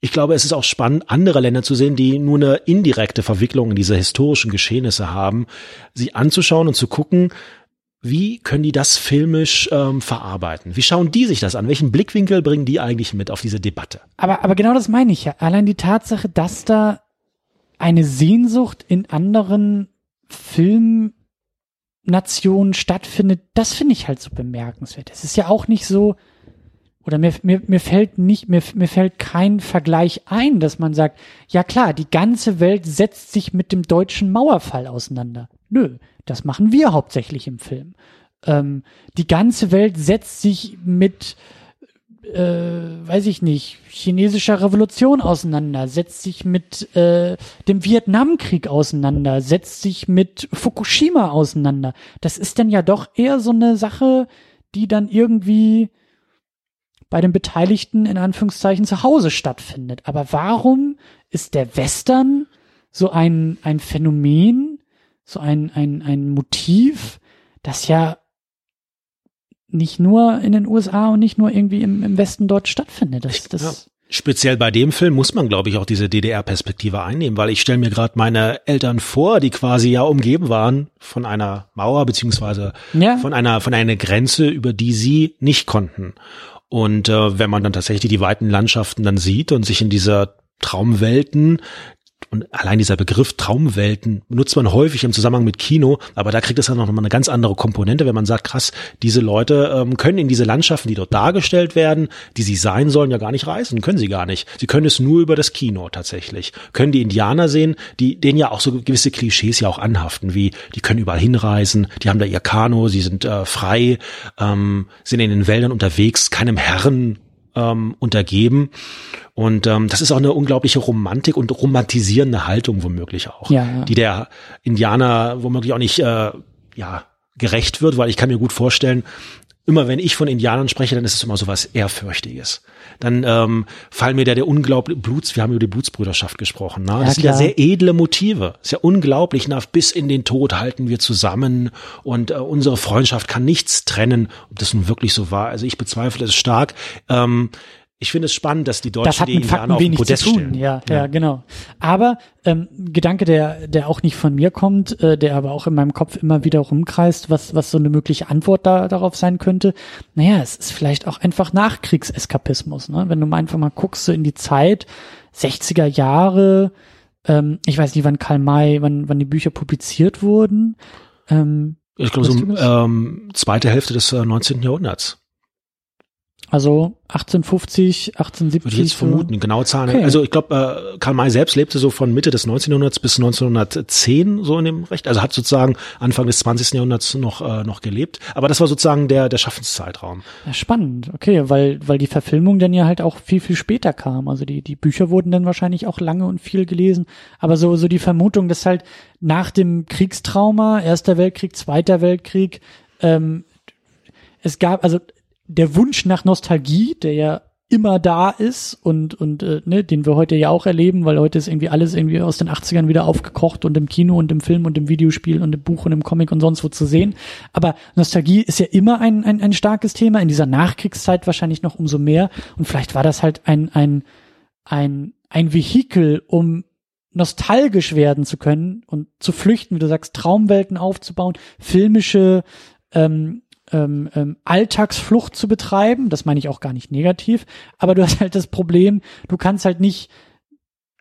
ich glaube, es ist auch spannend, andere Länder zu sehen, die nur eine indirekte Verwicklung in diese historischen Geschehnisse haben, sie anzuschauen und zu gucken, wie können die das filmisch ähm, verarbeiten? Wie schauen die sich das an? Welchen Blickwinkel bringen die eigentlich mit auf diese Debatte? Aber, aber genau das meine ich ja. Allein die Tatsache, dass da eine Sehnsucht in anderen Filmnationen stattfindet, das finde ich halt so bemerkenswert. Es ist ja auch nicht so, oder mir, mir, mir fällt nicht, mir, mir fällt kein Vergleich ein, dass man sagt, ja klar, die ganze Welt setzt sich mit dem deutschen Mauerfall auseinander. nö, das machen wir hauptsächlich im Film. Ähm, die ganze Welt setzt sich mit äh, weiß ich nicht, chinesischer Revolution auseinander, setzt sich mit äh, dem Vietnamkrieg auseinander, setzt sich mit Fukushima auseinander. Das ist dann ja doch eher so eine Sache, die dann irgendwie bei den Beteiligten in Anführungszeichen zu Hause stattfindet. Aber warum ist der Western so ein, ein Phänomen, so ein, ein, ein Motiv, das ja nicht nur in den USA und nicht nur irgendwie im, im Westen dort stattfindet. Das, das ja. Speziell bei dem Film muss man, glaube ich, auch diese DDR-Perspektive einnehmen, weil ich stelle mir gerade meine Eltern vor, die quasi ja umgeben waren von einer Mauer beziehungsweise ja. von einer von einer Grenze, über die sie nicht konnten. Und äh, wenn man dann tatsächlich die weiten Landschaften dann sieht und sich in dieser Traumwelten und allein dieser Begriff Traumwelten benutzt man häufig im Zusammenhang mit Kino, aber da kriegt es dann noch mal eine ganz andere Komponente, wenn man sagt, krass, diese Leute ähm, können in diese Landschaften, die dort dargestellt werden, die sie sein sollen, ja gar nicht reisen, können sie gar nicht. Sie können es nur über das Kino tatsächlich. Können die Indianer sehen, die denen ja auch so gewisse Klischees ja auch anhaften, wie die können überall hinreisen, die haben da ihr Kano, sie sind äh, frei, ähm, sind in den Wäldern unterwegs, keinem Herren ähm, untergeben. Und ähm, das ist auch eine unglaubliche Romantik und romantisierende Haltung womöglich auch, ja, ja. die der Indianer womöglich auch nicht äh, ja gerecht wird, weil ich kann mir gut vorstellen, immer wenn ich von Indianern spreche, dann ist es immer so was Ehrfürchtiges. Dann ähm, fallen mir da der unglaubliche Bluts, wir haben über die Blutsbrüderschaft gesprochen. Ne? Das ja, sind ja sehr edle Motive. Ist ja unglaublich, na, bis in den Tod halten wir zusammen und äh, unsere Freundschaft kann nichts trennen, ob das nun wirklich so war. Also ich bezweifle es stark. Ähm, ich finde es spannend, dass die Deutschen das hat die Indianer auf den Podest zu tun. stellen. Ja, ja, ja, genau. Aber ähm, Gedanke, der der auch nicht von mir kommt, äh, der aber auch in meinem Kopf immer wieder rumkreist, was was so eine mögliche Antwort da darauf sein könnte. Naja, es ist vielleicht auch einfach Nachkriegseskapismus. Ne? Wenn du mal einfach mal guckst so in die Zeit 60er Jahre, ähm, ich weiß nicht, wann Karl May, wann wann die Bücher publiziert wurden. Ähm, ich glaube so ähm, zweite Hälfte des äh, 19. Jahrhunderts. Also 1850, 1870. Würde ich jetzt vermuten, genaue Zahlen. Okay. Also ich glaube, äh, Karl May selbst lebte so von Mitte des 19. Jahrhunderts bis 1910 so in dem Recht. Also hat sozusagen Anfang des 20. Jahrhunderts noch äh, noch gelebt. Aber das war sozusagen der der Schaffenszeitraum. Ja, spannend. Okay, weil weil die Verfilmung dann ja halt auch viel viel später kam. Also die die Bücher wurden dann wahrscheinlich auch lange und viel gelesen. Aber so so die Vermutung, dass halt nach dem Kriegstrauma, Erster Weltkrieg, Zweiter Weltkrieg ähm, es gab, also der Wunsch nach Nostalgie, der ja immer da ist und und äh, ne, den wir heute ja auch erleben, weil heute ist irgendwie alles irgendwie aus den 80ern wieder aufgekocht und im Kino und im Film und im Videospiel und im Buch und im Comic und sonst wo zu sehen. Aber Nostalgie ist ja immer ein, ein, ein starkes Thema, in dieser Nachkriegszeit wahrscheinlich noch umso mehr. Und vielleicht war das halt ein, ein, ein, ein Vehikel, um nostalgisch werden zu können und zu flüchten, wie du sagst, Traumwelten aufzubauen, filmische ähm, ähm, ähm, Alltagsflucht zu betreiben. Das meine ich auch gar nicht negativ. Aber du hast halt das Problem, du kannst halt nicht,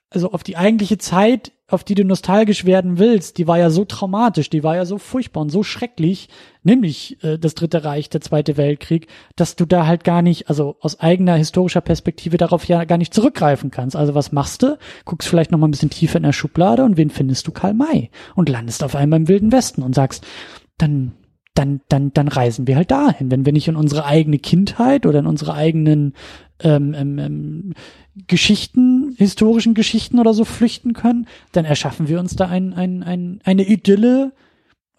also auf die eigentliche Zeit, auf die du nostalgisch werden willst, die war ja so traumatisch, die war ja so furchtbar und so schrecklich, nämlich äh, das Dritte Reich, der Zweite Weltkrieg, dass du da halt gar nicht, also aus eigener historischer Perspektive darauf ja gar nicht zurückgreifen kannst. Also was machst du? Guckst vielleicht noch mal ein bisschen tiefer in der Schublade und wen findest du? Karl May und landest auf einmal im Wilden Westen und sagst, dann dann, dann, dann reisen wir halt dahin. Wenn wir nicht in unsere eigene Kindheit oder in unsere eigenen ähm, ähm, ähm, Geschichten, historischen Geschichten oder so flüchten können, dann erschaffen wir uns da ein, ein, ein, eine Idylle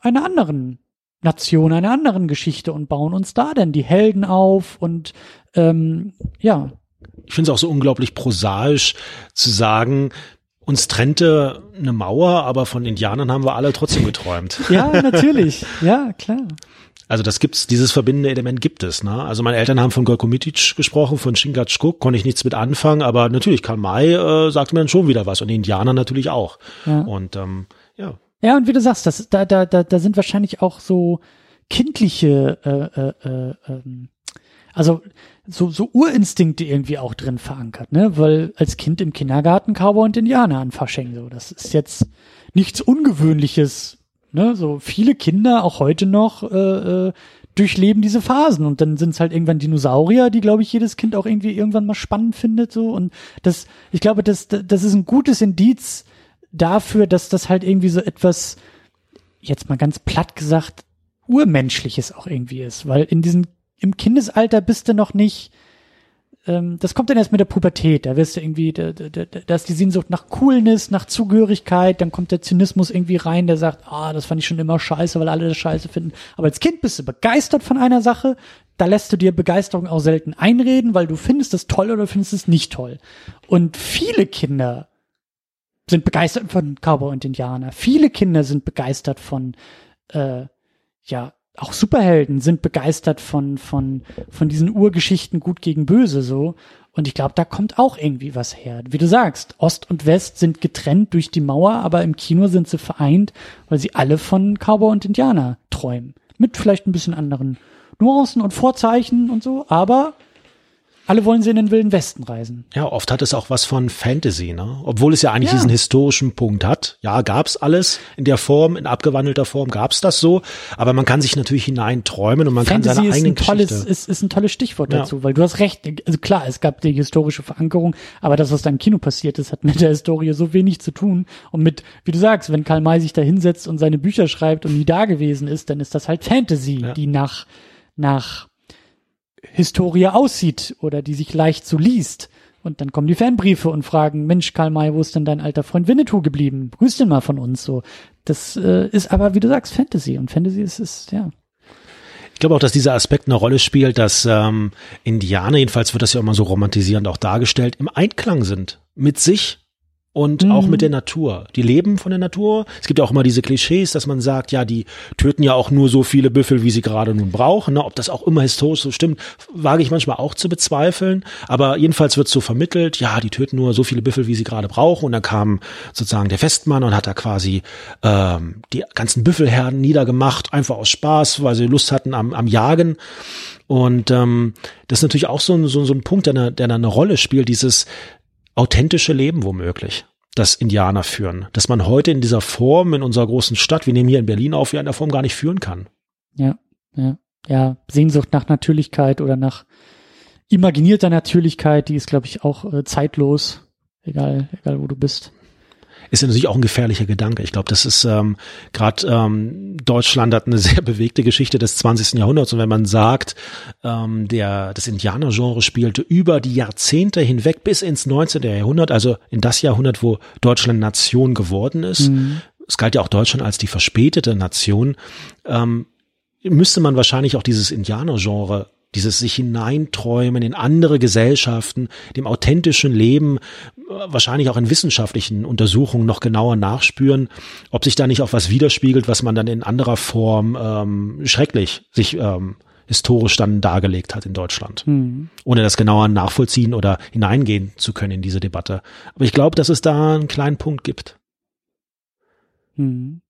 einer anderen Nation, einer anderen Geschichte und bauen uns da dann die Helden auf und ähm, ja. Ich finde es auch so unglaublich prosaisch zu sagen, uns trennte eine Mauer, aber von Indianern haben wir alle trotzdem geträumt. ja, natürlich. Ja, klar. Also das gibt's, dieses verbindende Element gibt es. Ne? Also meine Eltern haben von Gorko Mitic gesprochen, von Chingachgook, konnte ich nichts mit anfangen, aber natürlich Karl May äh, sagte mir dann schon wieder was und die Indianer natürlich auch. Ja. Und ähm, ja. Ja, und wie du sagst, das, da, da, da, da sind wahrscheinlich auch so kindliche äh, äh, äh, ähm, also so, so Urinstinkte irgendwie auch drin verankert, ne? Weil als Kind im Kindergarten Cowboy und Indianer an Fasching, so. Das ist jetzt nichts Ungewöhnliches, ne? So viele Kinder, auch heute noch, äh, äh, durchleben diese Phasen und dann sind es halt irgendwann Dinosaurier, die, glaube ich, jedes Kind auch irgendwie irgendwann mal spannend findet, so. Und das, ich glaube, das, das ist ein gutes Indiz dafür, dass das halt irgendwie so etwas jetzt mal ganz platt gesagt, urmenschliches auch irgendwie ist, weil in diesem, im Kindesalter bist du noch nicht, ähm, das kommt dann erst mit der Pubertät, da wirst du irgendwie, da, da, da, ist die Sehnsucht nach Coolness, nach Zugehörigkeit, dann kommt der Zynismus irgendwie rein, der sagt, ah, das fand ich schon immer scheiße, weil alle das scheiße finden. Aber als Kind bist du begeistert von einer Sache, da lässt du dir Begeisterung auch selten einreden, weil du findest es toll oder findest es nicht toll. Und viele Kinder sind begeistert von Cowboy und Indianer. Viele Kinder sind begeistert von, äh, ja, auch Superhelden sind begeistert von, von, von diesen Urgeschichten gut gegen böse so. Und ich glaube, da kommt auch irgendwie was her. Wie du sagst, Ost und West sind getrennt durch die Mauer, aber im Kino sind sie vereint, weil sie alle von Cowboy und Indianer träumen. Mit vielleicht ein bisschen anderen Nuancen und Vorzeichen und so, aber alle wollen sie in den Wilden Westen reisen. Ja, oft hat es auch was von Fantasy, ne? Obwohl es ja eigentlich ja. diesen historischen Punkt hat. Ja, gab's alles in der Form, in abgewandelter Form gab's das so, aber man kann sich natürlich hineinträumen und man Fantasy kann seine eigenen ist ein tolles, Geschichte. ist, ist ein tolles Stichwort Ja. dazu, weil du hast recht. Also klar, es gab die historische Verankerung, aber das, was da im Kino passiert ist, hat mit der Historie so wenig zu tun. Und mit, wie du sagst, wenn Karl May sich da hinsetzt und seine Bücher schreibt und nie da gewesen ist, dann ist das halt Fantasy, Ja. die nach, nach Historie aussieht oder die sich leicht so liest. Und dann kommen die Fanbriefe und fragen, Mensch, Karl May, wo ist denn dein alter Freund Winnetou geblieben? Grüß den mal von uns, so. Das äh, ist aber, wie du sagst, Fantasy. Und Fantasy ist, ist, ja. Ich glaube auch, dass dieser Aspekt eine Rolle spielt, dass ähm, Indianer, jedenfalls wird das ja immer so romantisierend auch dargestellt, im Einklang sind mit sich und Mhm. auch mit der Natur. Die leben von der Natur. Es gibt ja auch immer diese Klischees, dass man sagt, ja, die töten ja auch nur so viele Büffel, wie sie gerade nun brauchen. Ne? Ob das auch immer historisch so stimmt, wage ich manchmal auch zu bezweifeln. Aber jedenfalls wird so vermittelt, ja, die töten nur so viele Büffel, wie sie gerade brauchen. Und dann kam sozusagen der Festmann und hat da quasi ähm, die ganzen Büffelherden niedergemacht, einfach aus Spaß, weil sie Lust hatten am, am Jagen. Und ähm, das ist natürlich auch so ein, so, so ein Punkt, der eine, der da eine Rolle spielt, dieses authentische Leben womöglich, das Indianer führen, dass man heute in dieser Form in unserer großen Stadt, wir nehmen hier in Berlin auf, ja in der Form gar nicht führen kann. Ja, ja, ja, Sehnsucht nach Natürlichkeit oder nach imaginierter Natürlichkeit, die ist, glaube ich, auch äh, zeitlos, egal, egal wo du bist. Ist ja natürlich auch ein gefährlicher Gedanke. Ich glaube, das ist ähm, gerade ähm, Deutschland hat eine sehr bewegte Geschichte des 20. Jahrhunderts und wenn man sagt, ähm, der das Indianergenre spielte über die Jahrzehnte hinweg bis ins 19. Jahrhundert, also in das Jahrhundert, wo Deutschland Nation geworden ist, es galt ja auch Deutschland als die verspätete Nation, ähm, müsste man wahrscheinlich auch dieses Indianergenre, dieses sich hineinträumen in andere Gesellschaften, dem authentischen Leben, wahrscheinlich auch in wissenschaftlichen Untersuchungen noch genauer nachspüren, ob sich da nicht auch was widerspiegelt, was man dann in anderer Form ähm, schrecklich sich ähm, historisch dann dargelegt hat in Deutschland, ohne das genauer nachvollziehen oder hineingehen zu können in diese Debatte. Aber ich glaube, dass es da einen kleinen Punkt gibt. Mhm.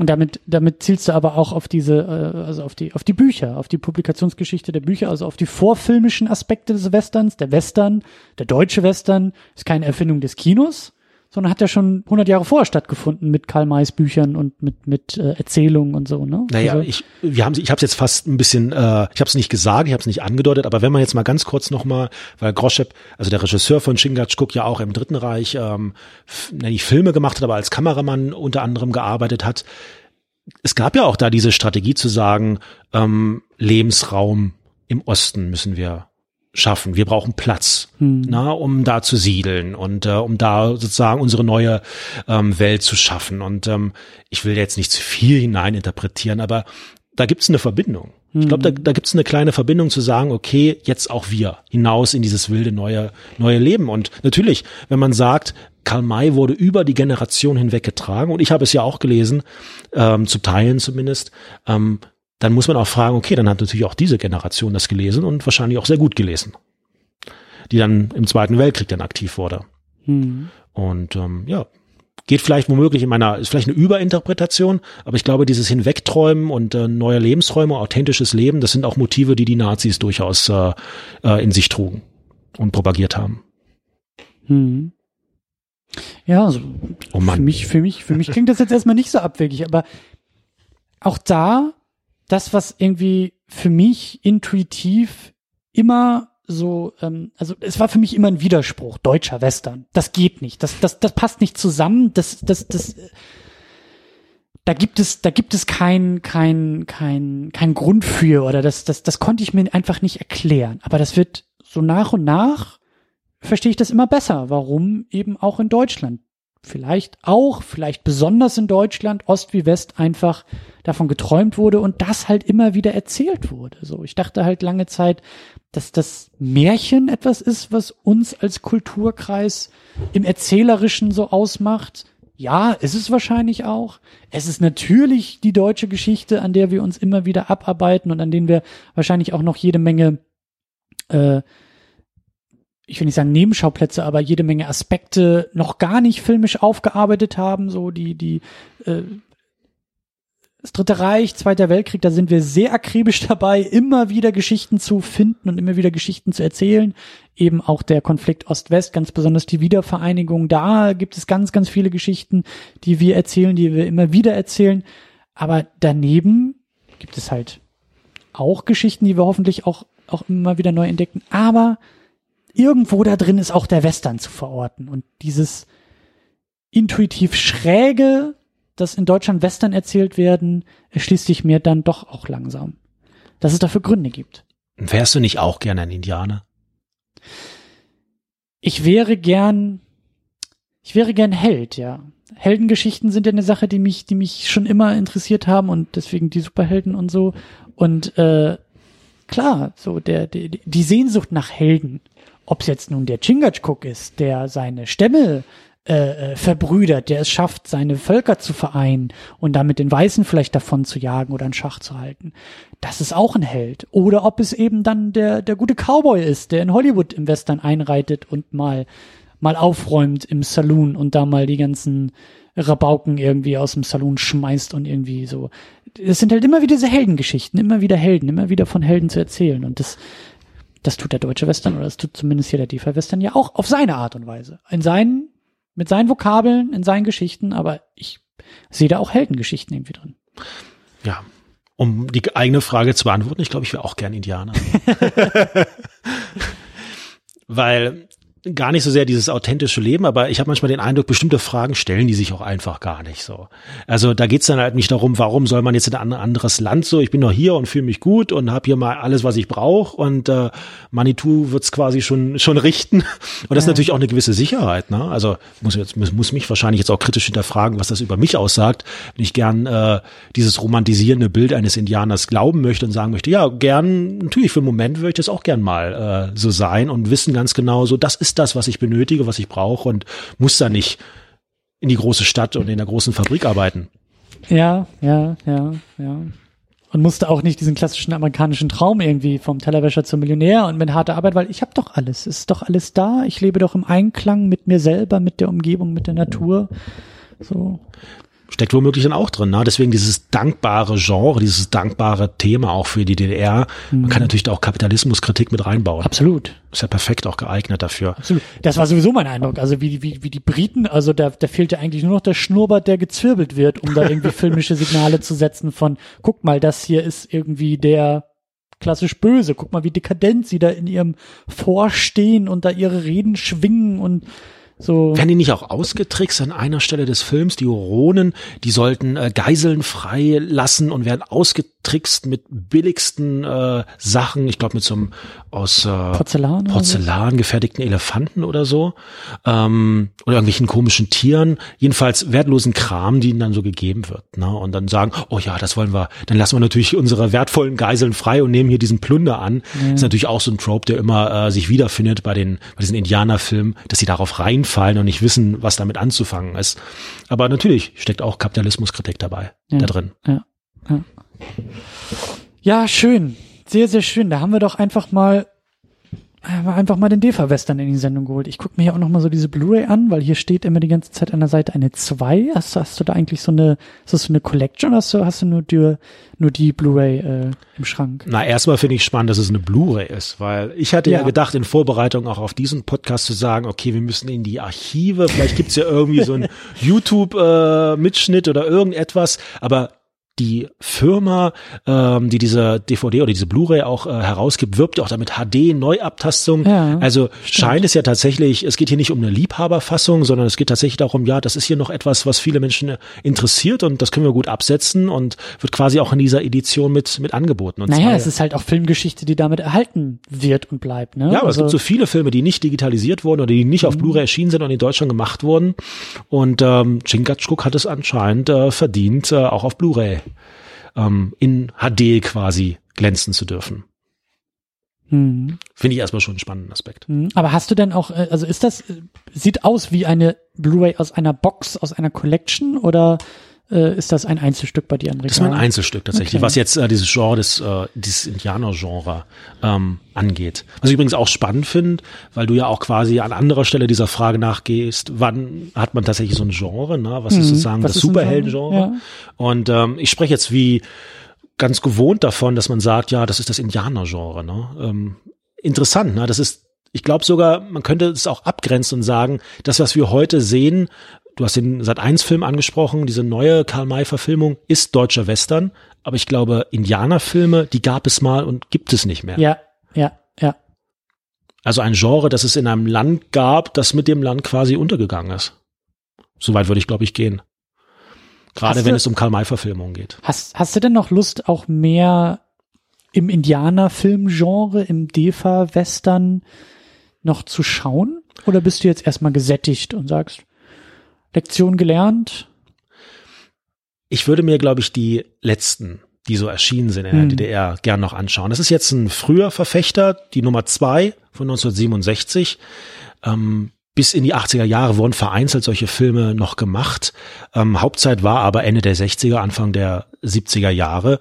Und damit, damit zielst du aber auch auf diese, äh, also auf die, auf die Bücher, auf die Publikationsgeschichte der Bücher, also auf die vorfilmischen Aspekte des Westerns. Der Western, der deutsche Western ist keine Erfindung des Kinos, sondern hat ja schon 100 Jahre vorher stattgefunden mit Karl Mays Büchern und mit, mit äh, Erzählungen und so, ne? Naja, also, ich, wir haben, ich habe es jetzt fast ein bisschen, äh, ich habe es nicht gesagt, ich habe es nicht angedeutet, aber wenn man jetzt mal ganz kurz nochmal, weil Groschep, also der Regisseur von Chingachgook ja auch im Dritten Reich, ähm, nicht Filme gemacht hat, aber als Kameramann unter anderem gearbeitet hat. Es gab ja auch da diese Strategie zu sagen, ähm, Lebensraum im Osten müssen wir schaffen. Wir brauchen Platz, na, um da zu siedeln und äh, um da sozusagen unsere neue ähm, Welt zu schaffen. Und ähm, ich will jetzt nicht zu viel hineininterpretieren, aber da gibt es eine Verbindung. Ich glaube, da, da gibt es eine kleine Verbindung zu sagen, okay, jetzt auch wir hinaus in dieses wilde neue neue Leben. Und natürlich, wenn man sagt, Karl May wurde über die Generation hinweg getragen, und ich habe es ja auch gelesen, ähm, zu Teilen zumindest, ähm, dann muss man auch fragen, okay, dann hat natürlich auch diese Generation das gelesen und wahrscheinlich auch sehr gut gelesen, die dann im Zweiten Weltkrieg dann aktiv wurde. hm. Und ähm, ja, geht vielleicht womöglich in meiner, ist vielleicht eine Überinterpretation, aber ich glaube, dieses Hinwegträumen und äh, neue Lebensräume, authentisches Leben, das sind auch Motive, die die Nazis durchaus äh, äh, in sich trugen und propagiert haben. Hm. Ja, also Oh Mann. für mich, für mich, für mich klingt das jetzt erstmal nicht so abwegig, aber auch da, das, was irgendwie für mich intuitiv immer so, ähm, also es war für mich immer ein Widerspruch, deutscher Western. Das geht nicht. Das, das, das passt nicht zusammen. Das, das, das, da gibt es, da gibt es kein, kein, kein, kein Grund für oder das, das, das konnte ich mir einfach nicht erklären. Aber das wird so nach und nach verstehe ich das immer besser, warum eben auch in Deutschland vielleicht auch, vielleicht besonders in Deutschland, Ost wie West einfach davon geträumt wurde und das halt immer wieder erzählt wurde. So, ich dachte halt lange Zeit, dass das Märchen etwas ist, was uns als Kulturkreis im Erzählerischen so ausmacht. Ja, ist es wahrscheinlich auch. Es ist natürlich die deutsche Geschichte, an der wir uns immer wieder abarbeiten und an denen wir wahrscheinlich auch noch jede Menge äh, ich will nicht sagen Nebenschauplätze, aber jede Menge Aspekte noch gar nicht filmisch aufgearbeitet haben, so die, die, äh, das Dritte Reich, Zweiter Weltkrieg, da sind wir sehr akribisch dabei, immer wieder Geschichten zu finden und immer wieder Geschichten zu erzählen. Eben auch der Konflikt Ost-West, ganz besonders die Wiedervereinigung. Da gibt es ganz, ganz viele Geschichten, die wir erzählen, die wir immer wieder erzählen. Aber daneben gibt es halt auch Geschichten, die wir hoffentlich auch, auch immer wieder neu entdecken. Aber irgendwo da drin ist auch der Western zu verorten. Und dieses intuitiv schräge, das in Deutschland Western erzählt werden, erschließt sich mir dann doch auch langsam. Dass es dafür Gründe gibt. Wärst du nicht auch gern ein Indianer? Ich wäre gern, ich wäre gern Held, ja. Heldengeschichten sind ja eine Sache, die mich, die mich schon immer interessiert haben und deswegen die Superhelden und so. Und äh, klar, so der, der die Sehnsucht nach Helden ob es jetzt nun der Chingachgook ist, der seine Stämme äh, äh, verbrüdert, der es schafft, seine Völker zu vereinen und damit den Weißen vielleicht davon zu jagen oder in Schach zu halten. Das ist auch ein Held. Oder ob es eben dann der, der gute Cowboy ist, der in Hollywood im Western einreitet und mal, mal aufräumt im Saloon und da mal die ganzen Rabauken irgendwie aus dem Saloon schmeißt und irgendwie so. Es sind halt immer wieder diese Heldengeschichten, immer wieder Helden, immer wieder von Helden zu erzählen. Und das, das tut der deutsche Western oder das tut zumindest hier der DeFi Western ja auch auf seine Art und Weise. In seinen, mit seinen Vokabeln, in seinen Geschichten, aber ich sehe da auch Heldengeschichten irgendwie drin. Ja. Um die eigene Frage zu beantworten, ich glaube, ich wäre auch gern Indianer. Weil gar nicht so sehr dieses authentische Leben, aber ich habe manchmal den Eindruck, bestimmte Fragen stellen die sich auch einfach gar nicht so. Also da geht's dann halt nicht darum, warum soll man jetzt in ein anderes Land so, ich bin noch hier und fühle mich gut und habe hier mal alles, was ich brauche und äh, Manitou wird's quasi schon schon richten. Und das ist natürlich auch eine gewisse Sicherheit. Ne? Also muss, jetzt, muss, muss mich wahrscheinlich jetzt auch kritisch hinterfragen, was das über mich aussagt, wenn ich gern äh, dieses romantisierende Bild eines Indianers glauben möchte und sagen möchte, ja, gern, natürlich für einen Moment würde ich das auch gern mal äh, so sein und wissen ganz genau so, das ist ist das, was ich benötige, was ich brauche und muss da nicht in die große Stadt und in der großen Fabrik arbeiten. Ja, ja, ja, ja. Und musste auch nicht diesen klassischen amerikanischen Traum irgendwie vom Tellerwäscher zum Millionär und mit harter Arbeit, weil ich habe doch alles, es ist doch alles da. Ich lebe doch im Einklang mit mir selber, mit der Umgebung, mit der Natur. So steckt womöglich dann auch drin. Ne? Deswegen dieses dankbare Genre, dieses dankbare Thema auch für die DDR. Mhm. Man kann natürlich da auch Kapitalismuskritik mit reinbauen. Absolut. Ist ja perfekt auch geeignet dafür. Absolut. Das war sowieso mein Eindruck. Also wie, wie, wie die Briten, also da, da fehlt ja eigentlich nur noch der Schnurrbart, der gezwirbelt wird, um da irgendwie filmische Signale zu setzen von, guck mal, das hier ist irgendwie der klassisch böse. Guck mal, wie dekadent sie da in ihrem Vorstehen und da ihre Reden schwingen und so. Werden die nicht auch ausgetrickst an einer Stelle des Films? Die Oronen, die sollten äh, Geiseln frei lassen und werden ausgetrickst mit billigsten äh, Sachen. Ich glaube mit so einem aus äh, Porzellan, Porzellan gefertigten Elefanten oder so. Ähm, oder irgendwelchen komischen Tieren. Jedenfalls wertlosen Kram, die ihnen dann so gegeben wird. Ne? Und dann sagen, oh ja, das wollen wir. Dann lassen wir natürlich unsere wertvollen Geiseln frei und nehmen hier diesen Plunder an. Ja. Ist natürlich auch so ein Trope, der immer äh, sich wiederfindet bei den bei diesen Indianerfilmen, dass sie darauf reinfallen fallen und nicht wissen, was damit anzufangen ist. Aber natürlich steckt auch Kapitalismuskritik dabei, ja, da drin. Ja, ja. Ja, schön. Sehr, sehr schön. Da haben wir doch einfach mal einfach mal den DEFA-Western in die Sendung geholt. Ich gucke mir hier auch noch mal so diese Blu-ray an, weil hier steht immer die ganze Zeit an der Seite eine 2. Hast, hast du da eigentlich so eine, ist das so eine Collection oder hast du, hast du nur die, nur die Blu-ray äh, im Schrank? Na, erstmal finde ich spannend, dass es eine Blu-ray ist, weil ich hatte ja. ja. gedacht, in Vorbereitung auch auf diesen Podcast zu sagen, okay, wir müssen in die Archive, vielleicht gibt's ja irgendwie so einen YouTube-Mitschnitt äh, oder irgendetwas, aber die Firma, ähm, die diese DVD oder diese Blu-ray auch äh, herausgibt, wirbt ja auch damit HD Neuabtastung. Ja, also scheint es ja tatsächlich, es geht hier nicht um eine Liebhaberfassung, sondern es geht tatsächlich darum, ja, das ist hier noch etwas, was viele Menschen interessiert und das können wir gut absetzen und wird quasi auch in dieser Edition mit mit angeboten. Und Naja, zwar- es ist halt auch Filmgeschichte, die damit erhalten wird und bleibt. Ne? ja, aber es Also- gibt so viele Filme, die nicht digitalisiert wurden oder die nicht auf Blu-ray erschienen sind und in Deutschland gemacht wurden. Und ähm, Chingachgook hat es anscheinend äh, verdient, äh, auch auf Blu-ray ähm, in HD quasi glänzen zu dürfen. Mhm. Finde ich erstmal schon einen spannenden Aspekt. Mhm. Aber hast du denn auch, äh, also ist das, äh, sieht aus wie eine Blu-ray aus einer Box, aus einer Collection oder äh, ist das ein Einzelstück bei dir am Regal? Das ist mein Einzelstück tatsächlich, Okay. was jetzt äh, dieses Genre, des, äh, dieses Indianer-Genre ähm, angeht. Was ich übrigens auch spannend finde, weil du ja auch quasi an anderer Stelle dieser Frage nachgehst, wann hat man tatsächlich so ein Genre, ne? was ist sozusagen Mhm. Was das ein Superhelden-Genre? Genre? Ja. Und ähm, ich spreche jetzt wie ganz gewohnt davon, dass man sagt, ja, das ist das Indianer-Genre. Ne? Ähm, interessant, ne? das ist ich glaube sogar, man könnte es auch abgrenzen und sagen, das, was wir heute sehen, du hast den Sat1-Film angesprochen, diese neue Karl-May-Verfilmung ist deutscher Western, aber ich glaube, Indianerfilme, die gab es mal und gibt es nicht mehr. Ja, ja, ja. Also ein Genre, das es in einem Land gab, das mit dem Land quasi untergegangen ist. Soweit würde ich, glaube ich, gehen. Gerade Hast wenn du- es um Karl-May-Verfilmungen geht. Hast, hast du denn noch Lust, auch mehr im Indianerfilmgenre, im DEFA-Western noch zu schauen? Oder bist du jetzt erstmal gesättigt und sagst, Lektion gelernt? Ich würde mir, glaube ich, die letzten, die so erschienen sind in der Hm. DDR, gern noch anschauen. Das ist jetzt ein früher Verfechter, die Nummer zwei von 1967. Ähm, bis in die 80er Jahre wurden vereinzelt solche Filme noch gemacht. Ähm, Hauptzeit war aber Ende der 60er, Anfang der 70er Jahre.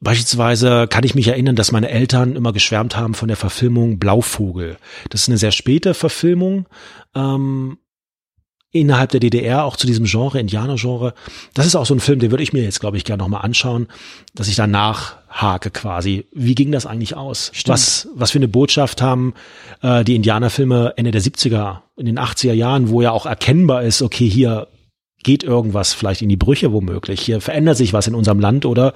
Beispielsweise kann ich mich erinnern, dass meine Eltern immer geschwärmt haben von der Verfilmung Blauvogel. Das ist eine sehr späte Verfilmung ähm, innerhalb der DDR, auch zu diesem Genre, Indianer-Genre. Das ist auch so ein Film, den würde ich mir jetzt, glaube ich, gerne nochmal anschauen, dass ich danach hake quasi. Wie ging das eigentlich aus? Stimmt. Was, was für eine Botschaft haben äh, die Indianerfilme Ende der 70er, in den 80er Jahren, wo ja auch erkennbar ist, okay, hier geht irgendwas vielleicht in die Brüche womöglich. Hier verändert sich was in unserem Land oder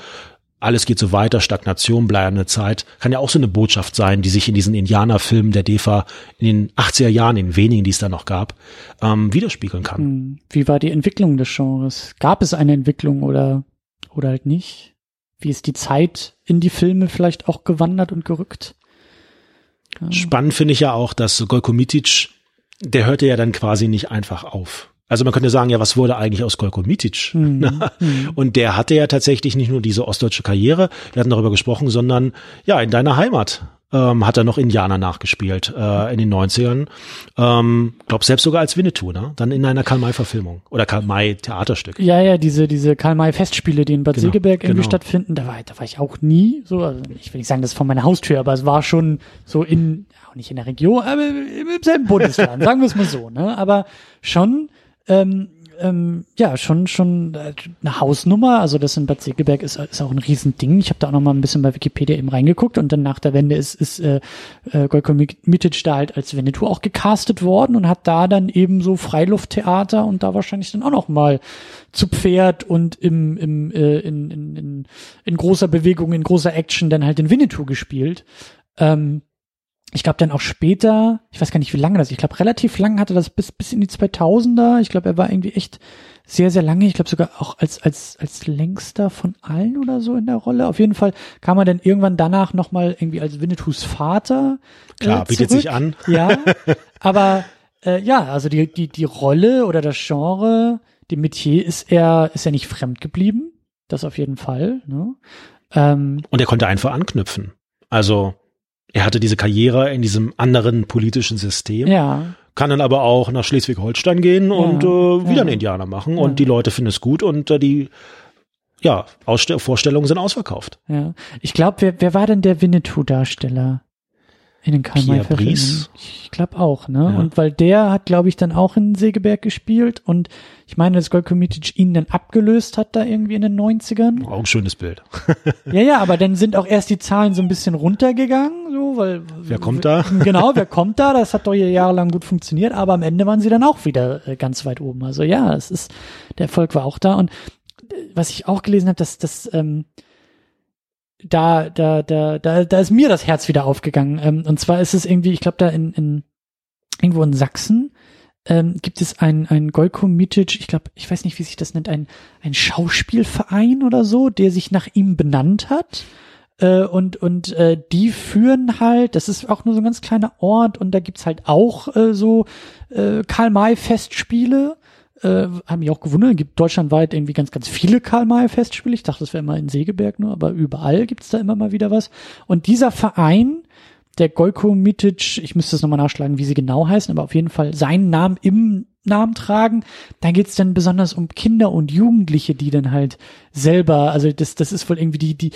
alles geht so weiter, Stagnation, bleibende Zeit. Kann ja auch so eine Botschaft sein, die sich in diesen Indianerfilmen der DEFA in den 80er Jahren, in wenigen, die es da noch gab, ähm, widerspiegeln kann. Hm, Wie war die Entwicklung des Genres? Gab es eine Entwicklung oder, oder halt nicht? Wie ist die Zeit in die Filme vielleicht auch gewandert und gerückt? Ja. Spannend finde ich ja auch, dass Golko Mitic, der hörte ja dann quasi nicht einfach auf. Also man könnte sagen, ja, was wurde eigentlich aus Golko Mitic? Hm, hm. Und der hatte ja tatsächlich nicht nur diese ostdeutsche Karriere, wir hatten darüber gesprochen, sondern ja, in deiner Heimat ähm, hat er noch Indianer nachgespielt äh, in den 90ern. Ähm, glaub selbst sogar als Winnetou, ne? Dann in einer Karl-May-Verfilmung oder Karl-May-Theaterstück. Ja, ja, diese, diese Karl-May-Festspiele, die in Bad Genau, Segeberg irgendwie genau. stattfinden, da war, da war ich auch nie so, also ich will nicht sagen, das ist von meiner Haustür, aber es war schon so in, auch nicht in der Region, aber im im selben Bundesland, sagen wir es mal so, ne, aber schon, ähm, ähm, ja, schon, schon äh, eine Hausnummer, also das in Bad Segeberg ist, ist auch ein Riesending. Ich habe da auch noch mal ein bisschen bei Wikipedia eben reingeguckt und dann nach der Wende ist, ist äh, äh, Gojko Mitic da halt als Winnetou auch gecastet worden und hat da dann eben so Freilufttheater und da wahrscheinlich dann auch noch mal zu Pferd und im, im äh, in, in, in, in großer Bewegung, in großer Action dann halt den Winnetou gespielt. Ähm, ich glaube dann auch später, ich weiß gar nicht, wie lange das, ich glaube relativ lang hatte das bis bis in die 2000er. Ich glaube, er war irgendwie echt sehr sehr lange, ich glaube sogar auch als als als längster von allen oder so in der Rolle. Auf jeden Fall kam er dann irgendwann danach noch mal irgendwie als Winnetous Vater Klar, äh, bietet sich an. Ja, aber äh, ja, also die die die Rolle oder das Genre, dem Metier ist er ist er nicht fremd geblieben, das auf jeden Fall. Ne? Ähm, Und er konnte einfach anknüpfen. Also er hatte diese Karriere in diesem anderen politischen System, ja, kann dann aber auch nach Schleswig-Holstein gehen und äh, wieder ja. einen Indianer machen. Ja. Und die Leute finden es gut und äh, die ja, Ausstell Vorstellungen sind ausverkauft. Ja, ich glaube, wer, wer war denn der Winnetou-Darsteller in den karl may Brice. Ich glaube auch, ne? Ja. Und weil der hat, glaube ich, dann auch in Segeberg gespielt und ich meine, dass Golko Mitic ihn dann abgelöst hat da irgendwie in den 90ern. Auch ein schönes Bild. Ja, ja, aber dann sind auch erst die Zahlen so ein bisschen runtergegangen, so, weil. Wer kommt da? Genau, wer kommt da? Das hat doch hier jahrelang gut funktioniert, aber am Ende waren sie dann auch wieder äh, ganz weit oben. Also ja, es ist, der Erfolg war auch da und was ich auch gelesen habe, dass das ähm, da, da, da, da, da ist mir das Herz wieder aufgegangen. Ähm, und zwar ist es irgendwie, ich glaube, da in, in irgendwo in Sachsen ähm, gibt es ein, ein Golko Mitic, ich glaube, ich weiß nicht, wie sich das nennt, ein, ein Schauspielverein oder so, der sich nach ihm benannt hat. Äh, und und äh, die führen halt, das ist auch nur so ein ganz kleiner Ort und da gibt's halt auch äh, so äh, Karl-May-Festspiele. Äh, haben mich auch gewundert, gibt deutschlandweit irgendwie ganz, ganz viele Karl-May-Festspiele. Ich dachte, das wäre immer in Segeberg nur, aber überall gibt's da immer mal wieder was. Und dieser Verein, der Golko Mitic, ich müsste es nochmal nachschlagen, wie sie genau heißen, aber auf jeden Fall seinen Namen im Namen tragen. Da geht's dann besonders um Kinder und Jugendliche, die dann halt selber, also das, das ist wohl irgendwie die, die,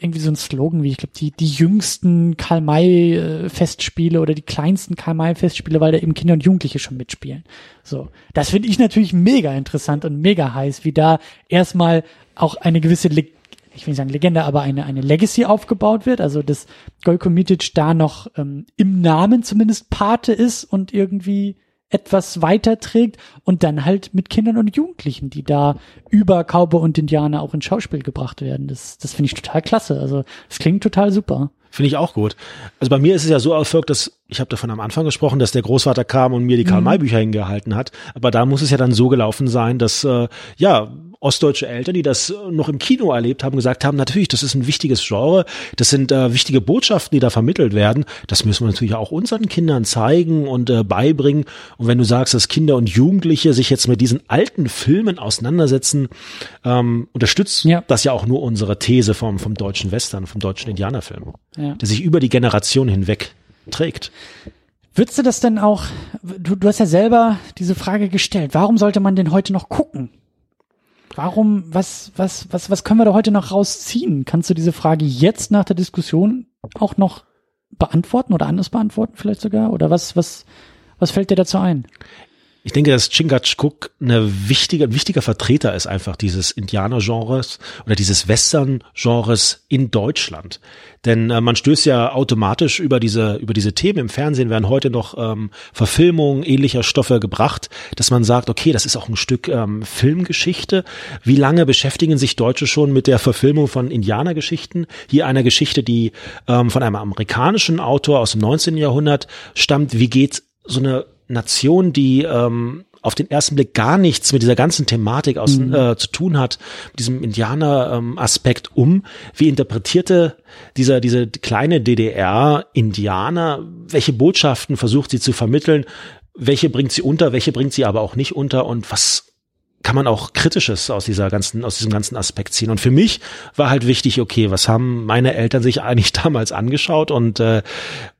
irgendwie so ein Slogan wie, ich glaube, die, die jüngsten Karl-May-Festspiele oder die kleinsten Karl-May-Festspiele, weil da eben Kinder und Jugendliche schon mitspielen. So. Das finde ich natürlich mega interessant und mega heiß, wie da erstmal auch eine gewisse, Le ich will nicht sagen Legende, aber eine, eine Legacy aufgebaut wird. Also, dass Golko Mitic da noch ähm, im Namen zumindest Pate ist und irgendwie etwas weiterträgt und dann halt mit Kindern und Jugendlichen, die da über Cowboy und Indianer auch ins Schauspiel gebracht werden. Das, das finde ich total klasse. Also das klingt total super. Finde ich auch gut. Also bei mir ist es ja so erfolgt, dass ich habe davon am Anfang gesprochen, dass der Großvater kam und mir die Karl-May-Bücher mhm. hingehalten hat. Aber da muss es ja dann so gelaufen sein, dass äh, ja ostdeutsche Eltern, die das noch im Kino erlebt haben, gesagt haben, natürlich, das ist ein wichtiges Genre, das sind äh, wichtige Botschaften, die da vermittelt werden. Das müssen wir natürlich auch unseren Kindern zeigen und äh, beibringen. Und wenn du sagst, dass Kinder und Jugendliche sich jetzt mit diesen alten Filmen auseinandersetzen, ähm, unterstützt ja. das ja auch nur unsere These vom, vom deutschen Western, vom deutschen Indianerfilm, ja. Der sich über die Generation hinweg trägt. Würdest du das denn auch, du, du hast ja selber diese Frage gestellt, warum sollte man denn heute noch gucken? Warum, was, was, was, was können wir da heute noch rausziehen? Kannst du diese Frage jetzt nach der Diskussion auch noch beantworten oder anders beantworten vielleicht sogar? Oder was, was, was fällt dir dazu ein? Ich denke, dass Chingachgook eine wichtige, ein wichtiger Vertreter ist einfach dieses Indianer-Genres oder dieses Western-Genres in Deutschland. Denn äh, man stößt ja automatisch über diese, über diese Themen im Fernsehen werden heute noch ähm, Verfilmungen ähnlicher Stoffe gebracht, dass man sagt, okay, das ist auch ein Stück ähm, Filmgeschichte. Wie lange beschäftigen sich Deutsche schon mit der Verfilmung von Indianergeschichten? Hier einer Geschichte, die ähm, von einem amerikanischen Autor aus dem 19. Jahrhundert stammt. Wie geht so eine Nation, die ähm, auf den ersten Blick gar nichts mit dieser ganzen Thematik aus, mhm. äh, zu tun hat, mit diesem Indianer-Aspekt ähm, um. Wie interpretierte dieser, diese kleine DDR-Indianer, welche Botschaften versucht sie zu vermitteln, welche bringt sie unter, welche bringt sie aber auch nicht unter und was kann man auch Kritisches aus dieser ganzen, aus diesem ganzen Aspekt ziehen. Und für mich war halt wichtig, okay, was haben meine Eltern sich eigentlich damals angeschaut? Und äh,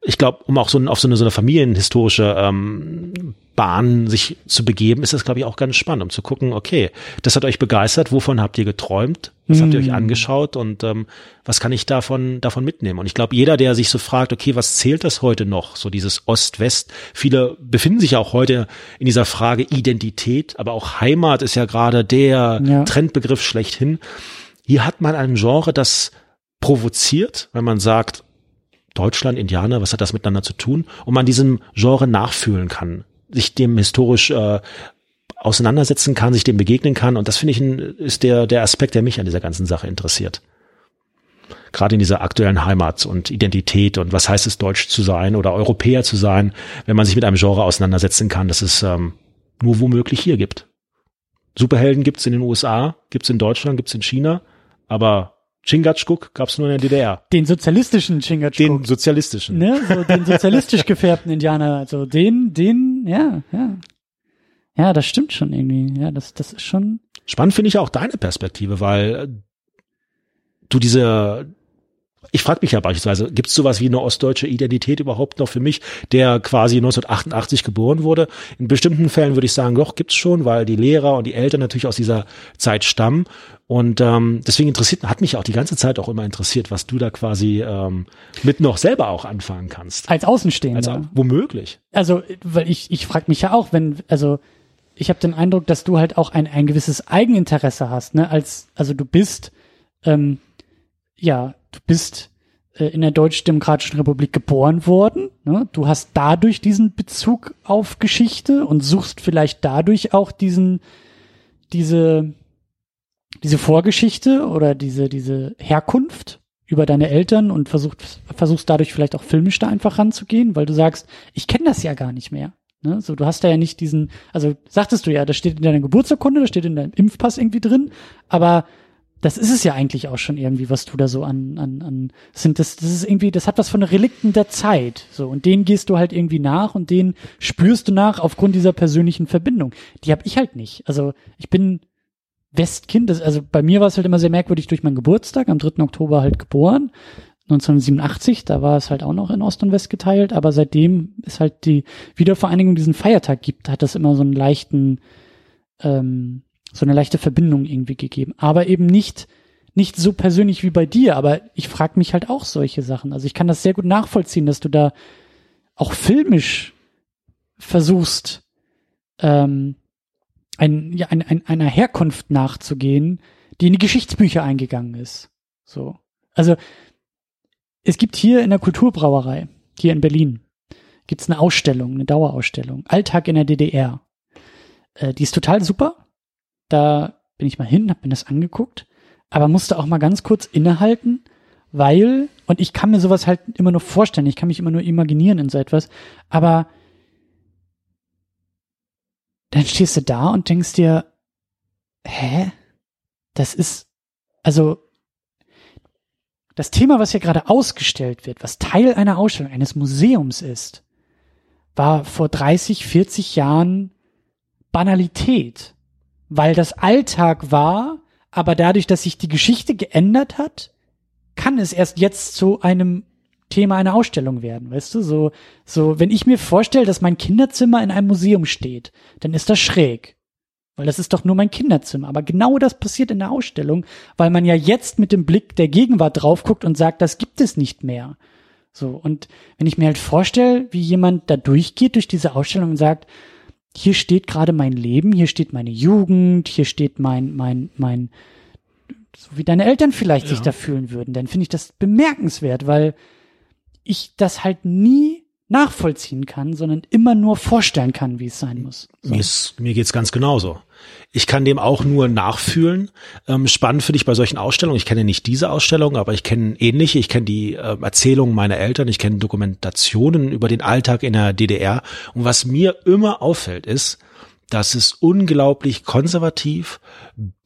ich glaube, um auch so auf so eine, so eine familienhistorische ähm, Bahn sich zu begeben, ist das, glaube ich, auch ganz spannend, um zu gucken, okay, das hat euch begeistert, wovon habt ihr geträumt, was mm. habt ihr euch hm. angeschaut und ähm, was kann ich davon, davon mitnehmen? Und ich glaube, jeder, der sich so fragt, okay, was zählt das heute noch, so dieses Ost-West, viele befinden sich ja auch heute in dieser Frage Identität, aber auch Heimat ist ja gerade der ja. Trendbegriff schlechthin. Hier hat man ein Genre, das provoziert, wenn man sagt, Deutschland, Indianer, was hat das miteinander zu tun? Und man diesem Genre nachfühlen kann sich dem historisch äh, auseinandersetzen kann, sich dem begegnen kann. Und das finde ich ein, ist der, der Aspekt, der mich an dieser ganzen Sache interessiert. Gerade in dieser aktuellen Heimat und Identität und was heißt es, Deutsch zu sein oder Europäer zu sein, wenn man sich mit einem Genre auseinandersetzen kann, das es ähm, nur womöglich hier gibt. Superhelden gibt's in den USA, gibt's in Deutschland, gibt's in China, aber Chingachgook gab's nur in der DDR. Den sozialistischen Chingachgook. Den sozialistischen. Ne, so den sozialistisch gefärbten Indianer. Also den, den, ja, ja. Ja, das stimmt schon irgendwie. Ja, das, das ist schon. Spannend finde ich auch deine Perspektive, weil du diese, ich frage mich ja beispielsweise, gibt es sowas wie eine ostdeutsche Identität überhaupt noch für mich, der quasi 1988 geboren wurde? In bestimmten Fällen würde ich sagen, doch, gibt's schon, weil die Lehrer und die Eltern natürlich aus dieser Zeit stammen. Und ähm, deswegen interessiert, hat mich auch die ganze Zeit auch immer interessiert, was du da quasi ähm, mit noch selber auch anfangen kannst. Als Außenstehender. Also womöglich. Also, weil ich, ich frage mich ja auch, wenn, also ich habe den Eindruck, dass du halt auch ein, ein gewisses Eigeninteresse hast, ne? Als, also du bist, ähm, ja, du bist äh, in der Deutsch-Demokratischen Republik geboren worden. Ne? Du hast dadurch diesen Bezug auf Geschichte und suchst vielleicht dadurch auch diesen, diese, diese Vorgeschichte oder diese, diese Herkunft über deine Eltern und versucht, versuchst dadurch vielleicht auch filmisch da einfach ranzugehen, weil du sagst, ich kenne das ja gar nicht mehr. Ne? So, du hast da ja nicht diesen, also sagtest du ja, das steht in deiner Geburtsurkunde, das steht in deinem Impfpass irgendwie drin, aber das ist es ja eigentlich auch schon irgendwie, was du da so an, an, an sind das, das ist irgendwie, das hat was von Relikten der Zeit. So, und denen gehst du halt irgendwie nach und den spürst du nach aufgrund dieser persönlichen Verbindung. Die habe ich halt nicht. Also ich bin Westkind, das, also bei mir war es halt immer sehr merkwürdig durch meinen Geburtstag, am 3. Oktober halt geboren. 1987, da war es halt auch noch in Ost und West geteilt, aber seitdem es halt die Wiedervereinigung diesen Feiertag gibt, hat das immer so einen leichten, ähm, so eine leichte Verbindung irgendwie gegeben. Aber eben nicht, nicht so persönlich wie bei dir, aber ich frage mich halt auch solche Sachen. Also ich kann das sehr gut nachvollziehen, dass du da auch filmisch versuchst, ähm, ein, ja, ein, ein, einer Herkunft nachzugehen, die in die Geschichtsbücher eingegangen ist. So. Also, es gibt hier in der Kulturbrauerei, hier in Berlin, gibt's eine Ausstellung, eine Dauerausstellung, Alltag in der DDR. Äh, die ist total super. Da bin ich mal hin, hab mir das angeguckt, aber musste auch mal ganz kurz innehalten, weil, und ich kann mir sowas halt immer nur vorstellen, ich kann mich immer nur imaginieren in so etwas, aber dann stehst du da und denkst dir, hä? Das ist, also, das Thema, was hier gerade ausgestellt wird, was Teil einer Ausstellung, eines Museums ist, war vor 30, 40 Jahren Banalität weil das Alltag war, aber dadurch, dass sich die Geschichte geändert hat, kann es erst jetzt zu einem Thema einer Ausstellung werden, weißt du? So, so, wenn ich mir vorstelle, dass mein Kinderzimmer in einem Museum steht, dann ist das schräg. Weil das ist doch nur mein Kinderzimmer. Aber genau das passiert in der Ausstellung, weil man ja jetzt mit dem Blick der Gegenwart drauf guckt und sagt, das gibt es nicht mehr. So, und wenn ich mir halt vorstelle, wie jemand da durchgeht durch diese Ausstellung und sagt, hier steht gerade mein Leben, hier steht meine Jugend, hier steht mein, mein, mein, so wie deine Eltern vielleicht ja. sich da fühlen würden, dann finde ich das bemerkenswert, weil ich das halt nie nachvollziehen kann, sondern immer nur vorstellen kann, wie es sein muss. So. Mir, ist, mir geht's ganz genauso. Ich kann dem auch nur nachfühlen. Ähm, spannend finde ich bei solchen Ausstellungen. Ich kenne nicht diese Ausstellung, aber ich kenne ähnliche. Ich kenne die äh, Erzählungen meiner Eltern. Ich kenne Dokumentationen über den Alltag in der DDR. Und was mir immer auffällt, ist, dass es unglaublich konservativ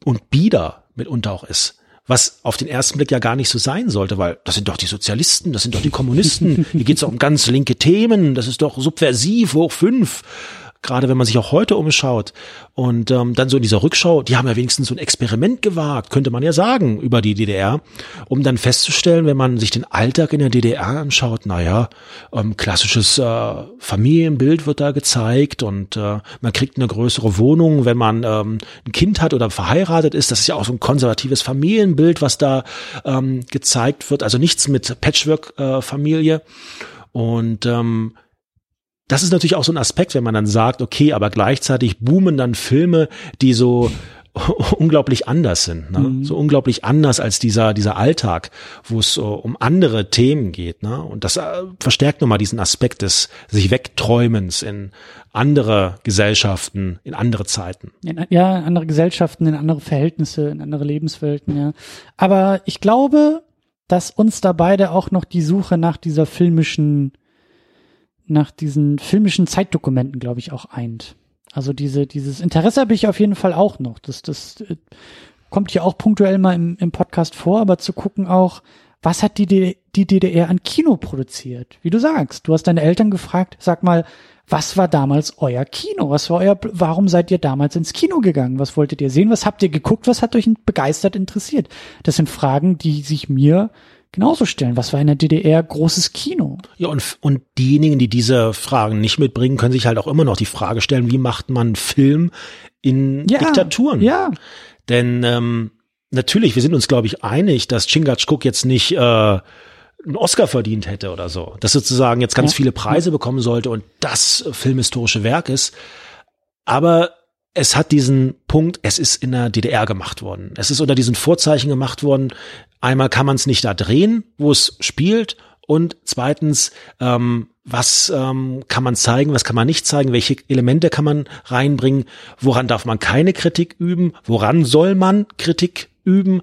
und bieder mitunter auch ist was auf den ersten Blick ja gar nicht so sein sollte, weil das sind doch die Sozialisten, das sind doch die Kommunisten, hier geht's doch um ganz linke Themen, das ist doch subversiv hoch fünf gerade wenn man sich auch heute umschaut. Und ähm, dann so in dieser Rückschau, die haben ja wenigstens so ein Experiment gewagt, könnte man ja sagen, über die DDR, um dann festzustellen, wenn man sich den Alltag in der DDR anschaut, naja, ähm, klassisches äh, Familienbild wird da gezeigt und äh, man kriegt eine größere Wohnung, wenn man ähm, ein Kind hat oder verheiratet ist. Das ist ja auch so ein konservatives Familienbild, was da ähm, gezeigt wird. Also nichts mit Patchwork-Familie. Äh, und ähm, das ist natürlich auch so ein Aspekt, wenn man dann sagt, okay, aber gleichzeitig boomen dann Filme, die so unglaublich anders sind, ne? Mhm. so unglaublich anders als dieser dieser Alltag, wo es uh, um andere Themen geht, ne? Und das uh, verstärkt nochmal diesen Aspekt des sich wegträumens in andere Gesellschaften, in andere Zeiten. Ja, andere Gesellschaften, in andere Verhältnisse, in andere Lebenswelten, ja. Aber ich glaube, dass uns da beide auch noch die Suche nach dieser filmischen nach diesen filmischen Zeitdokumenten, glaube ich, auch eint. Also diese, dieses Interesse habe ich auf jeden Fall auch noch. Das, das äh, kommt hier auch punktuell mal im, im Podcast vor, aber zu gucken auch, was hat die, die DDR an Kino produziert? Wie du sagst, du hast deine Eltern gefragt, sag mal, was war damals euer Kino? Was war euer, warum seid ihr damals ins Kino gegangen? Was wolltet ihr sehen? Was habt ihr geguckt? Was hat euch begeistert interessiert? Das sind Fragen, die sich mir genauso stellen. Was war in der DDR großes Kino? Ja, und, und diejenigen, die diese Fragen nicht mitbringen, können sich halt auch immer noch die Frage stellen, wie macht man Film in ja, Diktaturen? Ja. Denn ähm, natürlich, wir sind uns, glaube ich, einig, dass Chingachgook jetzt nicht äh, einen Oscar verdient hätte oder so. Dass sozusagen jetzt ganz ja. viele Preise bekommen sollte und das filmhistorische Werk ist. Aber es hat diesen Punkt, es ist in der DDR gemacht worden. Es ist unter diesen Vorzeichen gemacht worden. Einmal kann man es nicht da drehen, wo es spielt, Und zweitens, ähm, was ähm, kann man zeigen, was kann man nicht zeigen, welche Elemente kann man reinbringen, woran darf man keine Kritik üben, woran soll man Kritik üben,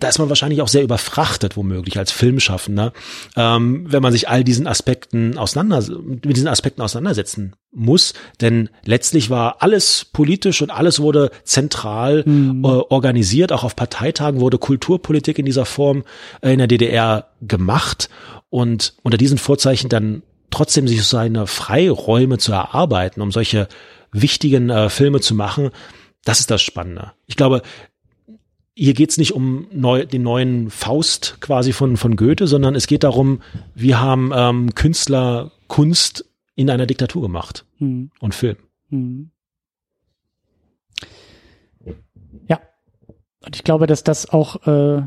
da ist man wahrscheinlich auch sehr überfrachtet, womöglich als Filmschaffender, ähm, wenn man sich all diesen Aspekten auseinander, mit diesen Aspekten auseinandersetzen muss. Denn letztlich war alles politisch und alles wurde zentral mhm. äh, organisiert. Auch auf Parteitagen wurde Kulturpolitik in dieser Form äh, in der DDR gemacht. Und unter diesen Vorzeichen dann trotzdem sich seine Freiräume zu erarbeiten, um solche wichtigen äh, Filme zu machen, das ist das Spannende. Ich glaube, hier geht's nicht um neu, den neuen Faust quasi von, von Goethe, sondern es geht darum, wir haben ähm, Künstler Kunst in einer Diktatur gemacht hm. und Film. Hm. Ja, und ich glaube, dass das auch äh,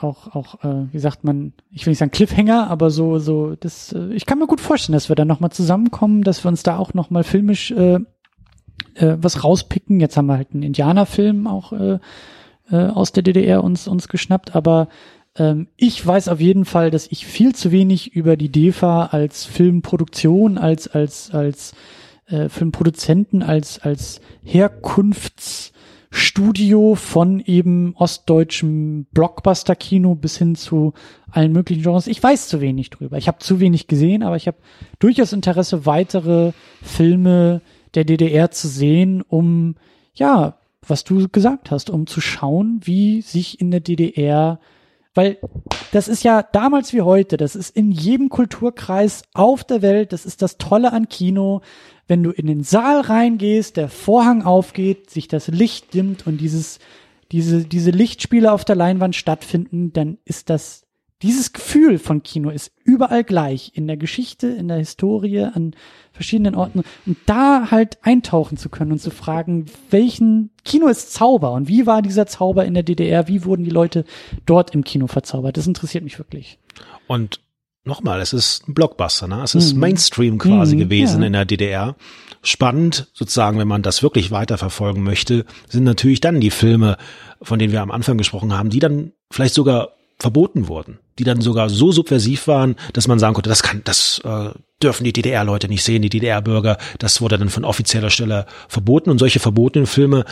auch auch äh, wie sagt man, ich will nicht sagen Cliffhanger, aber so so das äh, ich kann mir gut vorstellen, dass wir da noch mal zusammenkommen, dass wir uns da auch noch mal filmisch äh, äh, was rauspicken. Jetzt haben wir halt einen Indianerfilm auch äh, äh, aus der DDR uns, uns geschnappt, aber ähm, ich weiß auf jeden Fall, dass ich viel zu wenig über die DEFA als Filmproduktion, als, als, als äh, Filmproduzenten, als, als Herkunftsstudio von eben ostdeutschem Blockbuster-Kino bis hin zu allen möglichen Genres. Ich weiß zu wenig drüber. Ich habe zu wenig gesehen, aber ich habe durchaus Interesse, weitere Filme der DDR zu sehen, um ja was du gesagt hast, um zu schauen, wie sich in der DDR, weil das ist ja damals wie heute, das ist in jedem Kulturkreis auf der Welt, das ist das Tolle an Kino, wenn du in den Saal reingehst, der Vorhang aufgeht, sich das Licht dimmt und dieses, diese, diese Lichtspiele auf der Leinwand stattfinden, dann ist das dieses Gefühl von Kino ist überall gleich, in der Geschichte, in der Historie, an verschiedenen Orten. Und da halt eintauchen zu können und zu fragen, welchen Kino ist Zauber und wie war dieser Zauber in der DDR, wie wurden die Leute dort im Kino verzaubert? Das interessiert mich wirklich. Und nochmal, es ist ein Blockbuster, ne? Es ist mhm. Mainstream quasi mhm, gewesen ja. in der DDR. Spannend, sozusagen, wenn man das wirklich weiterverfolgen möchte, sind natürlich dann die Filme, von denen wir am Anfang gesprochen haben, die dann vielleicht sogar verboten wurden, die dann sogar so subversiv waren, dass man sagen konnte, das kann, das äh, dürfen die DDR-Leute nicht sehen, die DDR-Bürger. Das wurde dann von offizieller Stelle verboten und solche verbotenen Filme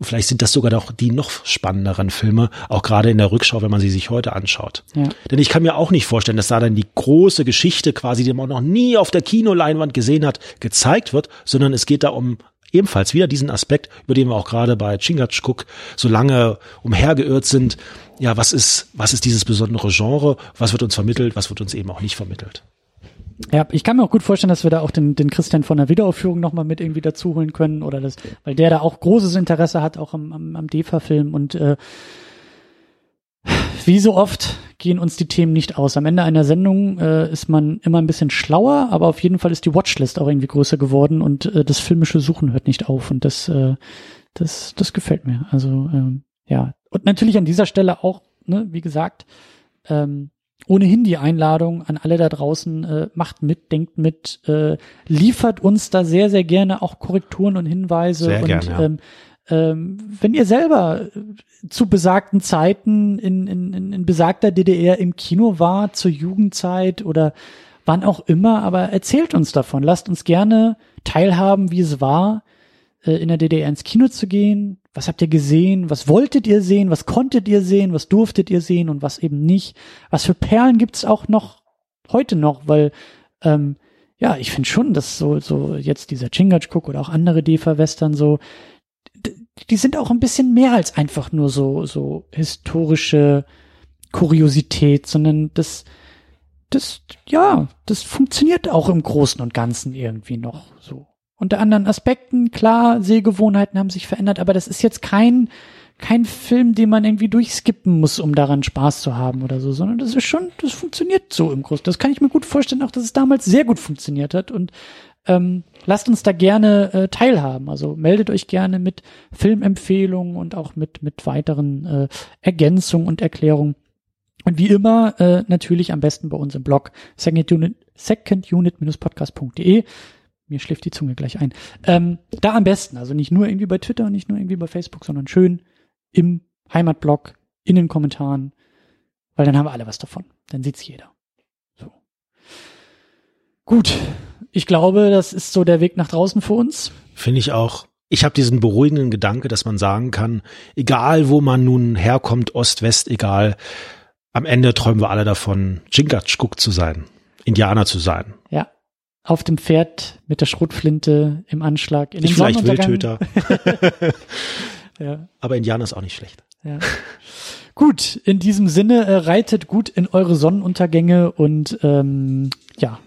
Vielleicht sind das sogar doch die noch spannenderen Filme, auch gerade in der Rückschau, wenn man sie sich heute anschaut. Ja. Denn ich kann mir auch nicht vorstellen, dass da dann die große Geschichte quasi, die man noch nie auf der Kinoleinwand gesehen hat, gezeigt wird, sondern es geht da um ebenfalls wieder diesen Aspekt, über den wir auch gerade bei Chingachgook so lange umhergeirrt sind. Ja, was ist, was ist dieses besondere Genre? Was wird uns vermittelt? Was wird uns eben auch nicht vermittelt? Ja, ich kann mir auch gut vorstellen, dass wir da auch den, den Christian von der Wiederaufführung nochmal mit irgendwie dazu holen können oder das, weil der da auch großes Interesse hat, auch am, am, am DEFA-Film und äh, wie so oft gehen uns die Themen nicht aus. Am Ende einer Sendung äh, ist man immer ein bisschen schlauer, aber auf jeden Fall ist die Watchlist auch irgendwie größer geworden und äh, das filmische Suchen hört nicht auf und das, äh, das, das gefällt mir. Also ähm, ja, und natürlich an dieser Stelle auch, ne, wie gesagt, ähm, ohnehin die Einladung an alle da draußen, äh, macht mit, denkt mit, äh, liefert uns da sehr, sehr gerne auch Korrekturen und Hinweise. Sehr und gern, ja. ähm, ähm, wenn ihr selber zu besagten Zeiten in, in, in besagter DDR im Kino war, zur Jugendzeit oder wann auch immer, aber erzählt uns davon. Lasst uns gerne teilhaben, wie es war, äh, in der DDR ins Kino zu gehen. Was habt ihr gesehen? Was wolltet ihr sehen? Was konntet ihr sehen? Was durftet ihr sehen und was eben nicht? Was für Perlen gibt's auch noch heute noch? Weil ähm, ja, ich finde schon, dass so so jetzt dieser Chingachgook oder auch andere DEFA-Western so die sind auch ein bisschen mehr als einfach nur so so historische Kuriosität, sondern das das ja, das funktioniert auch im Großen und Ganzen irgendwie noch so unter anderen Aspekten. Klar, Sehgewohnheiten haben sich verändert, aber das ist jetzt kein, kein Film, den man irgendwie durchskippen muss, um daran Spaß zu haben oder so, sondern das ist schon, das funktioniert so im Großen. Das kann ich mir gut vorstellen, auch dass es damals sehr gut funktioniert hat und ähm, lasst uns da gerne äh, teilhaben. Also meldet euch gerne mit Filmempfehlungen und auch mit, mit weiteren äh, Ergänzungen und Erklärungen. Und wie immer, äh, natürlich am besten bei uns im Blog secondunit-podcast.de mir schläft die Zunge gleich ein. Ähm, da am besten, also nicht nur irgendwie bei Twitter und nicht nur irgendwie bei Facebook, sondern schön im Heimatblog, in den Kommentaren, weil dann haben wir alle was davon. Dann sieht's jeder. Gut, ich glaube, das ist so der Weg nach draußen für uns. Finde ich auch. Ich habe diesen beruhigenden Gedanke, dass man sagen kann, egal wo man nun herkommt, Ost, West, egal, am Ende träumen wir alle davon, Chingachgook zu sein, Indianer zu sein. Ja. Auf dem Pferd mit der Schrotflinte im Anschlag. In Nicht den vielleicht. Wildtöter, Ja, aber Indianer ist auch nicht schlecht. ja. Gut, in diesem Sinne, äh, reitet gut in eure Sonnenuntergänge und ähm, ja,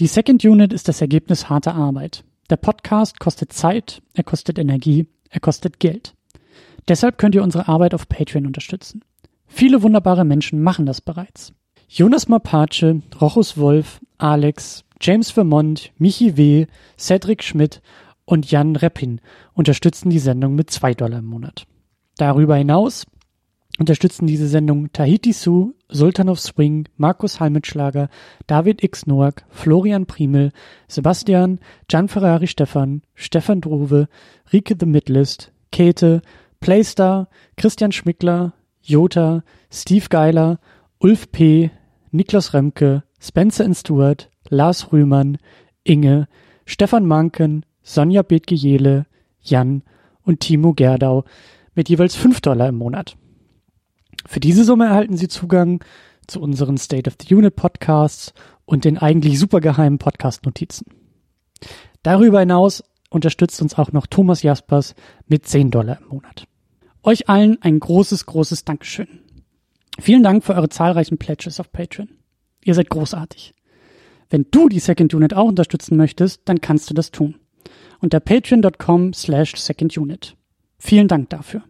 Die Second Unit ist das Ergebnis harter Arbeit. Der Podcast kostet Zeit, er kostet Energie, er kostet Geld. Deshalb könnt ihr unsere Arbeit auf Patreon unterstützen. Viele wunderbare Menschen machen das bereits. Jonas Mapace, Rochus Wolf, Alex, James Vermont, Michi W., Cedric Schmidt und Jan Reppin unterstützen die Sendung mit zwei Dollar im Monat. Darüber hinaus unterstützen diese Sendung Tahiti Su, Sultan of Swing, Markus Halmitschlager, David X. Noack, Florian Primel, Sebastian, Gianferrari Stefan, Stefan Druwe, Rike The Midlist, Käthe, Playstar, Christian Schmickler, Jota, Steve Geiler, Ulf P., Niklas Remke, Spencer and Stewart, Lars Rühmann, Inge, Stefan Manken, Sonja Bethge-Jele, Jan und Timo Gerdau mit jeweils 5 Dollar im Monat. Für diese Summe erhalten Sie Zugang zu unseren State of the Unit Podcasts und den eigentlich supergeheimen Podcast-Notizen. Darüber hinaus unterstützt uns auch noch Thomas Jaspers mit 10 Dollar im Monat. Euch allen ein großes, großes Dankeschön. Vielen Dank für eure zahlreichen Pledges auf Patreon. Ihr seid großartig. Wenn du die Second Unit auch unterstützen möchtest, dann kannst du das tun. Unter patreon.com slash secondunit. Vielen Dank dafür.